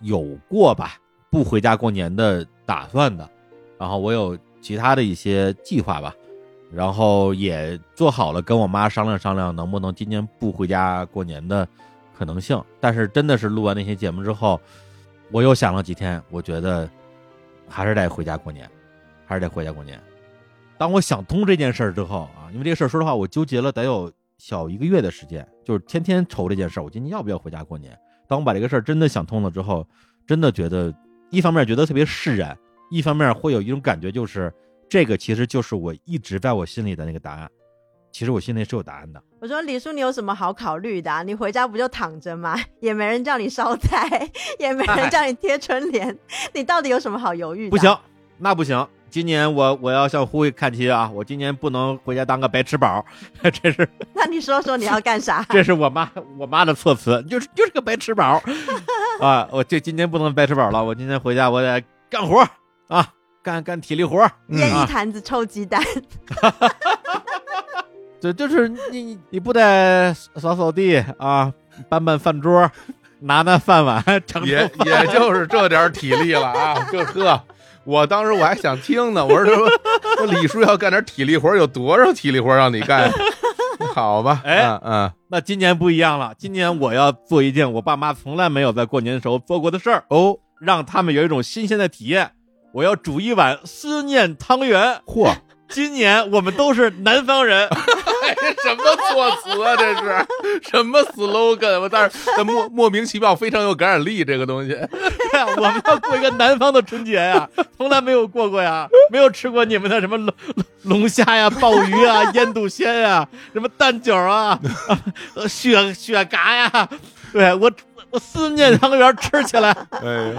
S1: 有过吧不回家过年的打算的，然后我有其他的一些计划吧，然后也做好了跟我妈商量商量，能不能今年不回家过年的可能性。但是真的是录完那些节目之后，我又想了几天，我觉得还是得回家过年，还是得回家过年。当我想通这件事儿之后啊，因为这个事儿，说实话，我纠结了得有小一个月的时间，就是天天愁这件事儿，我今年要不要回家过年？当我把这个事儿真的想通了之后，真的觉得一方面觉得特别释然，一方面会有一种感觉，就是这个其实就是我一直在我心里的那个答案。其实我心里是有答案的。
S3: 我说李叔，你有什么好考虑的、啊？你回家不就躺着吗？也没人叫你烧菜，也没人叫你贴春联，你到底有什么好犹豫的？
S1: 不行，那不行。今年我我要向护卫看齐啊！我今年不能回家当个白吃宝，这是
S3: 那你说说你要干啥？
S1: 这是我妈我妈的措辞，就是就是个白吃宝啊！我这今年不能白吃宝了，我今天回家我得干活啊，干干体力活。
S3: 腌
S1: 啊
S3: 一坛子臭鸡蛋，
S1: 这就是你你你不得扫扫地啊，搬搬饭桌，拿拿饭碗，盛
S2: 也也就是这点体力了啊，就呵。我当时我还想听呢，我说这说李叔要干点体力活，有多少体力活让你干？好吧，
S1: 哎
S2: 嗯嗯，
S1: 那今年不一样了，今年我要做一件我爸妈从来没有在过年的时候做过的事儿哦，让他们有一种新鲜的体验。我要煮一碗思念汤圆。
S2: 嚯，
S1: 今年我们都是南方人，
S2: 哎，什么措辞啊？这是什么 slogan？我但是但莫莫名其妙非常有感染力，这个东西。
S1: 我们要过一个南方的春节呀，从来没有过过呀，没有吃过你们的什么龙龙龙虾呀、鲍鱼啊、腌笃鲜呀、什么蛋饺啊、呃雪雪蛤呀，对我我思念汤圆吃起来。
S2: 哎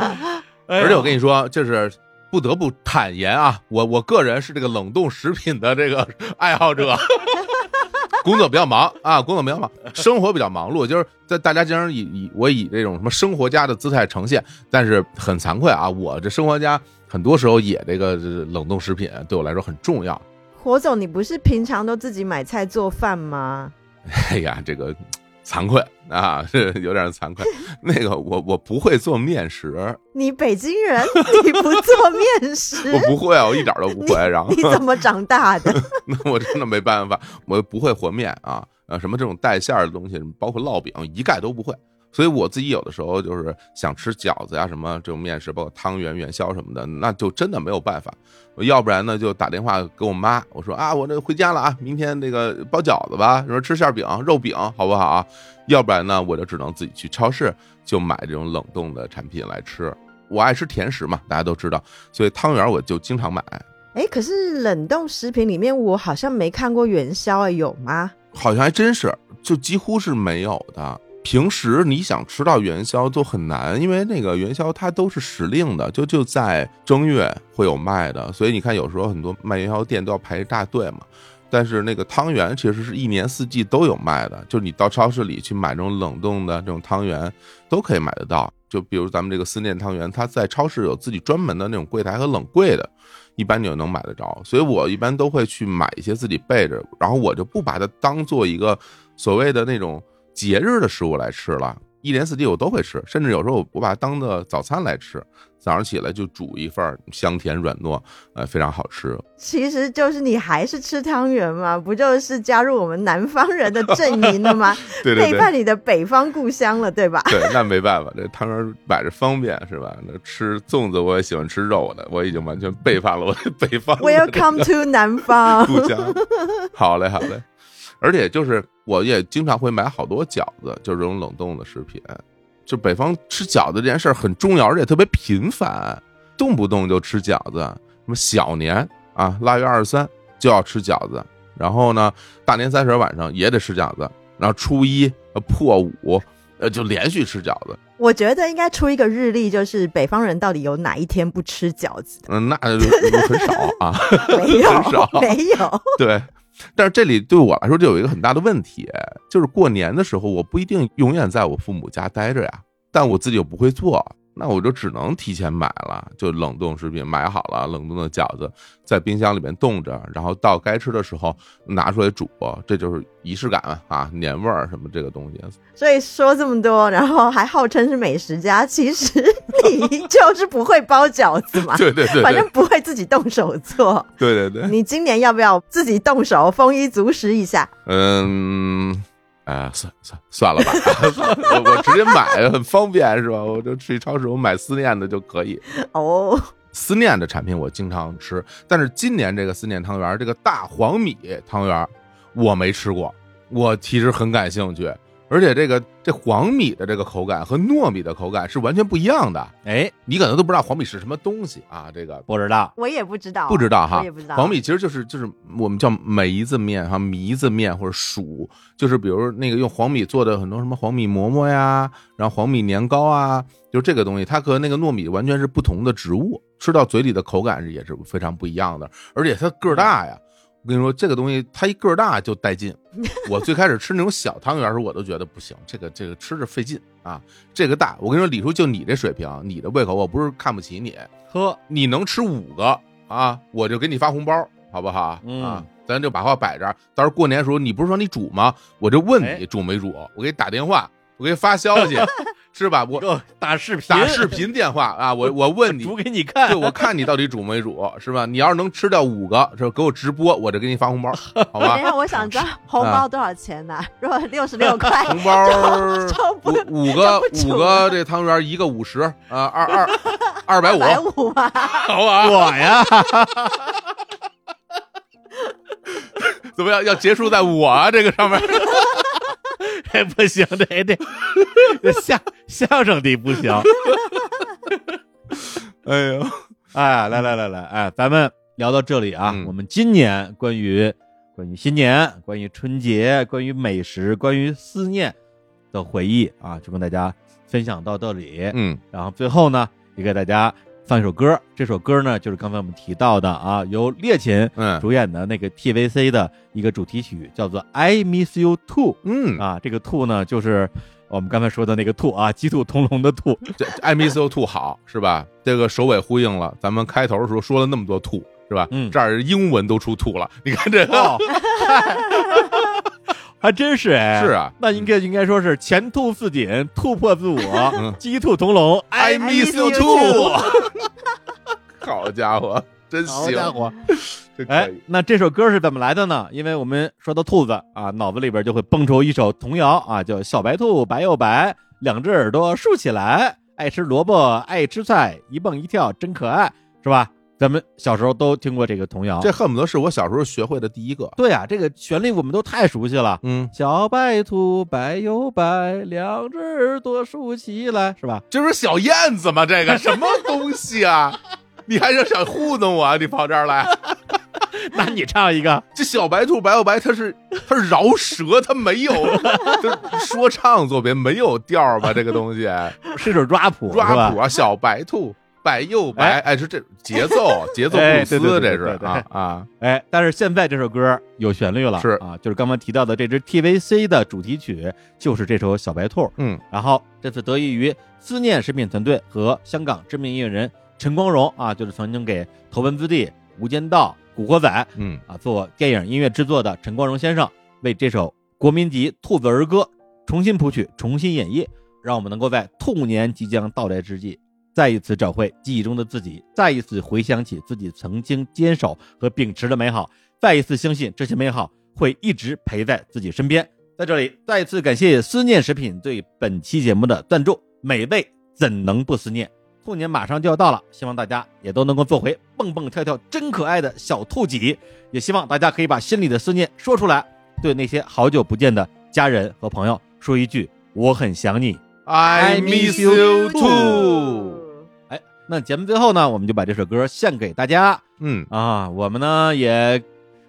S2: 而且我跟你说，就是不得不坦言啊，我我个人是这个冷冻食品的这个爱好者。工作比较忙啊，工作比较忙，生活比较忙碌，就是在大家经常以以我以这种什么生活家的姿态呈现，但是很惭愧啊，我这生活家很多时候也这个冷冻食品对我来说很重要。
S3: 火总，你不是平常都自己买菜做饭吗？
S2: 哎呀，这个惭愧啊，是有点惭愧。那个我我不会做面食，
S3: 你北京人，你不做面食
S2: 我，不会啊，我一点都不会。然后
S3: 你怎么长大的？
S2: 那我真的没办法，我不会和面啊，呃，什么这种带馅儿的东西，包括烙饼，一概都不会。所以我自己有的时候就是想吃饺子呀，什么这种面食，包括汤圆、元宵什么的，那就真的没有办法。要不然呢，就打电话给我妈，我说啊，我这回家了啊，明天那个包饺子吧，说吃馅饼、肉饼，好不好啊？要不然呢，我就只能自己去超市就买这种冷冻的产品来吃。我爱吃甜食嘛，大家都知道，所以汤圆我就经常买。
S3: 哎，可是冷冻食品里面我好像没看过元宵，啊，有吗？
S2: 好像还真是，就几乎是没有的。平时你想吃到元宵都很难，因为那个元宵它都是时令的，就就在正月会有卖的，所以你看有时候很多卖元宵店都要排一大队嘛。但是那个汤圆其实是一年四季都有卖的，就你到超市里去买这种冷冻的这种汤圆都可以买得到。就比如咱们这个思念汤圆，它在超市有自己专门的那种柜台和冷柜的，一般你就能买得着。所以我一般都会去买一些自己备着，然后我就不把它当做一个所谓的那种节日的食物来吃了。一年四季我都会吃，甚至有时候我我把它当做早餐来吃。早上起来就煮一份儿香甜软糯，呃，非常好吃。
S3: 其实就是你还是吃汤圆嘛，不就是加入我们南方人的阵营了吗？
S2: 对对对，
S3: 背叛你的北方故乡了，对吧？
S2: 对，那没办法，这汤圆摆着方便是吧？那吃粽子我也喜欢吃肉的，我已经完全背叛了我的北方
S3: Welcome to 南方。
S2: 故乡。好嘞，好嘞。而且就是我也经常会买好多饺子，就是这种冷冻的食品。就北方吃饺子这件事儿很重要，而且特别频繁，动不动就吃饺子。什么小年啊，腊月二十三就要吃饺子，然后呢，大年三十晚上也得吃饺子，然后初一、呃破五，呃就连续吃饺子。
S3: 我觉得应该出一个日历，就是北方人到底有哪一天不吃饺子的？
S2: 嗯，那就很少啊。
S3: 没有
S2: 很少，
S3: 没有。
S2: 对，但是这里对我来说就有一个很大的问题，就是过年的时候我不一定永远在我父母家待着呀，但我自己又不会做，那我就只能提前买了，就冷冻食品买好了，冷冻的饺子在冰箱里面冻着，然后到该吃的时候拿出来煮，这就是仪式感啊，年味儿什么这个东西。
S3: 所以说这么多，然后还号称是美食家，其实你 就是不会包饺子嘛，
S2: 对对对对
S3: 反正不会自己动手做。
S2: 对对对，
S3: 你今年要不要自己动手丰衣足食一下？
S2: 嗯。哎，算算算了吧，我我直接买很方便是吧？我就去超市，我买思念的就可以。
S3: 哦，
S2: 思念的产品我经常吃，但是今年这个思念汤圆，这个大黄米汤圆我没吃过，我其实很感兴趣。而且这个这黄米的这个口感和糯米的口感是完全不一样的。
S1: 哎，
S2: 你可能都不知道黄米是什么东西啊？这个
S1: 不知道，
S3: 我也不知道，
S2: 不知道哈。
S3: 我也不知道。
S2: 黄米其实就是就是我们叫梅子面哈，糜子面或者黍，就是比如那个用黄米做的很多什么黄米馍馍呀，然后黄米年糕啊，就这个东西，它和那个糯米完全是不同的植物，吃到嘴里的口感是也是非常不一样的。而且它个儿大呀。我跟你说，这个东西它一个儿大就带劲。我最开始吃那种小汤圆时，我都觉得不行，这个这个吃着费劲啊。这个大，我跟你说，李叔就你这水平，你的胃口，我不是看不起你，
S1: 呵，
S2: 你能吃五个啊，我就给你发红包，好不好？
S1: 嗯
S2: 啊，咱就把话摆这儿，到时候过年时候，你不是说你煮吗？我就问
S1: 哎
S2: 你煮没煮，我给你打电话，我给你发消息，是吧？我
S1: 这打视频，
S2: 打视频电话啊，我 我问你，
S1: 煮给你看，
S2: 对，我看你到底煮没煮，是吧？你要是能吃掉五个，是吧？给我直播，我就给你发红包，好吧
S3: 等一？下，我想知道红包多少钱呢？如果六十六块，
S2: 红包五五个五个这汤圆一个五十啊，二二 二百五，
S3: 百五吧。
S2: 好吧？
S1: 我呀，
S2: 怎么样？要结束在我啊这个上面？
S1: 这不行，这得 这相相声的不行。
S2: 哎呦，
S1: 哎，来来来来，哎，咱们聊到这里啊，
S2: 嗯
S1: 我们今年关于关于新年、关于春节、关于美食、关于思念的回忆啊，就跟大家分享到这里。
S2: 嗯
S1: 然后最后呢，也给大家放一首歌，这首歌呢就是刚才我们提到的啊，由列琴
S2: 嗯
S1: 主演的那个 TVC 的一个主题曲，叫做《I Miss You Too》
S2: 嗯，
S1: 啊，这个 to 呢就是我们刚才说的那个兔啊，鸡兔同笼的兔。
S2: 这 I miss you too 好是吧？这个首尾呼应了，咱们开头的时候说了那么多兔是吧？
S1: 嗯
S2: 这儿英文都出兔了，你看这个。
S1: 哦，还真是哎，
S2: 是啊
S1: 那应该应该说是前兔似锦，突破自我
S2: 嗯，
S1: 鸡兔同笼
S2: I miss you too，好家伙，真行，
S1: 好家伙！哎那这首歌是怎么来的呢？因为我们说到兔子啊，脑子里边就会蹦出一首童谣啊，叫“小白兔白又白，两只耳朵竖起来，爱吃萝卜爱吃菜，一蹦一跳真可爱”，是吧？咱们小时候都听过这个童谣。
S2: 这恨不得是我小时候学会的第一个。
S1: 对啊，这个旋律我们都太熟悉了。
S2: 嗯，
S1: 小白兔白又白，两只耳朵竖起来，是吧？
S2: 这不是小燕子吗？这个 什么东西啊？你还是想糊弄我啊？你跑这儿来？
S1: 那你唱一个，
S2: 这小白兔白又白，它是它是饶舌，它没有 这说唱作品没有调吧？这个东西
S1: 是首 rap，是吧
S2: 抓谱啊，小白兔白又白，哎，是这节奏 节奏布
S1: 哎
S2: 鲁斯，
S1: 对对对
S2: 这是啊啊，
S1: 哎，但是现在这首歌有旋律了，
S2: 是
S1: 啊，就是刚刚提到的这支 TVC 的主题曲，就是这首《小白兔》。
S2: 嗯。
S1: 然后这次得益于思念食品团队和香港知名音乐人陈光荣啊，就是曾经给《头文字 D》《无间道》《古惑仔》
S2: 嗯。
S1: 啊做电影音乐制作的陈光荣先生，为这首国民级兔子儿歌重新谱曲、重新演绎，让我们能够在兔年即将到来之际，再一次找回记忆中的自己，再一次回想起自己曾经坚守和秉持的美好，再一次相信这些美好会一直陪在自己身边。在这里，再一次感谢思念食品对本期节目的赞助，美味怎能不思念？兔年马上就要到了，希望大家也都能够做回蹦蹦跳跳、真可爱的小兔几，也希望大家可以把心里的思念说出来，对那些好久不见的家人和朋友说一句“我很想你
S2: ，I miss you too，”。
S1: 那节目最后呢，我们就把这首歌献给大家
S2: 嗯
S1: 啊。我们呢也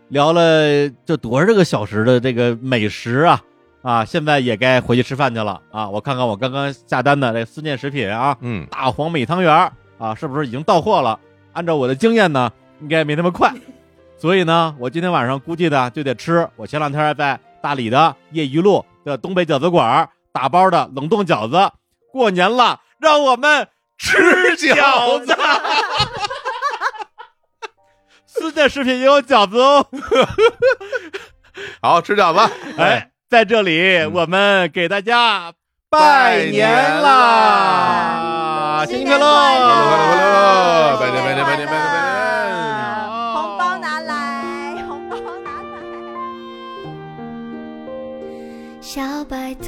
S1: 聊了这多少个小时的这个美食啊啊，现在也该回去吃饭去了啊。我看看我刚刚下单的这思念食品啊，
S2: 嗯
S1: 大黄米汤圆啊，是不是已经到货了？按照我的经验呢，应该没那么快，所以呢，我今天晚上估计呢就得吃我前两天在大理的业余路的东北饺子馆打包的冷冻饺子。过年了，让我们
S2: 吃饺子。
S1: 新的视频也有饺子哦。
S2: 好，吃饺子。
S1: 哎，在这里我们给大家拜年
S2: 拜
S1: 啦！新年快
S3: 新年快
S1: 乐！
S2: 快乐快乐拜
S3: 新
S2: 年拜年拜年拜年拜
S3: 年红包拿来，红包拿来。
S4: 小白兔，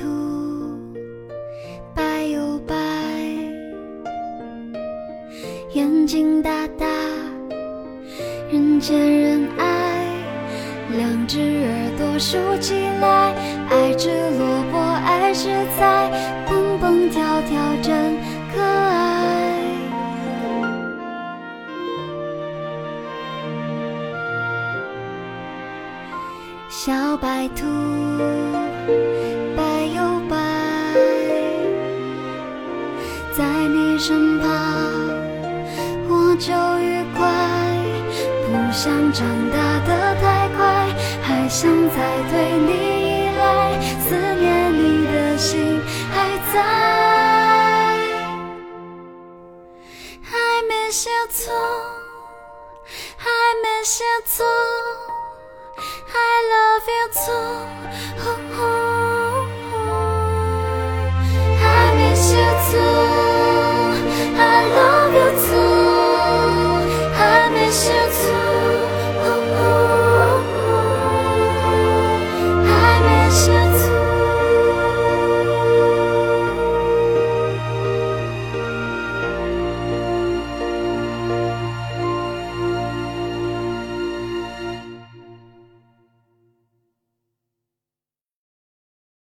S4: 眼睛大大，人见人爱，两只耳朵竖起来，爱吃萝卜爱吃菜，蹦蹦跳跳真可爱。小白兔，白又白，在你身旁就愉快，不想长大的太快，还想再对你依赖，思念你的心还在。I miss you too, I miss you too, I love you too, I miss you too.